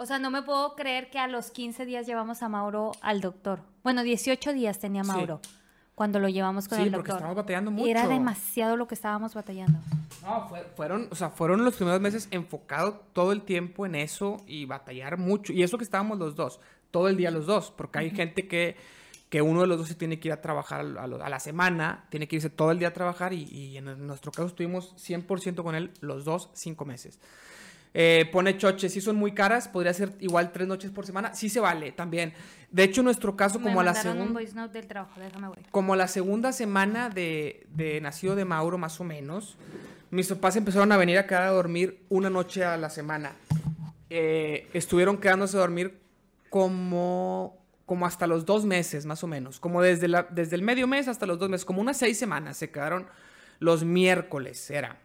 [SPEAKER 3] O sea, no me puedo creer que a los 15 días llevamos a Mauro al doctor. Bueno, 18 días tenía Mauro cuando lo llevamos con el doctor. Sí, porque
[SPEAKER 1] estábamos batallando mucho.
[SPEAKER 3] Era demasiado lo que estábamos batallando.
[SPEAKER 1] No, fueron, o sea, fueron los primeros meses enfocado todo el tiempo en eso y batallar mucho. Y eso que estábamos los dos, todo el día los dos, porque hay gente que, que uno de los dos se tiene que ir a trabajar a, la semana, tiene que irse todo el día a trabajar y, y en nuestro caso estuvimos 100% con él los dos, cinco meses. Eh, pone choche, si son muy caras, podría ser igual tres noches por semana, sí se vale también. De hecho, en nuestro caso, como a la segunda. Como la segunda semana de, de, nacido de Mauro, más o menos, mis papás empezaron a venir a quedar a dormir una noche a la semana. Eh, estuvieron quedándose a dormir como, como hasta los dos meses, más o menos. Como desde, la, desde el medio mes hasta los dos meses, como unas seis semanas. Se quedaron los miércoles, era.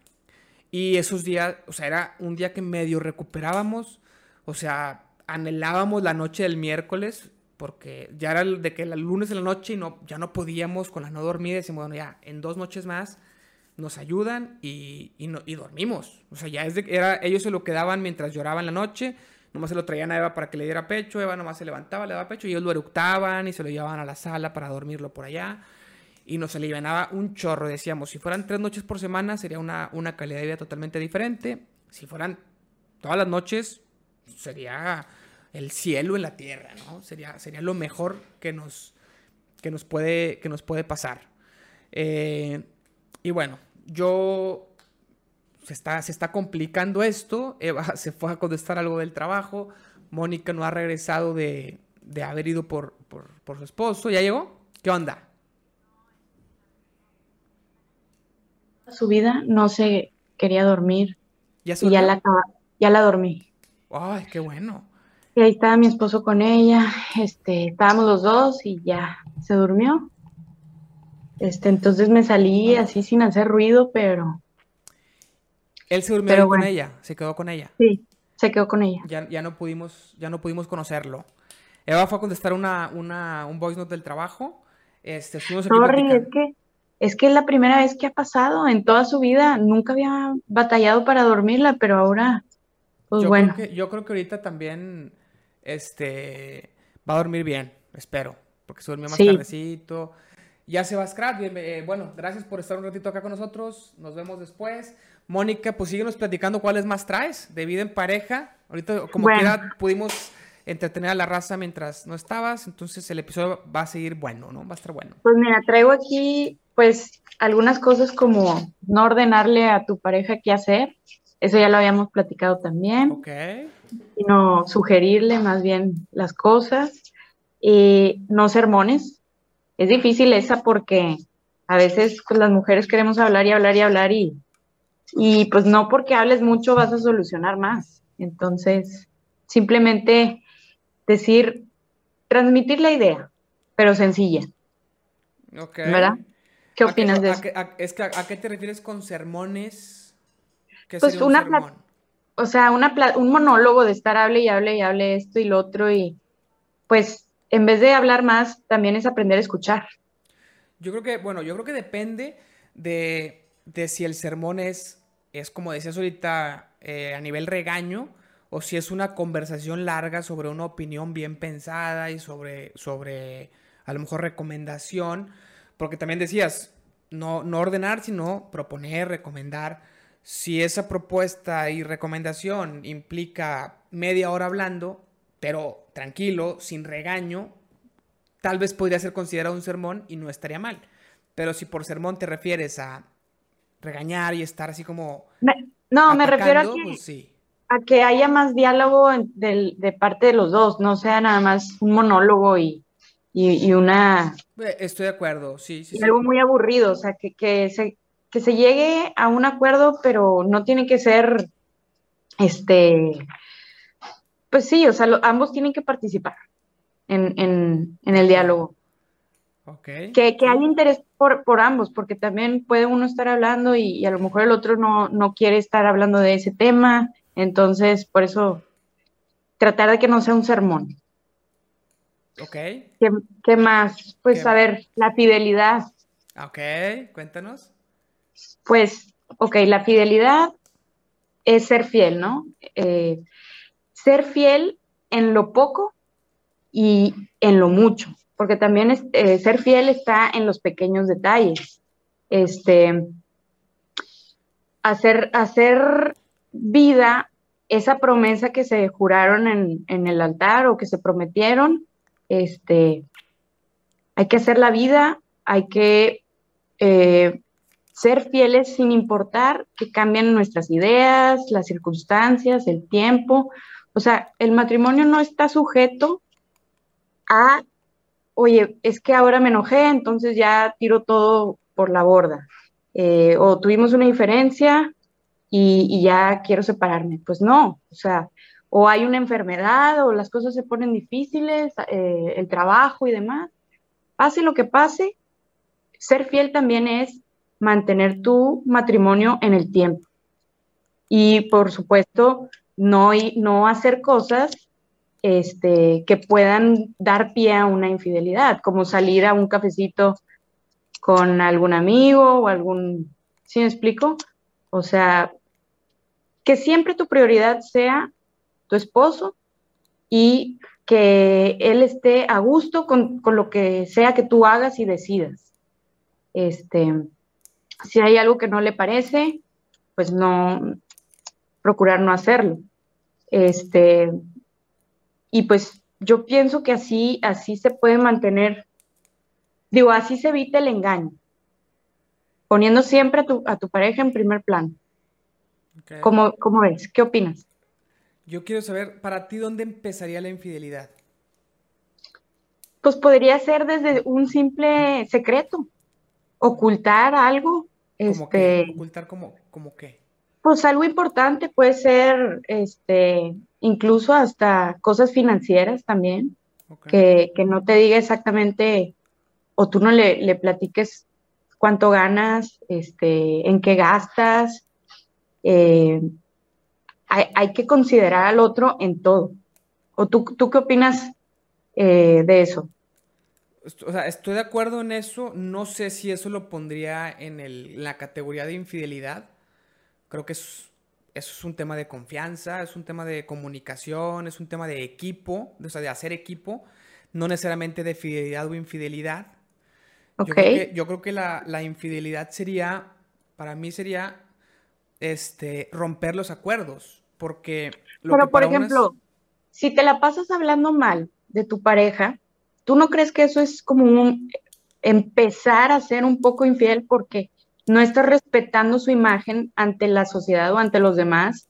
[SPEAKER 1] Y esos días, o sea, era un día que medio recuperábamos. O sea, anhelábamos la noche del miércoles porque ya era de que el lunes de la noche y no, ya no podíamos con la no dormir, decimos, bueno, ya, en dos noches más nos ayudan y, y dormimos. O sea, ya es de, era, ellos se lo quedaban mientras lloraban la noche, nomás se lo traían a Eva para que le diera pecho, Eva nomás se levantaba, le daba pecho y ellos lo eructaban y se lo llevaban a la sala para dormirlo por allá y nos alivianaba un chorro. Decíamos, si fueran tres noches por semana sería una, una calidad de vida totalmente diferente. Si fueran todas las noches, sería el cielo en la tierra, ¿no? Sería, sería lo mejor que nos, que nos, puede, que nos puede pasar. Eh, y bueno, yo se está, se está complicando esto. Eva se fue a contestar algo del trabajo. Mónica no ha regresado de, de haber ido por, por, por, su esposo. ¿Ya llegó? ¿Qué onda?
[SPEAKER 2] Su vida no se quería dormir. ¿Ya, y ya la, ya la dormí.
[SPEAKER 1] Ay, qué bueno.
[SPEAKER 2] Y ahí estaba mi esposo con ella, este, estábamos los dos y ya se durmió. Este, entonces me salí así sin hacer ruido, pero.
[SPEAKER 1] Él se durmió con ella, se quedó con ella.
[SPEAKER 2] Sí, se quedó con ella.
[SPEAKER 1] Ya, ya no pudimos, ya no pudimos conocerlo. Eva fue a contestar una, una, un voice note del trabajo. Este,
[SPEAKER 2] Sorry, es que, es que es la primera vez que ha pasado en toda su vida. Nunca había batallado para dormirla, pero ahora, pues bueno.
[SPEAKER 1] yo creo que ahorita también este, va a dormir bien, espero, porque se durmió más tardecito. Ya se va Scrat, eh, bueno, gracias por estar un ratito acá con nosotros, nos vemos después. Mónica, pues síguenos platicando cuáles más traes de vida en pareja. Ahorita, como quiera, pudimos entretener a la raza mientras no estabas, entonces el episodio va a seguir bueno, ¿no? Va a estar bueno.
[SPEAKER 2] Pues mira, traigo aquí, pues, algunas cosas como no ordenarle a tu pareja qué hacer, eso ya lo habíamos platicado también.
[SPEAKER 1] Ok
[SPEAKER 2] sino sugerirle más bien las cosas, y no sermones, es difícil esa porque a veces pues, las mujeres queremos hablar y hablar y hablar y, y pues no porque hables mucho vas a solucionar más. Entonces, simplemente decir, transmitir la idea, pero sencilla. ¿Verdad? ¿Qué opinas de eso?
[SPEAKER 1] es que, ¿A qué te refieres con sermones?
[SPEAKER 2] ¿Qué pues una un sermón? o sea, una un monólogo de estar hable y hable y hable esto y lo otro y pues en vez de hablar más, también es aprender a escuchar.
[SPEAKER 1] Yo creo que, bueno, yo creo que depende de, si el sermón es, es como decías ahorita, eh, a nivel regaño, o si es una conversación larga sobre una opinión bien pensada y sobre, sobre a lo mejor recomendación, porque también decías, no, no ordenar, sino proponer, recomendar. Si esa propuesta y recomendación implica media hora hablando, pero tranquilo, sin regaño, tal vez podría ser considerado un sermón y no estaría mal. Pero si por sermón te refieres a regañar y estar así como...
[SPEAKER 2] no, me refiero a que, pues a que haya más diálogo de, parte de los dos, no sea nada más un monólogo y, una...
[SPEAKER 1] Eh, estoy de acuerdo, sí, sí.
[SPEAKER 2] algo muy aburrido, o sea, que, que, se, que se llegue a un acuerdo, pero no tiene que ser, este, pues sí, o sea, ambos tienen que participar en, el diálogo.
[SPEAKER 1] Okay.
[SPEAKER 2] Que, que, hay interés por, ambos, porque también puede uno estar hablando y, a lo mejor el otro no, no, quiere estar hablando de ese tema. Entonces, por eso, tratar de que no sea un sermón.
[SPEAKER 1] Ok.
[SPEAKER 2] ¿Qué, más? Pues, a ver, la fidelidad.
[SPEAKER 1] Ok, cuéntanos.
[SPEAKER 2] Pues, ok, la fidelidad es ser fiel, ¿no? Eh, ser fiel en lo poco y en lo mucho, porque también eh, ser fiel está en los pequeños detalles. Este, hacer, hacer vida esa promesa que se juraron en, el altar o que se prometieron, este, hay que hacer la vida, hay que eh, ser fieles sin importar que cambien nuestras ideas, las circunstancias, el tiempo. O sea, el matrimonio no está sujeto a, oye, es que ahora me enojé, entonces ya tiro todo por la borda. Eh, o tuvimos una diferencia y, ya quiero separarme. Pues no, o sea, o hay una enfermedad o las cosas se ponen difíciles, eh, el trabajo y demás. Pase lo que pase, ser fiel también es mantener tu matrimonio en el tiempo. Y por supuesto, no, no hacer cosas este, que puedan dar pie a una infidelidad, como salir a un cafecito con algún amigo o algún, ¿sí me explico? O sea, que siempre tu prioridad sea tu esposo y que él esté a gusto con, con, lo que sea que tú hagas y decidas. Este, si hay algo que no le parece, pues no, procurar no hacerlo. Este, y pues yo pienso que así, así se puede mantener, digo, así se evita el engaño, poniendo siempre a tu, a tu pareja en primer plano. ¿Cómo, ¿Cómo ves? ¿Qué opinas?
[SPEAKER 1] Yo quiero saber, para ti, ¿dónde empezaría la infidelidad?
[SPEAKER 2] Pues podría ser desde un simple secreto, ocultar algo. este,
[SPEAKER 1] ¿Ocultar como, como qué?
[SPEAKER 2] Pues algo importante puede ser, este, incluso hasta cosas financieras también, que, no te diga exactamente, o tú no le, platiques cuánto ganas, este, en qué gastas. Eh, hay, que considerar al otro en todo. ¿O tú, tú qué opinas eh, de eso?
[SPEAKER 1] O sea, estoy de acuerdo en eso. No sé si eso lo pondría en, el, en la categoría de infidelidad Creo que es, eso es un tema de confianza, es un tema de comunicación, es un tema de equipo, o sea, de hacer equipo, no necesariamente de fidelidad o infidelidad. Yo creo que, la, infidelidad sería, para mí sería, este, romper los acuerdos, porque...
[SPEAKER 2] Pero, por ejemplo, si te la pasas hablando mal de tu pareja, ¿tú no crees que eso es como un empezar a ser un poco infiel porque no estás respetando su imagen ante la sociedad o ante los demás,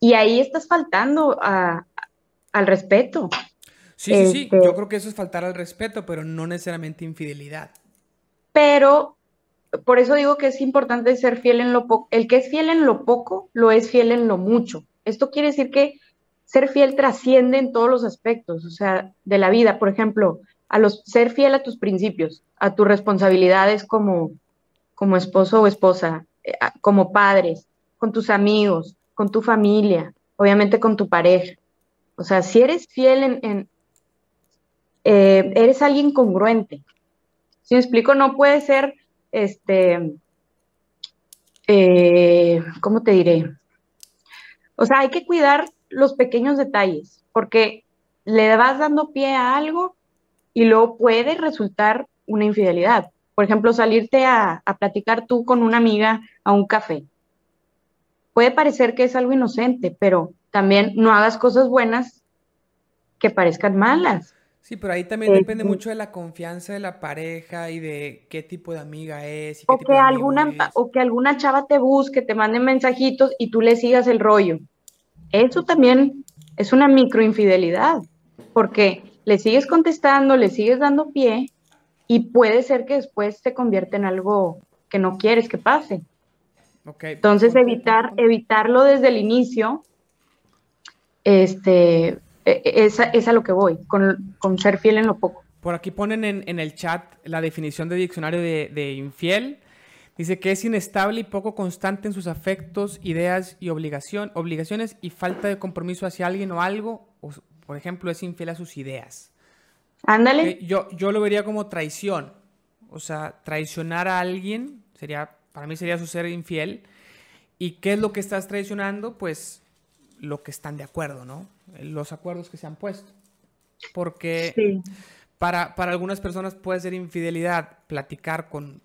[SPEAKER 2] y ahí estás faltando al respeto.
[SPEAKER 1] Sí, sí, sí. Yo este creo que eso es faltar al respeto, pero no necesariamente infidelidad.
[SPEAKER 2] Pero por eso digo que es importante ser fiel en lo poco. El que es fiel en lo poco, lo es fiel en lo mucho. Esto quiere decir que ser fiel trasciende en todos los aspectos, o sea, de la vida. Por ejemplo, a los ser fiel a tus principios, a tus responsabilidades como, como esposo o esposa, eh, como padres, con tus amigos, con tu familia, obviamente con tu pareja. O sea, si eres fiel en, eh, eres alguien congruente. Si me explico, no puede ser, este, eh, ¿cómo te diré? O sea, hay que cuidar los pequeños detalles, porque le vas dando pie a algo y luego puede resultar una infidelidad. Por ejemplo, salirte a, a platicar tú con una amiga a un café. Puede parecer que es algo inocente, pero también no hagas cosas buenas que parezcan malas.
[SPEAKER 1] Sí, pero ahí también depende mucho de la confianza de la pareja y de qué tipo de amiga es.
[SPEAKER 2] o, que alguna, o que alguna chava te busque, te mande mensajitos y tú le sigas el rollo. Eso también es una microinfidelidad, porque le sigues contestando, le sigues dando pie y puede ser que después se convierta en algo que no quieres que pase. Entonces, evitar, evitarlo desde el inicio este, e, e, es, a lo que voy, con, ser fiel en lo poco.
[SPEAKER 1] Por aquí ponen en, el chat la definición de diccionario de, infiel. Dice que es inestable y poco constante en sus afectos, ideas y obligación, obligaciones y falta de compromiso hacia alguien o algo. O, por ejemplo, es infiel a sus ideas.
[SPEAKER 2] Ándale.
[SPEAKER 1] yo, yo lo vería como traición. O sea, traicionar a alguien sería, para mí sería su ser infiel. ¿Y qué es lo que estás traicionando? Pues lo que están de acuerdo, ¿no? Los acuerdos que se han puesto. Porque para, para, algunas personas puede ser infidelidad platicar con,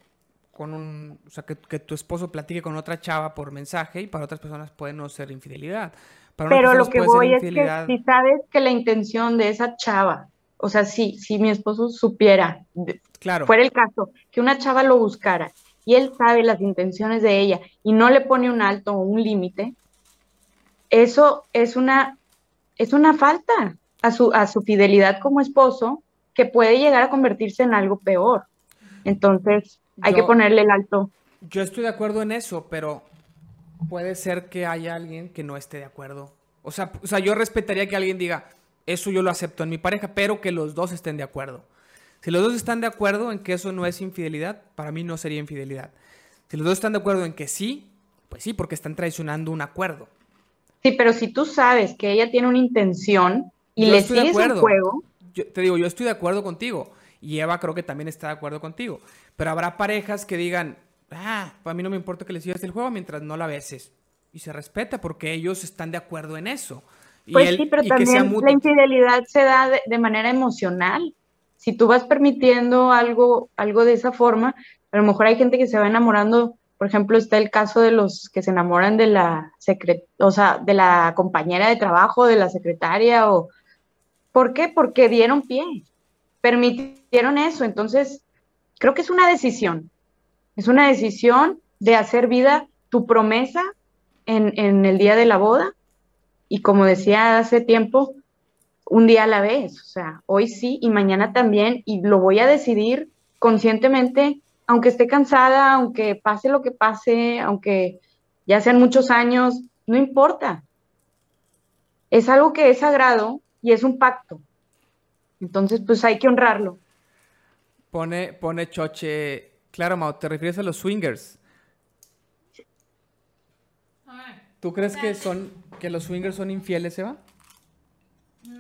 [SPEAKER 1] con un, o sea, que, tu esposo platique con otra chava por mensaje y para otras personas puede no ser infidelidad.
[SPEAKER 2] Pero lo que voy es que si sabes que la intención de esa chava, o sea, si, si mi esposo supiera, claro. fuera el caso, que una chava lo buscara y él sabe las intenciones de ella y no le pone un alto o un límite, eso es una, es una falta a su, a su fidelidad como esposo que puede llegar a convertirse en algo peor. Entonces, hay que ponerle el alto.
[SPEAKER 1] Yo estoy de acuerdo en eso, pero puede ser que haya alguien que no esté de acuerdo. O sea, o sea, yo respetaría que alguien diga, eso yo lo acepto en mi pareja, pero que los dos estén de acuerdo. Si los dos están de acuerdo en que eso no es infidelidad, para mí no sería infidelidad. Si los dos están de acuerdo en que sí, pues sí, porque están traicionando un acuerdo.
[SPEAKER 2] Sí, pero si tú sabes que ella tiene una intención y le sigues el juego.
[SPEAKER 1] Yo, te digo, yo estoy de acuerdo contigo. Y Eva creo que también está de acuerdo contigo. Pero habrá parejas que digan, ah, para mí no me importa que le sigas el juego mientras no la beses. Y se respeta porque ellos están de acuerdo en eso.
[SPEAKER 2] pues sí, pero también la infidelidad se da de, manera emocional. Si tú vas permitiendo algo, algo de esa forma, a lo mejor hay gente que se va enamorando por ejemplo, está el caso de los que se enamoran de la secret o sea, de la compañera de trabajo, de la secretaria, o ¿por qué? Porque dieron pie, permitieron eso. Entonces, creo que es una decisión. Es una decisión de hacer vida tu promesa en, en el día de la boda. Y como decía hace tiempo, un día a la vez. O sea, hoy sí y mañana también. Y lo voy a decidir conscientemente aunque esté cansada, aunque pase lo que pase, aunque ya sean muchos años, no importa. Es algo que es sagrado y es un pacto. Entonces, pues hay que honrarlo.
[SPEAKER 1] Pone, pone Choche, claro, Mau, ¿te refieres a los swingers? ¿Tú crees que son que los swingers son infieles, Eva?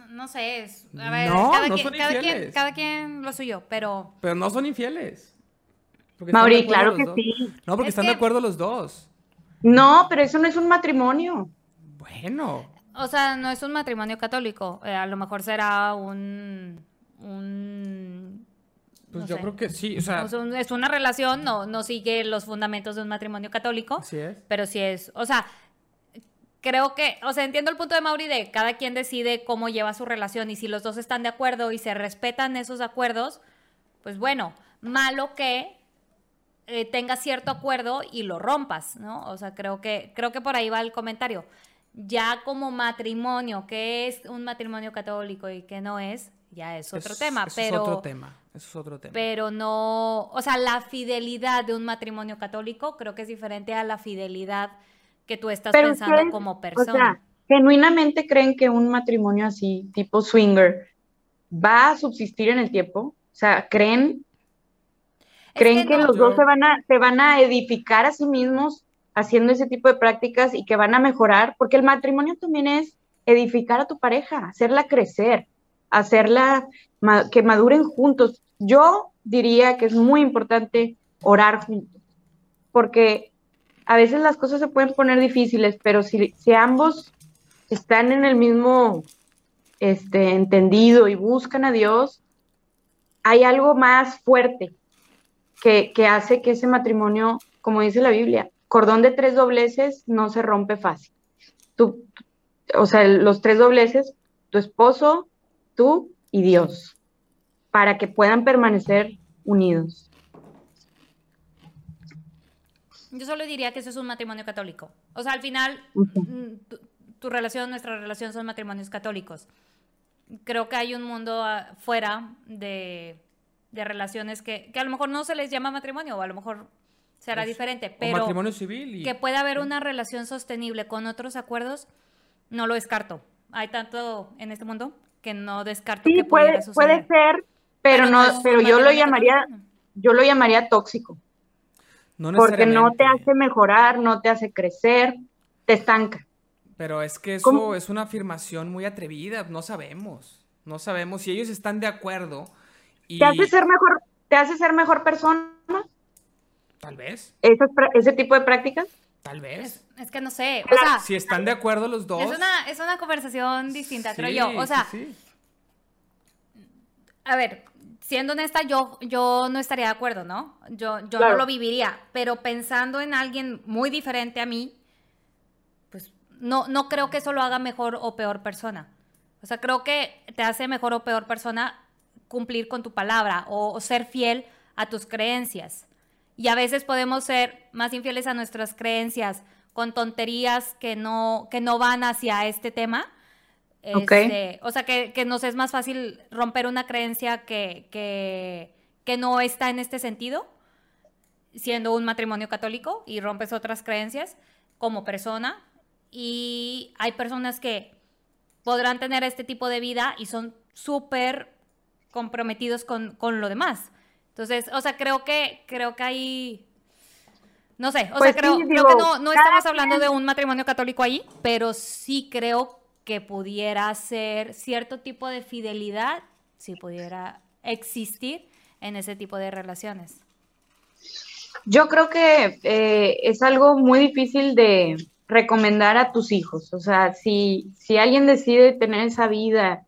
[SPEAKER 3] No, sé, a ver, no, cada, no quien, son cada, quien, cada quien lo suyo, pero...
[SPEAKER 1] Pero no son infieles.
[SPEAKER 2] Mauri, claro que sí.
[SPEAKER 1] No, porque están de acuerdo los dos.
[SPEAKER 2] No, pero eso no es un matrimonio.
[SPEAKER 1] Bueno.
[SPEAKER 3] O sea, no es un matrimonio católico. Eh, a lo mejor será un. un
[SPEAKER 1] pues yo creo que sí. O sea,
[SPEAKER 3] es una relación, no, no sigue los fundamentos de un matrimonio católico.
[SPEAKER 1] Sí es.
[SPEAKER 3] Pero sí es. O sea, creo que. O sea, entiendo el punto de Mauri de cada quien decide cómo lleva su relación y si los dos están de acuerdo y se respetan esos acuerdos, pues bueno. Malo que eh, tengas cierto acuerdo y lo rompas, ¿no? O sea, creo que, creo que por ahí va el comentario. Ya como matrimonio, ¿qué es un matrimonio católico y qué no es? ya es otro tema, pero...
[SPEAKER 1] Es otro tema, eso es otro tema.
[SPEAKER 3] Pero no, o sea, la fidelidad de un matrimonio católico creo que es diferente a la fidelidad que tú estás pensando como persona. O sea,
[SPEAKER 2] genuinamente creen que un matrimonio así, tipo swinger, va a subsistir en el tiempo. O sea, creen, creen que, los dos se van, a, se van a edificar a sí mismos haciendo ese tipo de prácticas y que van a mejorar, porque el matrimonio también es edificar a tu pareja, hacerla crecer, hacerla que maduren juntos. Yo diría que es muy importante orar juntos, porque a veces las cosas se pueden poner difíciles, pero si, si ambos están en el mismo este, entendido y buscan a Dios, hay algo más fuerte que, que hace que ese matrimonio, como dice la Biblia, cordón de tres dobleces no se rompe fácil. Tú, o sea, los tres dobleces, tu esposo, tú y Dios, para que puedan permanecer unidos.
[SPEAKER 3] Yo solo diría que eso es un matrimonio católico. O sea, al final, mm, tu, relación, nuestra relación son matrimonios católicos. Creo que hay un mundo fuera de, relaciones que, que, a lo mejor no se les llama matrimonio, o a lo mejor será diferente, pero
[SPEAKER 1] matrimonio civil
[SPEAKER 3] que pueda haber una relación sostenible con otros acuerdos, no lo descarto. Hay tanto en este mundo que no descarto
[SPEAKER 2] sí,
[SPEAKER 3] que
[SPEAKER 2] puede, puede ser, pero, no, pero yo lo llamaría, yo lo llamaría tóxico. porque no te hace mejorar, no te hace crecer, te estanca.
[SPEAKER 1] Pero es que eso es una afirmación muy atrevida, no sabemos, no sabemos si ellos están de acuerdo.
[SPEAKER 2] Y... ¿Te hace ser mejor, te hace ser mejor persona?
[SPEAKER 1] Tal vez.
[SPEAKER 2] ¿Ese tipo de prácticas?
[SPEAKER 1] Tal vez.
[SPEAKER 3] Es, que no sé.
[SPEAKER 1] si están de acuerdo los dos.
[SPEAKER 3] Es una, es una conversación distinta, creo yo. O sea, a ver, siendo honesta, yo, yo no estaría de acuerdo, ¿no? Yo, yo no lo viviría. Pero pensando en alguien muy diferente a mí, pues no, no creo que eso lo haga mejor o peor persona. O sea, creo que te hace mejor o peor persona cumplir con tu palabra o ser fiel a tus creencias. Y a veces podemos ser más infieles a nuestras creencias con tonterías que no, que no van hacia este tema. Este, o sea, que, nos es más fácil romper una creencia que, que, no está en este sentido, siendo un matrimonio católico, y rompes otras creencias como persona. Y hay personas que podrán tener este tipo de vida y son súper comprometidos con, con lo demás. Entonces, o sea, creo que, creo que hay... No sé, o sea, pues creo, que no, no estamos hablando de un matrimonio católico ahí, pero sí creo que pudiera ser cierto tipo de fidelidad, si pudiera existir en ese tipo de relaciones.
[SPEAKER 2] Yo creo que eh, es algo muy difícil de recomendar a tus hijos. O sea, si, si alguien decide tener esa vida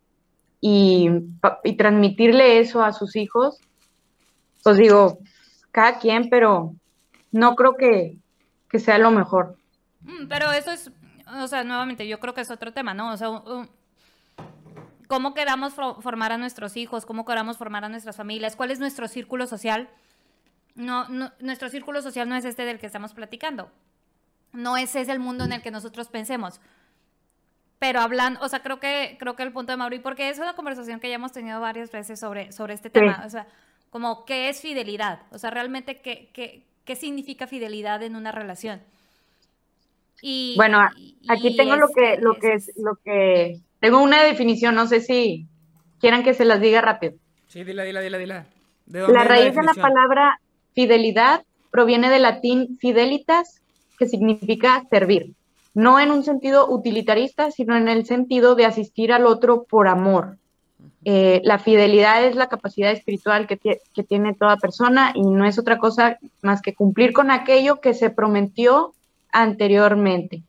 [SPEAKER 2] y, y transmitirle eso a sus hijos, pues digo, cada quien, pero no creo que, sea lo mejor.
[SPEAKER 3] Mm, pero eso es, o sea, nuevamente, yo creo que es otro tema, ¿no? O sea, cómo queramos formar a nuestros hijos, cómo queramos formar a nuestras familias, cuál es nuestro círculo social. No, nuestro círculo social no es este del que estamos platicando. No ese es el mundo en el que nosotros pensemos. Pero hablando, o sea, creo que, creo que el punto de Mauri, porque es una conversación que ya hemos tenido varias veces sobre, sobre este tema. O sea, como qué es fidelidad, o sea, realmente qué, qué, qué significa fidelidad en una relación.
[SPEAKER 2] Y, bueno, aquí tengo lo que, lo que es, lo que, tengo una definición, no sé si quieran que se las diga rápido.
[SPEAKER 1] Sí, dila, dila, dila, dila.
[SPEAKER 2] la raíz de la palabra fidelidad proviene del latín fidelitas, que significa servir. No en un sentido utilitarista, sino en el sentido de asistir al otro por amor. Eh, la fidelidad es la capacidad espiritual que, tiene toda persona y no es otra cosa más que cumplir con aquello que se prometió anteriormente.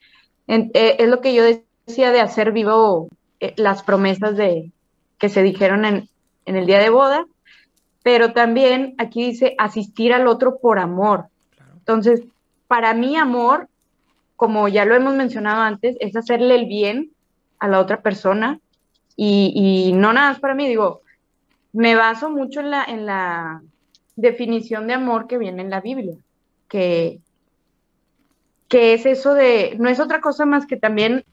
[SPEAKER 2] Eh, es lo que yo decía de hacer vivo eh, las promesas de, que se dijeron en, el día de boda, pero también aquí dice asistir al otro por amor. Entonces, para mí amor, como ya lo hemos mencionado antes, es hacerle el bien a la otra persona, y, no nada más para mí, digo, me baso mucho en la, en la definición de amor que viene en la Biblia, que, que es eso de, no es otra cosa más que también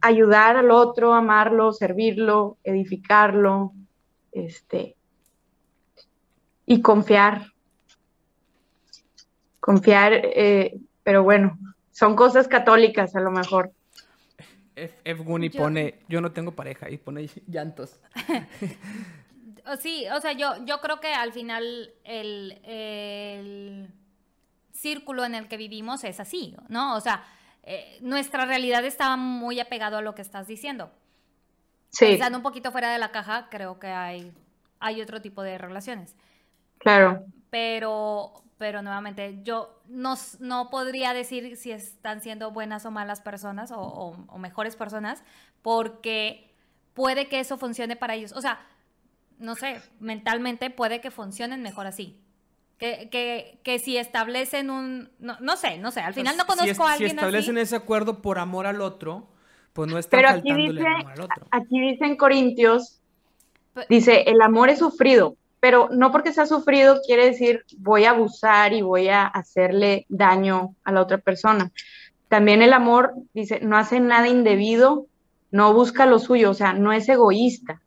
[SPEAKER 2] ayudar al otro, amarlo, servirlo, edificarlo, este, y confiar. Confiar, eh, pero bueno, son cosas católicas a lo mejor.
[SPEAKER 1] F. Guni pone, yo no tengo pareja y pone llantos.
[SPEAKER 3] sí, o sea, yo, yo creo que al final el, círculo en el que vivimos es así, ¿no? O sea, eh, nuestra realidad está muy apegado a lo que estás diciendo. Sí. Pensando un poquito fuera de la caja, creo que hay, hay otro tipo de relaciones.
[SPEAKER 2] Claro.
[SPEAKER 3] Pero, pero nuevamente, yo no, no podría decir si están siendo buenas o malas personas o, mejores personas, porque puede que eso funcione para ellos. O sea, no sé, mentalmente puede que funcionen mejor así. Que, que, que si establecen un... No, no, sé, no sé, al final no conozco a alguien
[SPEAKER 1] Si establecen ese acuerdo por amor al otro, pues no están Pero aquí dice, amor al otro.
[SPEAKER 2] Aquí dice en Corintios, dice, el amor es sufrido, pero no porque se ha sufrido quiere decir voy a abusar y voy a hacerle daño a la otra persona. También el amor, dice, no hace nada indebido, no busca lo suyo, o sea, no es egoísta.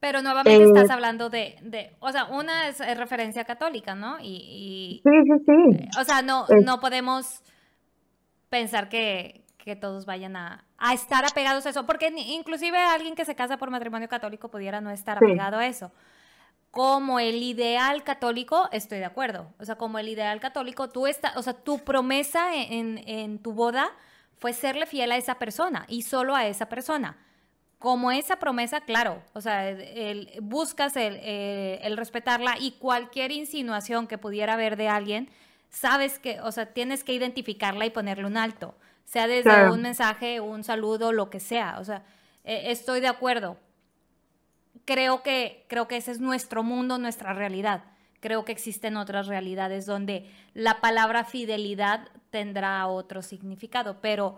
[SPEAKER 3] Pero nuevamente estás eh, hablando de, o sea, una es, referencia católica, ¿no? Y,
[SPEAKER 2] sí, sí, sí.
[SPEAKER 3] Eh, o sea, no, no podemos pensar que, todos vayan a, estar apegados a eso, porque inclusive alguien que se casa por matrimonio católico pudiera no estar apegado a eso como el ideal católico, estoy de acuerdo. O sea, como el ideal católico, tú estás, o sea, tu promesa en, tu boda fue serle fiel a esa persona y solo a esa persona. Como esa promesa, claro, o sea, el, buscas el, respetarla y cualquier insinuación que pudiera haber de alguien, sabes que, o sea, tienes que identificarla y ponerle un alto, sea desde un mensaje, un saludo, lo que sea. O sea, e, estoy de acuerdo, creo que, creo que ese es nuestro mundo, nuestra realidad. Creo que existen otras realidades donde la palabra fidelidad tendrá otro significado, pero,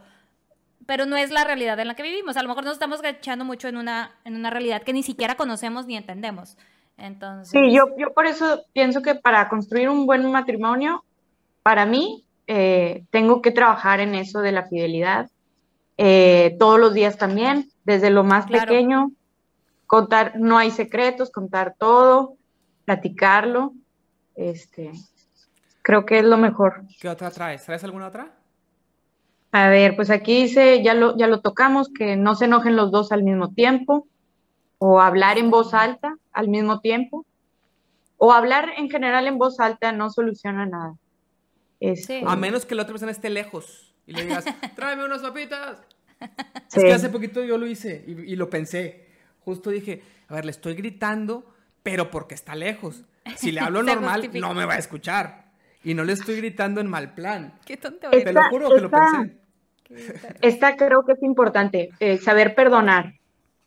[SPEAKER 3] pero no es la realidad en la que vivimos. A lo mejor nos estamos echando mucho en una, en una realidad que ni siquiera conocemos ni entendemos. Entonces...
[SPEAKER 2] Sí, yo, yo por eso pienso que para construir un buen matrimonio, para mí, eh, tengo que trabajar en eso de la fidelidad eh, todos los días también, desde lo más pequeño contar, no hay secretos, contar todo, platicarlo, este, creo que es lo mejor.
[SPEAKER 1] ¿Qué otra traes? ¿Traes alguna otra?
[SPEAKER 2] A ver, pues aquí dice, ya lo, ya lo tocamos, que no se enojen los dos al mismo tiempo, o hablar en voz alta al mismo tiempo, o hablar en general en voz alta no soluciona nada.
[SPEAKER 1] Este, A menos que la otra persona esté lejos y le digas, tráeme unas papitas. Es que hace poquito yo lo hice y lo pensé justo dije, a ver, le estoy gritando, pero porque está lejos. Si le hablo normal, no me va a escuchar. Y no le estoy gritando en mal plan.
[SPEAKER 3] Qué tonto.
[SPEAKER 1] Te lo juro que lo pensé.
[SPEAKER 2] Esta creo que es importante, eh, saber perdonar.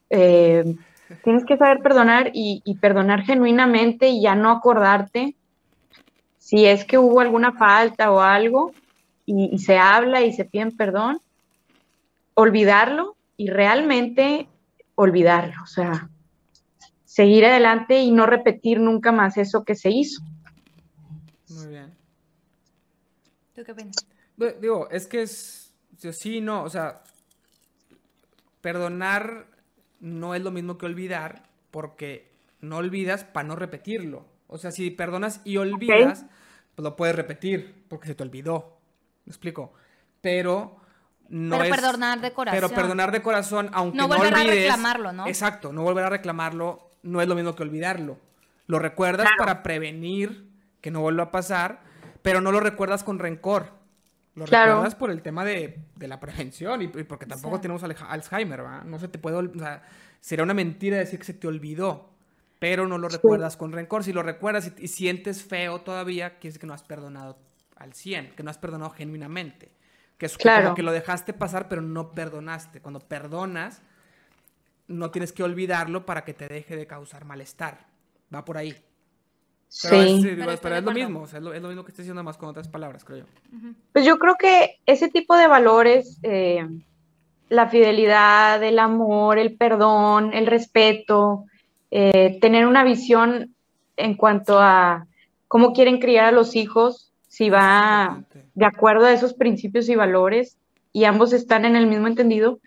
[SPEAKER 2] Eh, tienes que saber perdonar y, perdonar genuinamente y ya no acordarte si es que hubo alguna falta o algo y, y se habla y se piden perdón, olvidarlo y realmente olvidarlo, o sea, seguir adelante y no repetir nunca más eso que se hizo.
[SPEAKER 1] Muy bien.
[SPEAKER 3] ¿Tú qué piensas?
[SPEAKER 1] Digo, es que es, sí, no, o sea, perdonar no es lo mismo que olvidar, porque no olvidas para no repetirlo. O sea, si perdonas y olvidas, pues lo puedes repetir, porque se te olvidó. ¿Me explico? Pero
[SPEAKER 3] pero perdonar de corazón.
[SPEAKER 1] Pero perdonar de corazón, aunque no, no volver a reclamarlo, ¿no? Exacto, no volver a reclamarlo no es lo mismo que olvidarlo. Lo recuerdas para prevenir que no vuelva a pasar, pero no lo recuerdas con rencor. Lo recuerdas por el tema de, la prevención y, porque tampoco tenemos Alzheimer, ¿va? No se te puede, o sea, sería una mentira decir que se te olvidó, pero no lo recuerdas con rencor. Si lo recuerdas y, y, sientes feo todavía, quiere decir que no has perdonado al 100, que no has perdonado genuinamente. Que es como que lo dejaste pasar, pero no perdonaste. Cuando perdonas, no tienes que olvidarlo para que te deje de causar malestar. Va por ahí. Pero, sí. es, pero es lo mismo, es, lo, mismo que estoy diciendo más con otras palabras, creo yo.
[SPEAKER 2] Pues yo creo que ese tipo de valores, eh, la fidelidad, el amor, el perdón, el respeto, eh, tener una visión en cuanto a cómo quieren criar a los hijos, si va de acuerdo a esos principios y valores y ambos están en el mismo entendido,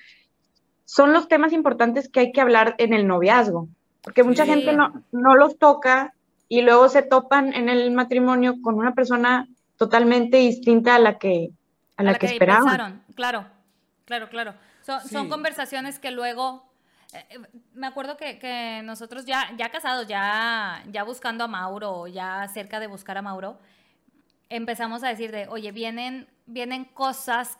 [SPEAKER 2] son los temas importantes que hay que hablar en el noviazgo. porque mucha gente no, no los toca y luego se topan en el matrimonio con una persona totalmente distinta a la que, a la, que, esperaban.
[SPEAKER 3] Claro, claro, claro. Son, conversaciones que luego eh, eh, me acuerdo que, nosotros ya, ya casados, ya, ya buscando a Mauro, ya cerca de buscar a Mauro, empezamos a decir de, oye, vienen, vienen cosas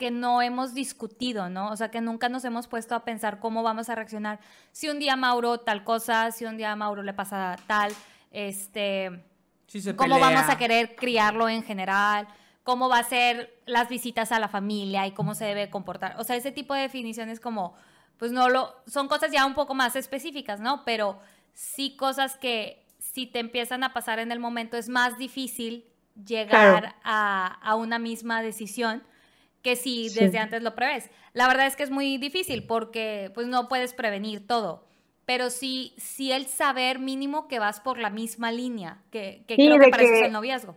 [SPEAKER 3] que no hemos discutido, ¿no? O sea, que nunca nos hemos puesto a pensar cómo vamos a reaccionar. Si un día Mauro tal cosa, si un día a Mauro le pasa tal, este, cómo vamos a querer criarlo en general, cómo va a ser las visitas a la familia y cómo se debe comportar. O sea, ese tipo de definiciones como, pues no lo, son cosas ya un poco más específicas, ¿no? Pero sí cosas que si te empiezan a pasar en el momento es más difícil llegar a, a, una misma decisión que si desde antes lo prevés. La verdad es que es muy difícil porque pues no puedes prevenir todo, pero sí, sí el saber mínimo que vas por la misma línea, que, que creo que para eso es el noviazgo.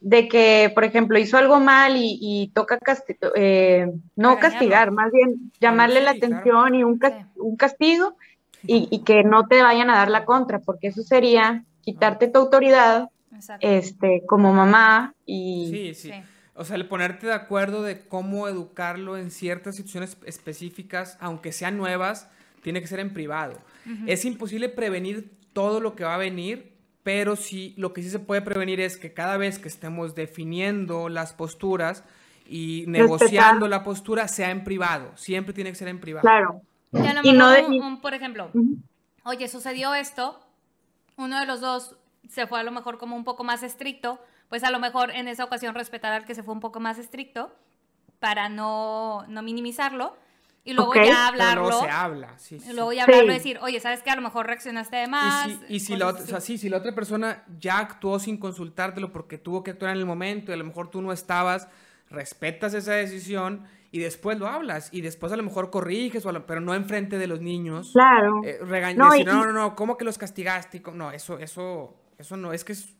[SPEAKER 2] De que, por ejemplo, hizo algo mal y, toca eh, no castigar, más bien llamarle la atención y un, un castigo y, que no te vayan a dar la contra, porque eso sería quitarte tu autoridad este, como mamá y...
[SPEAKER 1] Sí, sí. O sea, el ponerte de acuerdo de cómo educarlo en ciertas situaciones específicas, aunque sean nuevas, tiene que ser en privado. Es imposible prevenir todo lo que va a venir, pero sí, lo que sí se puede prevenir es que cada vez que estemos definiendo las posturas y negociando la postura, sea en privado. Siempre tiene que ser en privado.
[SPEAKER 2] Claro.
[SPEAKER 3] Y, no por ejemplo, oye, sucedió esto, uno de los dos se fue a lo mejor como un poco más estricto, pues a lo mejor en esa ocasión respetar al que se fue un poco más estricto para no, no minimizarlo. Y luego ya hablarlo.
[SPEAKER 1] Luego se habla, sí,
[SPEAKER 3] Y luego ya hablarlo y decir, oye, ¿sabes que A lo mejor reaccionaste de más.
[SPEAKER 1] Y si, la, otra, si la otra persona ya actuó sin consultártelo porque tuvo que actuar en el momento y a lo mejor tú no estabas, respetas esa decisión y después lo hablas y después a lo mejor corriges, o pero no enfrente de los niños.
[SPEAKER 2] Claro.
[SPEAKER 1] Eh, no, no, no, no, ¿cómo que los castigaste? No, eso, eso, eso no, es que es,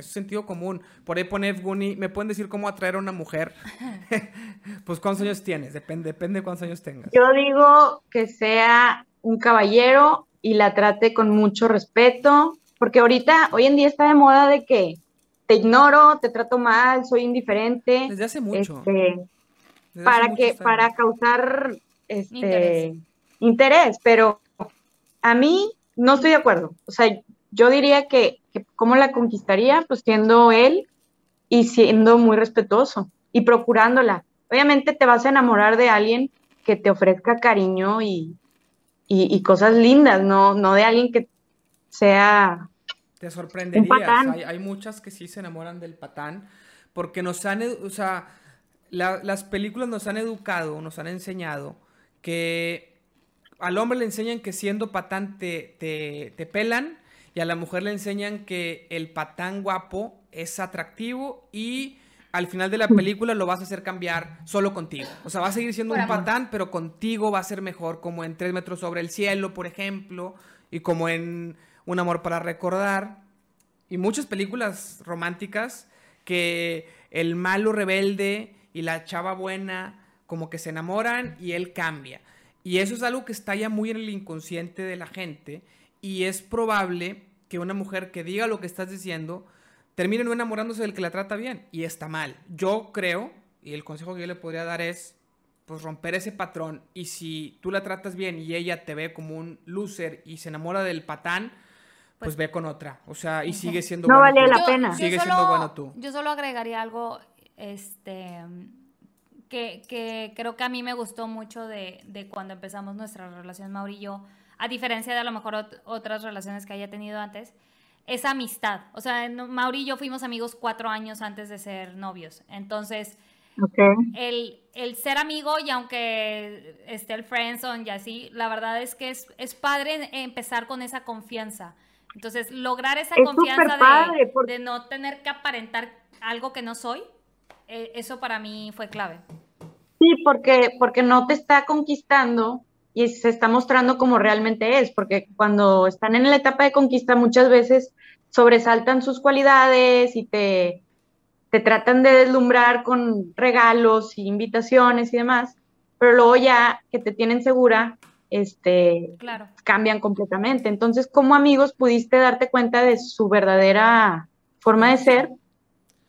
[SPEAKER 1] sentido común. Por ahí pone Guni, ¿me pueden decir cómo atraer a una mujer? pues ¿cuántos años tienes? Depende, depende de cuántos años tengas.
[SPEAKER 2] Yo digo que sea un caballero y la trate con mucho respeto, porque ahorita, hoy en día está de moda de que te ignoro, te trato mal, soy indiferente.
[SPEAKER 1] Desde hace mucho.
[SPEAKER 2] Este, para que, para causar este interés. interés, pero a mí no estoy de acuerdo. O sea, yo diría que, ¿cómo la conquistaría? Pues siendo él y siendo muy respetuoso y procurándola. Obviamente te vas a enamorar de alguien que te ofrezca cariño y, cosas lindas, no, no de alguien que sea...
[SPEAKER 1] Te sorprenderías. Hay, hay, muchas que sí se enamoran del patán porque nos han, o sea, las películas nos han educado, nos han enseñado que al hombre le enseñan que siendo patán te, te pelan y a la mujer le enseñan que el patán guapo es atractivo y al final de la película lo vas a hacer cambiar solo contigo. O sea, va a seguir siendo un patán, pero contigo va a ser mejor, como en Tres metros sobre el cielo, por ejemplo, y como en Un amor para recordar. Y muchas películas románticas que el malo rebelde y la chava buena como que se enamoran y él cambia. Y eso es algo que está ya muy en el inconsciente de la gente y es probable que una mujer que diga lo que estás diciendo termine no enamorándose del que la trata bien y está mal. Yo creo, y el consejo que yo le podría dar es pues romper ese patrón y si tú la tratas bien y ella te ve como un loser y se enamora del patán, pues, pues ve con otra. O sea, y sigue siendo
[SPEAKER 2] no vale la pena.
[SPEAKER 1] Sigue siendo bueno tú.
[SPEAKER 3] Yo solo agregaría algo este que, que, creo que a mí me gustó mucho de, de cuando empezamos nuestra relación Mauri y yo a diferencia de a lo mejor otras relaciones que haya tenido antes, es amistad. O sea, Mauri y yo fuimos amigos cuatro años antes de ser novios. Entonces, el, el, ser amigo y aunque esté el friendzone y así, la verdad es que es, es padre empezar con esa confianza. Entonces, lograr esa confianza de, de, no tener que aparentar algo que no soy, eh, eso para mí fue clave.
[SPEAKER 2] Sí, porque, porque no te está conquistando y se está mostrando como realmente es, porque cuando están en la etapa de conquista muchas veces sobresaltan sus cualidades y te, te tratan de deslumbrar con regalos y invitaciones y demás, pero luego ya que te tienen segura, este, cambian completamente. Entonces, como amigos pudiste darte cuenta de su verdadera forma de ser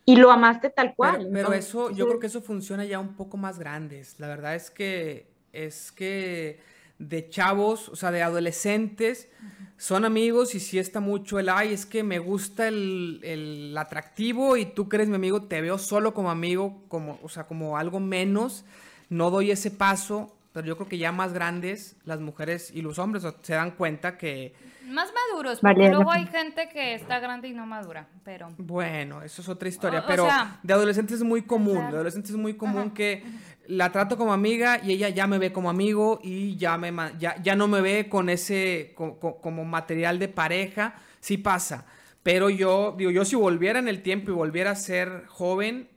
[SPEAKER 2] y lo amaste tal cual.
[SPEAKER 1] Pero, eso, yo creo que eso funciona ya un poco más grandes. La verdad es que, es que de chavos, o sea, de adolescentes, son amigos y si está mucho el, ay, es que me gusta el, el, atractivo y tú crees mi amigo, te veo solo como amigo, como, o sea, como algo menos, no doy ese paso, pero yo creo que ya más grandes, las mujeres y los hombres se dan cuenta que...
[SPEAKER 3] Más maduros, porque luego hay gente que está grande y no madura, pero...
[SPEAKER 1] Bueno, eso es otra historia, pero de adolescentes es muy común, de adolescentes es muy común que la trato como amiga y ella ya me ve como amigo y ya, me, ya, ya no me ve con ese, como material de pareja, sí pasa. Pero yo, digo, yo si volviera en el tiempo y volviera a ser joven,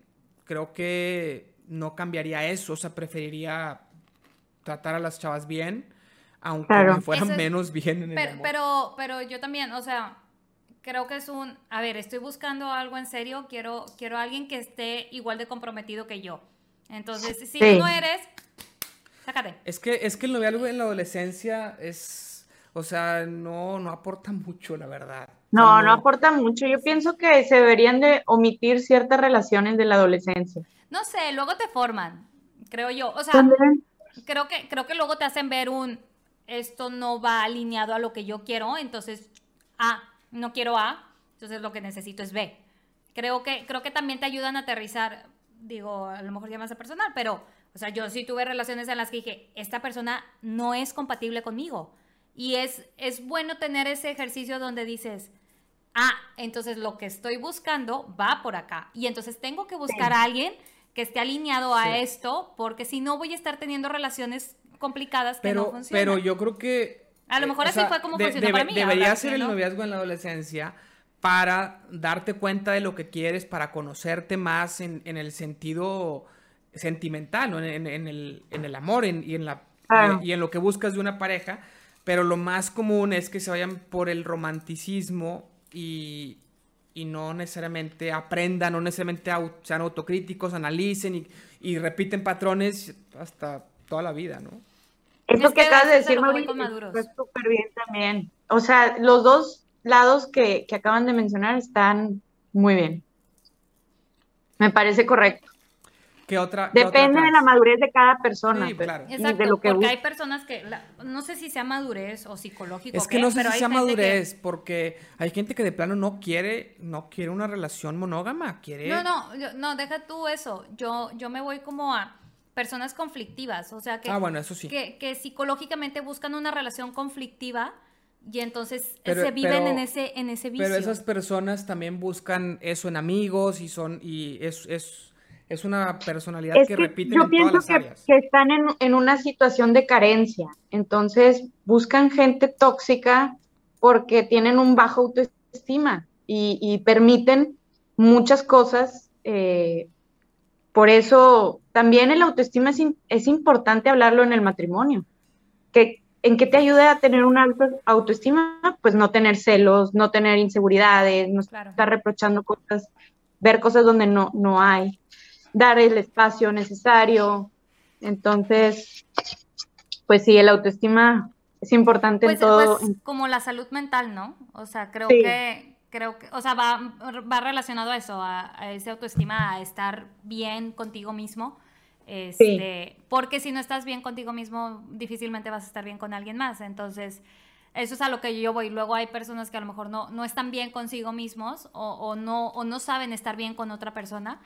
[SPEAKER 1] creo que no cambiaría eso, o sea, preferiría tratar a las chavas bien, aunque me fueran menos bien en
[SPEAKER 3] pero, el Pero, pero yo también, o sea, creo que es un, a ver, estoy buscando algo en serio, quiero, quiero a alguien que esté igual de comprometido que yo. Entonces, si tú no eres, sácate.
[SPEAKER 1] Es que, es que el noviazgo en la adolescencia es, o sea, no, no aporta mucho, la verdad.
[SPEAKER 2] No, no aporta mucho. Yo pienso que se deberían de omitir ciertas relaciones de la adolescencia.
[SPEAKER 3] No sé, luego te forman, creo yo. O sea, creo que, creo que luego te hacen ver un, esto no va alineado a lo que yo quiero, entonces A, no quiero A, entonces lo que necesito es B. Creo que, creo que también te ayudan a aterrizar, digo, a lo mejor ya más personal, pero, o sea, yo sí tuve relaciones en las que dije, esta persona no es compatible conmigo. Y es, es bueno tener ese ejercicio donde dices, ah, entonces lo que estoy buscando va por acá. Y entonces tengo que buscar a alguien que esté alineado a esto, porque si no voy a estar teniendo relaciones complicadas que no funcionan.
[SPEAKER 1] Pero yo creo que...
[SPEAKER 3] A lo eh, mejor así fue como funcionó para mí.
[SPEAKER 1] Debería ser el noviazgo en la adolescencia para darte cuenta de lo que quieres, para conocerte más en, el sentido sentimental, en, el, amor y, en la, y en lo que buscas de una pareja. Pero lo más común es que se vayan por el romanticismo y, y no necesariamente aprendan, no necesariamente sean autocríticos, analicen y, repiten patrones hasta toda la vida, ¿no?
[SPEAKER 2] Eso que acabas de decir, Mauricio, fue súper bien también. O sea, los dos lados que, que acaban de mencionar están muy bien. Me parece correcto.
[SPEAKER 1] ¿Qué otra,
[SPEAKER 2] Depende de la madurez de cada persona.
[SPEAKER 3] Exacto, porque hay personas que, no sé si sea madurez o psicológico.
[SPEAKER 1] Es que no sé si sea madurez, porque hay gente que de plano no quiere, no quiere una relación monógama, quiere...
[SPEAKER 3] No, no, no, deja tú eso. Yo, yo me voy como a personas conflictivas, o sea que...
[SPEAKER 1] Ah, bueno, eso sí.
[SPEAKER 3] Que, que psicológicamente buscan una relación conflictiva y entonces se viven en ese en ese vicio.
[SPEAKER 1] Pero esas personas también buscan eso en amigos y son y es, es es una personalidad que, repite en todas las
[SPEAKER 2] que, que están en, en, una situación de carencia, entonces buscan gente tóxica porque tienen un bajo autoestima y, y permiten muchas cosas. Eh, por eso también el autoestima es, es, importante hablarlo en el matrimonio. Que, ¿En qué te ayuda a tener una alta autoestima? Pues no tener celos, no tener inseguridades, no estar reprochando cosas, ver cosas donde no, no hay dar el espacio necesario. Entonces, pues sí, el autoestima es importante en pues, todo. Pues,
[SPEAKER 3] como la salud mental, ¿no? O sea, creo que creo que, o sea, va, va relacionado a eso, a, ese autoestima, a estar bien contigo mismo. Este, Porque si no estás bien contigo mismo, difícilmente vas a estar bien con alguien más. Entonces, eso es a lo que yo voy. Luego hay personas que a lo mejor no, no están bien consigo mismos o, o no, o no saben estar bien con otra persona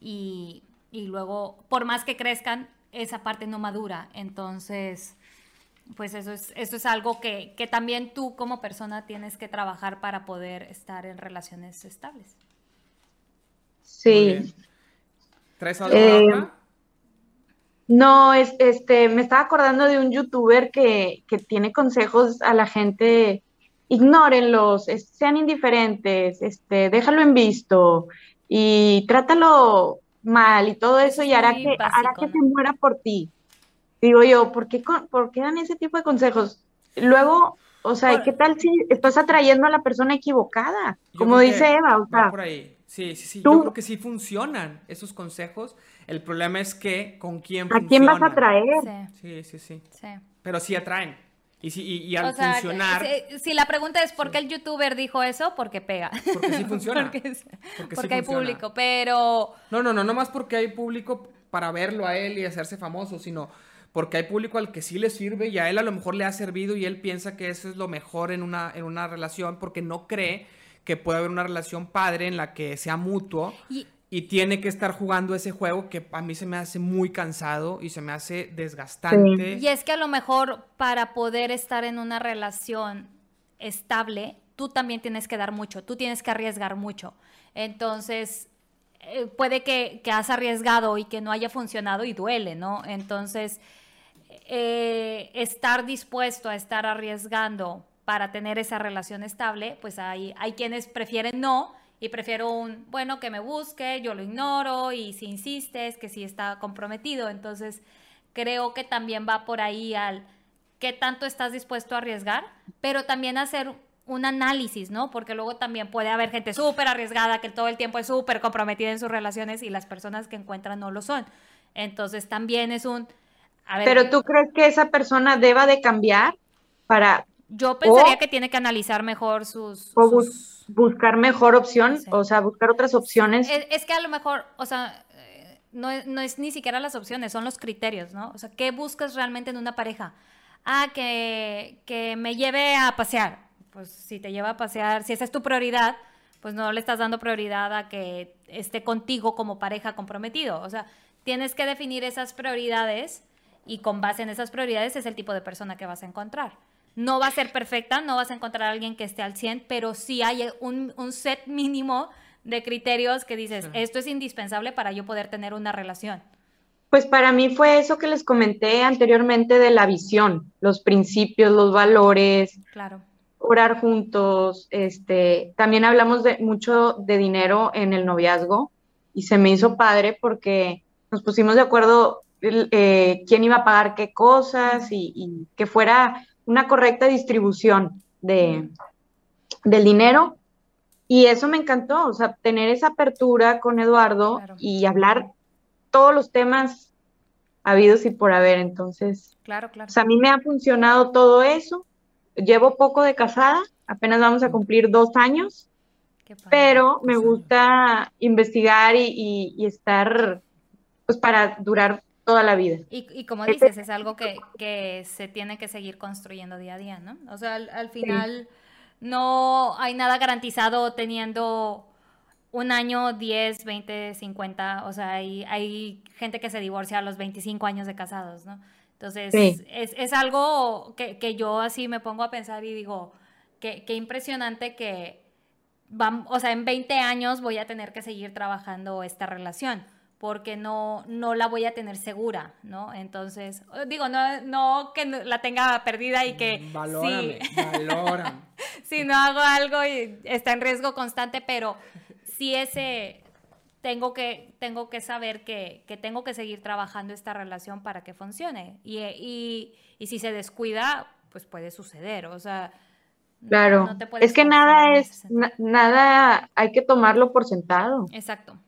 [SPEAKER 3] y, luego, por más que crezcan, esa parte no madura. Entonces, pues eso es, eso es algo que, también tú como persona tienes que trabajar para poder estar en relaciones estables.
[SPEAKER 2] Sí.
[SPEAKER 1] ¿Traes algo eh,
[SPEAKER 2] No, es, este, me estaba acordando de un youtuber que, que tiene consejos a la gente, ignórenlos, sean indiferentes, este, déjalo en visto, y trátalo mal y todo eso y hará que, hará que se muera por ti. Digo yo, ¿por qué, ¿por qué dan ese tipo de consejos? Luego, o sea, ¿qué tal si estás atrayendo a la persona equivocada? Como dice Eva, o sea.
[SPEAKER 1] por ahí. Sí, sí, sí. Yo creo que sí funcionan esos consejos. El problema es que con quién
[SPEAKER 2] ¿A quién vas a traer?
[SPEAKER 1] Sí, sí, sí. sí. Pero sí atraen. Y, si, y, al funcionar.
[SPEAKER 3] Si, la pregunta es por qué el youtuber dijo eso, porque pega.
[SPEAKER 1] Porque sí funciona.
[SPEAKER 3] porque, hay público, pero.
[SPEAKER 1] No, no, no, no más porque hay público para verlo a él y hacerse famoso, sino porque hay público al que sí le sirve y a él a lo mejor le ha servido y él piensa que eso es lo mejor en una, en una relación porque no cree que puede haber una relación padre en la que sea mutuo y, tiene que estar jugando ese juego que a mí se me hace muy cansado y se me hace desgastante.
[SPEAKER 3] Y es que a lo mejor para poder estar en una relación estable, tú también tienes que dar mucho, tú tienes que arriesgar mucho. Entonces, eh, puede que, que, has arriesgado y que no haya funcionado y duele, ¿no? Entonces, eh, estar dispuesto a estar arriesgando para tener esa relación estable, pues hay, hay quienes prefieren no y prefiero un, bueno, que me busque, yo lo ignoro y si insistes, que si está comprometido. Entonces, creo que también va por ahí al qué tanto estás dispuesto a arriesgar, pero también hacer un análisis, ¿no? Porque luego también puede haber gente súper arriesgada que todo el tiempo es súper comprometida en sus relaciones y las personas que encuentran no lo son. Entonces también es un...
[SPEAKER 2] pero tú crees que esa persona deba de cambiar para,
[SPEAKER 3] yo pensaría que tiene que analizar mejor sus...
[SPEAKER 2] O buscar mejor opción, o sea, buscar otras opciones.
[SPEAKER 3] Es, que a lo mejor, o sea, eh, no es, no es, ni siquiera las opciones, son los criterios, ¿no? O sea, ¿qué buscas realmente en una pareja? Ah, que, que me lleve a pasear. Pues si te lleva a pasear, si esa es tu prioridad, pues no le estás dando prioridad a que esté contigo como pareja comprometido. O sea, tienes que definir esas prioridades y con base en esas prioridades es el tipo de persona que vas a encontrar. No va a ser perfecta, no vas a encontrar a alguien que esté al 100, pero sí hay un, set mínimo de criterios que dices, esto es indispensable para yo poder tener una relación.
[SPEAKER 2] Pues para mí fue eso que les comenté anteriormente de la visión, los principios, los valores.
[SPEAKER 3] Claro.
[SPEAKER 2] Orar juntos, este, también hablamos de mucho de dinero en el noviazgo y se me hizo padre porque nos pusimos de acuerdo eh, quién iba a pagar qué cosas y que fuera una correcta distribución de, del dinero. Y eso me encantó, o sea, tener esa apertura con Eduardo y hablar todos los temas habidos y por haber. Entonces,
[SPEAKER 3] claro, claro.
[SPEAKER 2] O sea, a mí me ha funcionado todo eso. Llevo poco de casada, apenas vamos a cumplir dos años, pero me gusta investigar y, y estar, pues, para durar toda la vida.
[SPEAKER 3] Y, como dices, es algo que, se tiene que seguir construyendo día a día, ¿no? O sea, al, final no hay nada garantizado teniendo un año, 10, 20, 50, o sea, hay, hay gente que se divorcia a los 25 años de casados, ¿no? Entonces, es, algo que, yo así me pongo a pensar y digo, qué, impresionante que, vamos, o sea, en 20 años voy a tener que seguir trabajando esta relación porque no, no la voy a tener segura, ¿no? Entonces, digo, no, no que la tenga perdida y que...
[SPEAKER 1] Valórame,
[SPEAKER 3] sí, si no hago algo y está en riesgo constante, pero sí ese... Tengo que, tengo que saber que, que tengo que seguir trabajando esta relación para que funcione. Y, y, y si se descuida, pues puede suceder. O sea,
[SPEAKER 2] Claro, es que nada es, nada hay que tomarlo por sentado.
[SPEAKER 3] Exacto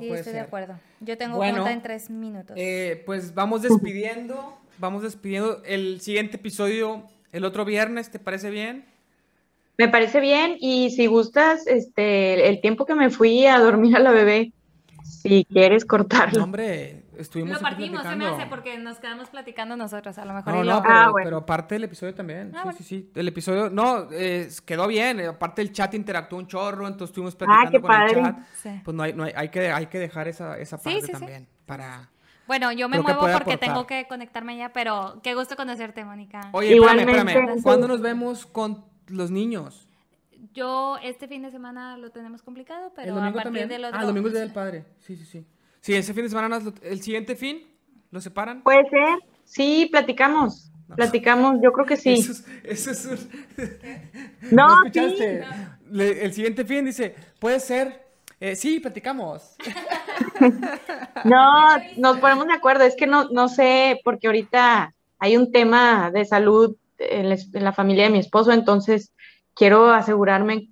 [SPEAKER 3] sí, estoy de acuerdo. Yo tengo cuenta en tres minutos.
[SPEAKER 1] Eh, pues vamos despidiendo, vamos despidiendo. El siguiente episodio, el otro viernes, ¿te parece bien?
[SPEAKER 2] Me parece bien y si gustas, este, el tiempo que me fui a dormir a la bebé, si quieres cortarlo.
[SPEAKER 1] hombre, estuvimos
[SPEAKER 3] Lo partimos, se me hace, porque nos quedamos platicando nosotros, a lo mejor. No,
[SPEAKER 1] no, pero, ah, pero, aparte del episodio también. Ah, sí, sí, sí. El episodio, no, quedó bien. Aparte el chat interactuó un chorro, entonces estuvimos ah, platicando con el chat. Pues no hay, no hay, hay, que, hay que dejar esa, esa parte también para...
[SPEAKER 3] Bueno, yo me muevo porque tengo que conectarme ya, pero qué gusto conocerte, Mónica.
[SPEAKER 1] Oye, espérame, espérame. ¿Cuándo nos vemos con los niños?
[SPEAKER 3] Yo este fin de semana lo tenemos complicado, pero a partir del otro...
[SPEAKER 1] Ah, el domingo es el del padre. Sí, sí, sí. Sí, ese fin de semana, el siguiente fin, ¿lo separan?
[SPEAKER 2] Puede ser. Sí, platicamos. Platicamos, yo creo que sí.
[SPEAKER 1] Eso es, un...
[SPEAKER 2] No, ¿No escuchaste?
[SPEAKER 1] el siguiente fin dice, puede ser. Eh, sí, platicamos.
[SPEAKER 2] no, nos ponemos de acuerdo. Es que no, no sé, porque ahorita hay un tema de salud en la familia de mi esposo, entonces quiero asegurarme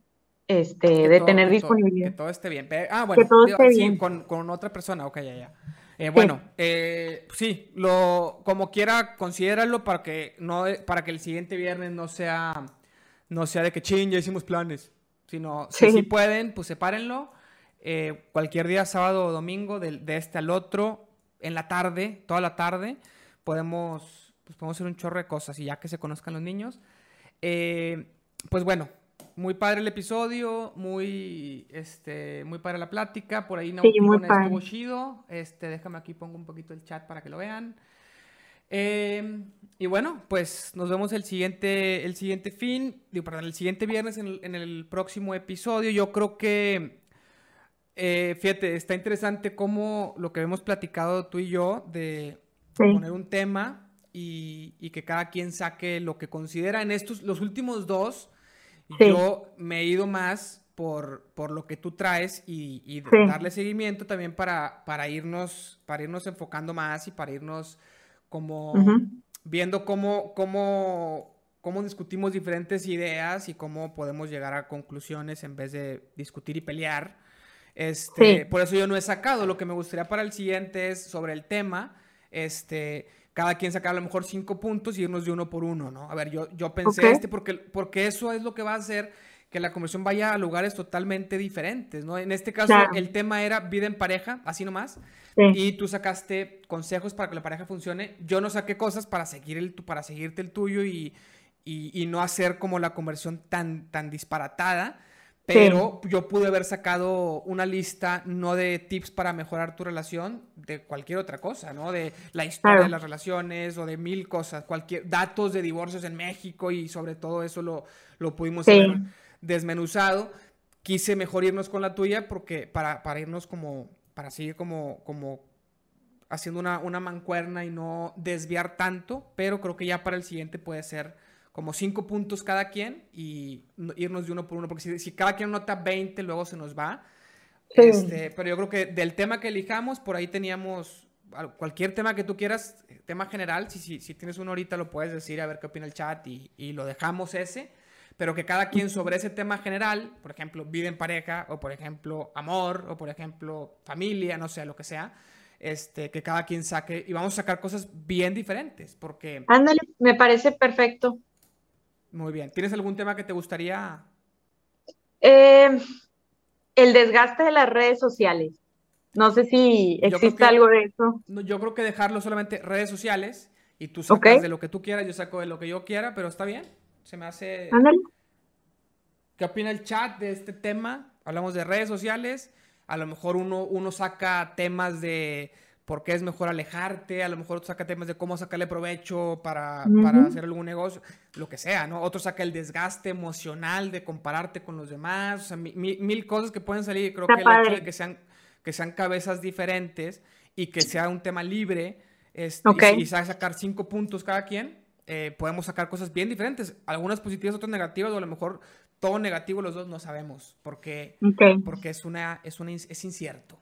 [SPEAKER 2] este, de tener disponibilidad.
[SPEAKER 1] que todo esté bien. Ah, bueno, que todo esté bien. Con, con, otra persona, ok, ya, ya. Eh, bueno, sí. Eh, sí, lo, como quiera, considéralo para que, no, para que el siguiente viernes no sea, no sea de que ching, ya hicimos planes. Sino, si sí pueden, pues sepárenlo. Eh, cualquier día, sábado o domingo, de, de, este al otro, en la tarde, toda la tarde, podemos, pues podemos hacer un chorro de cosas y ya que se conozcan los niños. pues bueno, muy padre el episodio, muy, este, muy padre la plática. Por ahí no sí, estuvo chido. Este, déjame aquí pongo un poquito el chat para que lo vean. Em, y bueno, pues nos vemos el siguiente, el siguiente fin, digo, perdón, el siguiente viernes en el, próximo episodio. Yo creo que, eh, fíjate, está interesante cómo lo que hemos platicado tú y yo de poner un tema y, y, que cada quien saque lo que considera en estos, los últimos dos yo me he ido más por, por lo que tú traes y, darle seguimiento también para, para, irnos, para irnos enfocando más y para irnos como viendo cómo, cómo, cómo discutimos diferentes ideas y cómo podemos llegar a conclusiones en vez de discutir y pelear. Este, Por eso yo no he sacado. Lo que me gustaría para el siguiente es sobre el tema. Este, cada quien sacar a lo mejor cinco puntos y irnos de uno por uno, ¿no? A ver, yo, yo pensé este porque, porque eso es lo que va a hacer que la conversión vaya a lugares totalmente diferentes, ¿no? En este caso, el tema era vida en pareja, así nomás, y tú sacaste consejos para que la pareja funcione. Yo no saqué cosas para, seguir el, para seguirte el tuyo y, y, y no hacer como la conversión tan, tan disparatada. Pero yo pude haber sacado una lista no de tips para mejorar tu relación, de cualquier otra cosa, ¿no? De la historia de las relaciones o de mil cosas, cualquier datos de divorcios en México y sobre todo eso lo, lo pudimos haber desmenuzado. Quise mejor irnos con la tuya porque para, para irnos como, para seguir como, como haciendo una, una mancuerna y no desviar tanto, pero creo que ya para el siguiente puede ser como cinco puntos cada quien y irnos de uno por uno, porque si, cada quien nota 20, luego se nos va. Este, pero yo creo que del tema que elijamos, por ahí teníamos cualquier tema que tú quieras, tema general, si, si, si tienes uno ahorita lo puedes decir, a ver qué opina el chat y, y, lo dejamos ese, pero que cada quien sobre ese tema general, por ejemplo, vida en pareja, o por ejemplo, amor, o por ejemplo, familia, no sé, lo que sea, este, que cada quien saque, y vamos a sacar cosas bien diferentes, porque...
[SPEAKER 2] Ándale, me parece perfecto.
[SPEAKER 1] Muy bien. ¿Tienes algún tema que te gustaría?
[SPEAKER 2] Eh, el desgaste de las redes sociales. No sé si existe algo de eso.
[SPEAKER 1] yo creo que dejarlo solamente redes sociales y tú sacas de lo que tú quieras, yo saco de lo que yo quiera, pero está bien. Se me hace. Ándale. ¿Qué opina el chat de este tema? Hablamos de redes sociales. A lo mejor uno, uno saca temas de por qué es mejor alejarte, a lo mejor otro saca temas de cómo sacarle provecho para, para, hacer algún negocio, lo que sea, ¿no? Otro saca el desgaste emocional de compararte con los demás, o sea, mil, cosas que pueden salir. Creo que el hecho de que sean, que sean cabezas diferentes y que sea un tema libre, este, y, sacar cinco puntos cada quien, eh, podemos sacar cosas bien diferentes, algunas positivas, otras negativas, o a lo mejor todo negativo los dos no sabemos, porque, porque es, una, es, una, es incierto.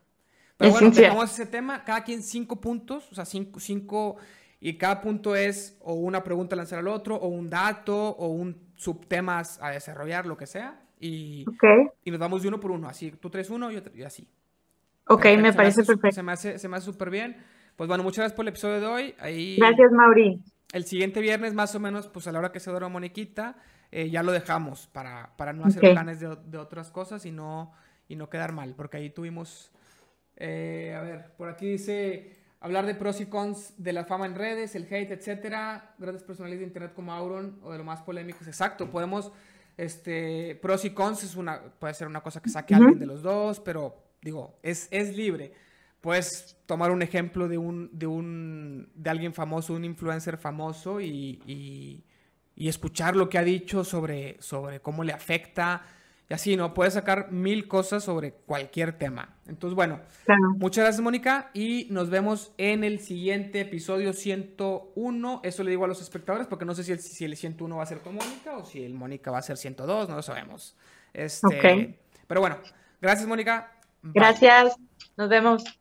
[SPEAKER 1] Pero bueno, tenemos ese tema, cada quien cinco puntos, o sea, cinco, cinco, y cada punto es o una pregunta a lanzar al otro, o un dato, o un subtema a desarrollar, lo que sea, y, y nos damos de uno por uno, así, tú traes uno y, y así.
[SPEAKER 2] Ok, me parece perfecto.
[SPEAKER 1] Se me hace súper bien. Pues bueno, muchas gracias por el episodio de hoy. Ahí,
[SPEAKER 2] gracias, Mauri.
[SPEAKER 1] El siguiente viernes, más o menos, pues a la hora que se duerma Moniquita, eh, ya lo dejamos para, para no hacer planes de, de, otras cosas y no, y no quedar mal, porque ahí tuvimos eh, a ver, por aquí dice hablar de pros y cons de la fama en redes, el hate, etcétera, grandes personalidades de internet como Auron o de lo más polémicos. Exacto, podemos, este, pros y cons es una, puede ser una cosa que saque alguien de los dos, pero digo, es, es libre. Puedes tomar un ejemplo de un, de un, de alguien famoso, un influencer famoso y, y, y escuchar lo que ha dicho sobre, sobre cómo le afecta y así, ¿no? Puedes sacar mil cosas sobre cualquier tema. Entonces, bueno, muchas gracias, Mónica. Y nos vemos en el siguiente episodio 101. Eso le digo a los espectadores porque no sé si el, si el 101 va a ser con Mónica o si el Mónica va a ser 102, no lo sabemos. Este, Pero bueno, gracias, Mónica.
[SPEAKER 2] Gracias. Nos vemos.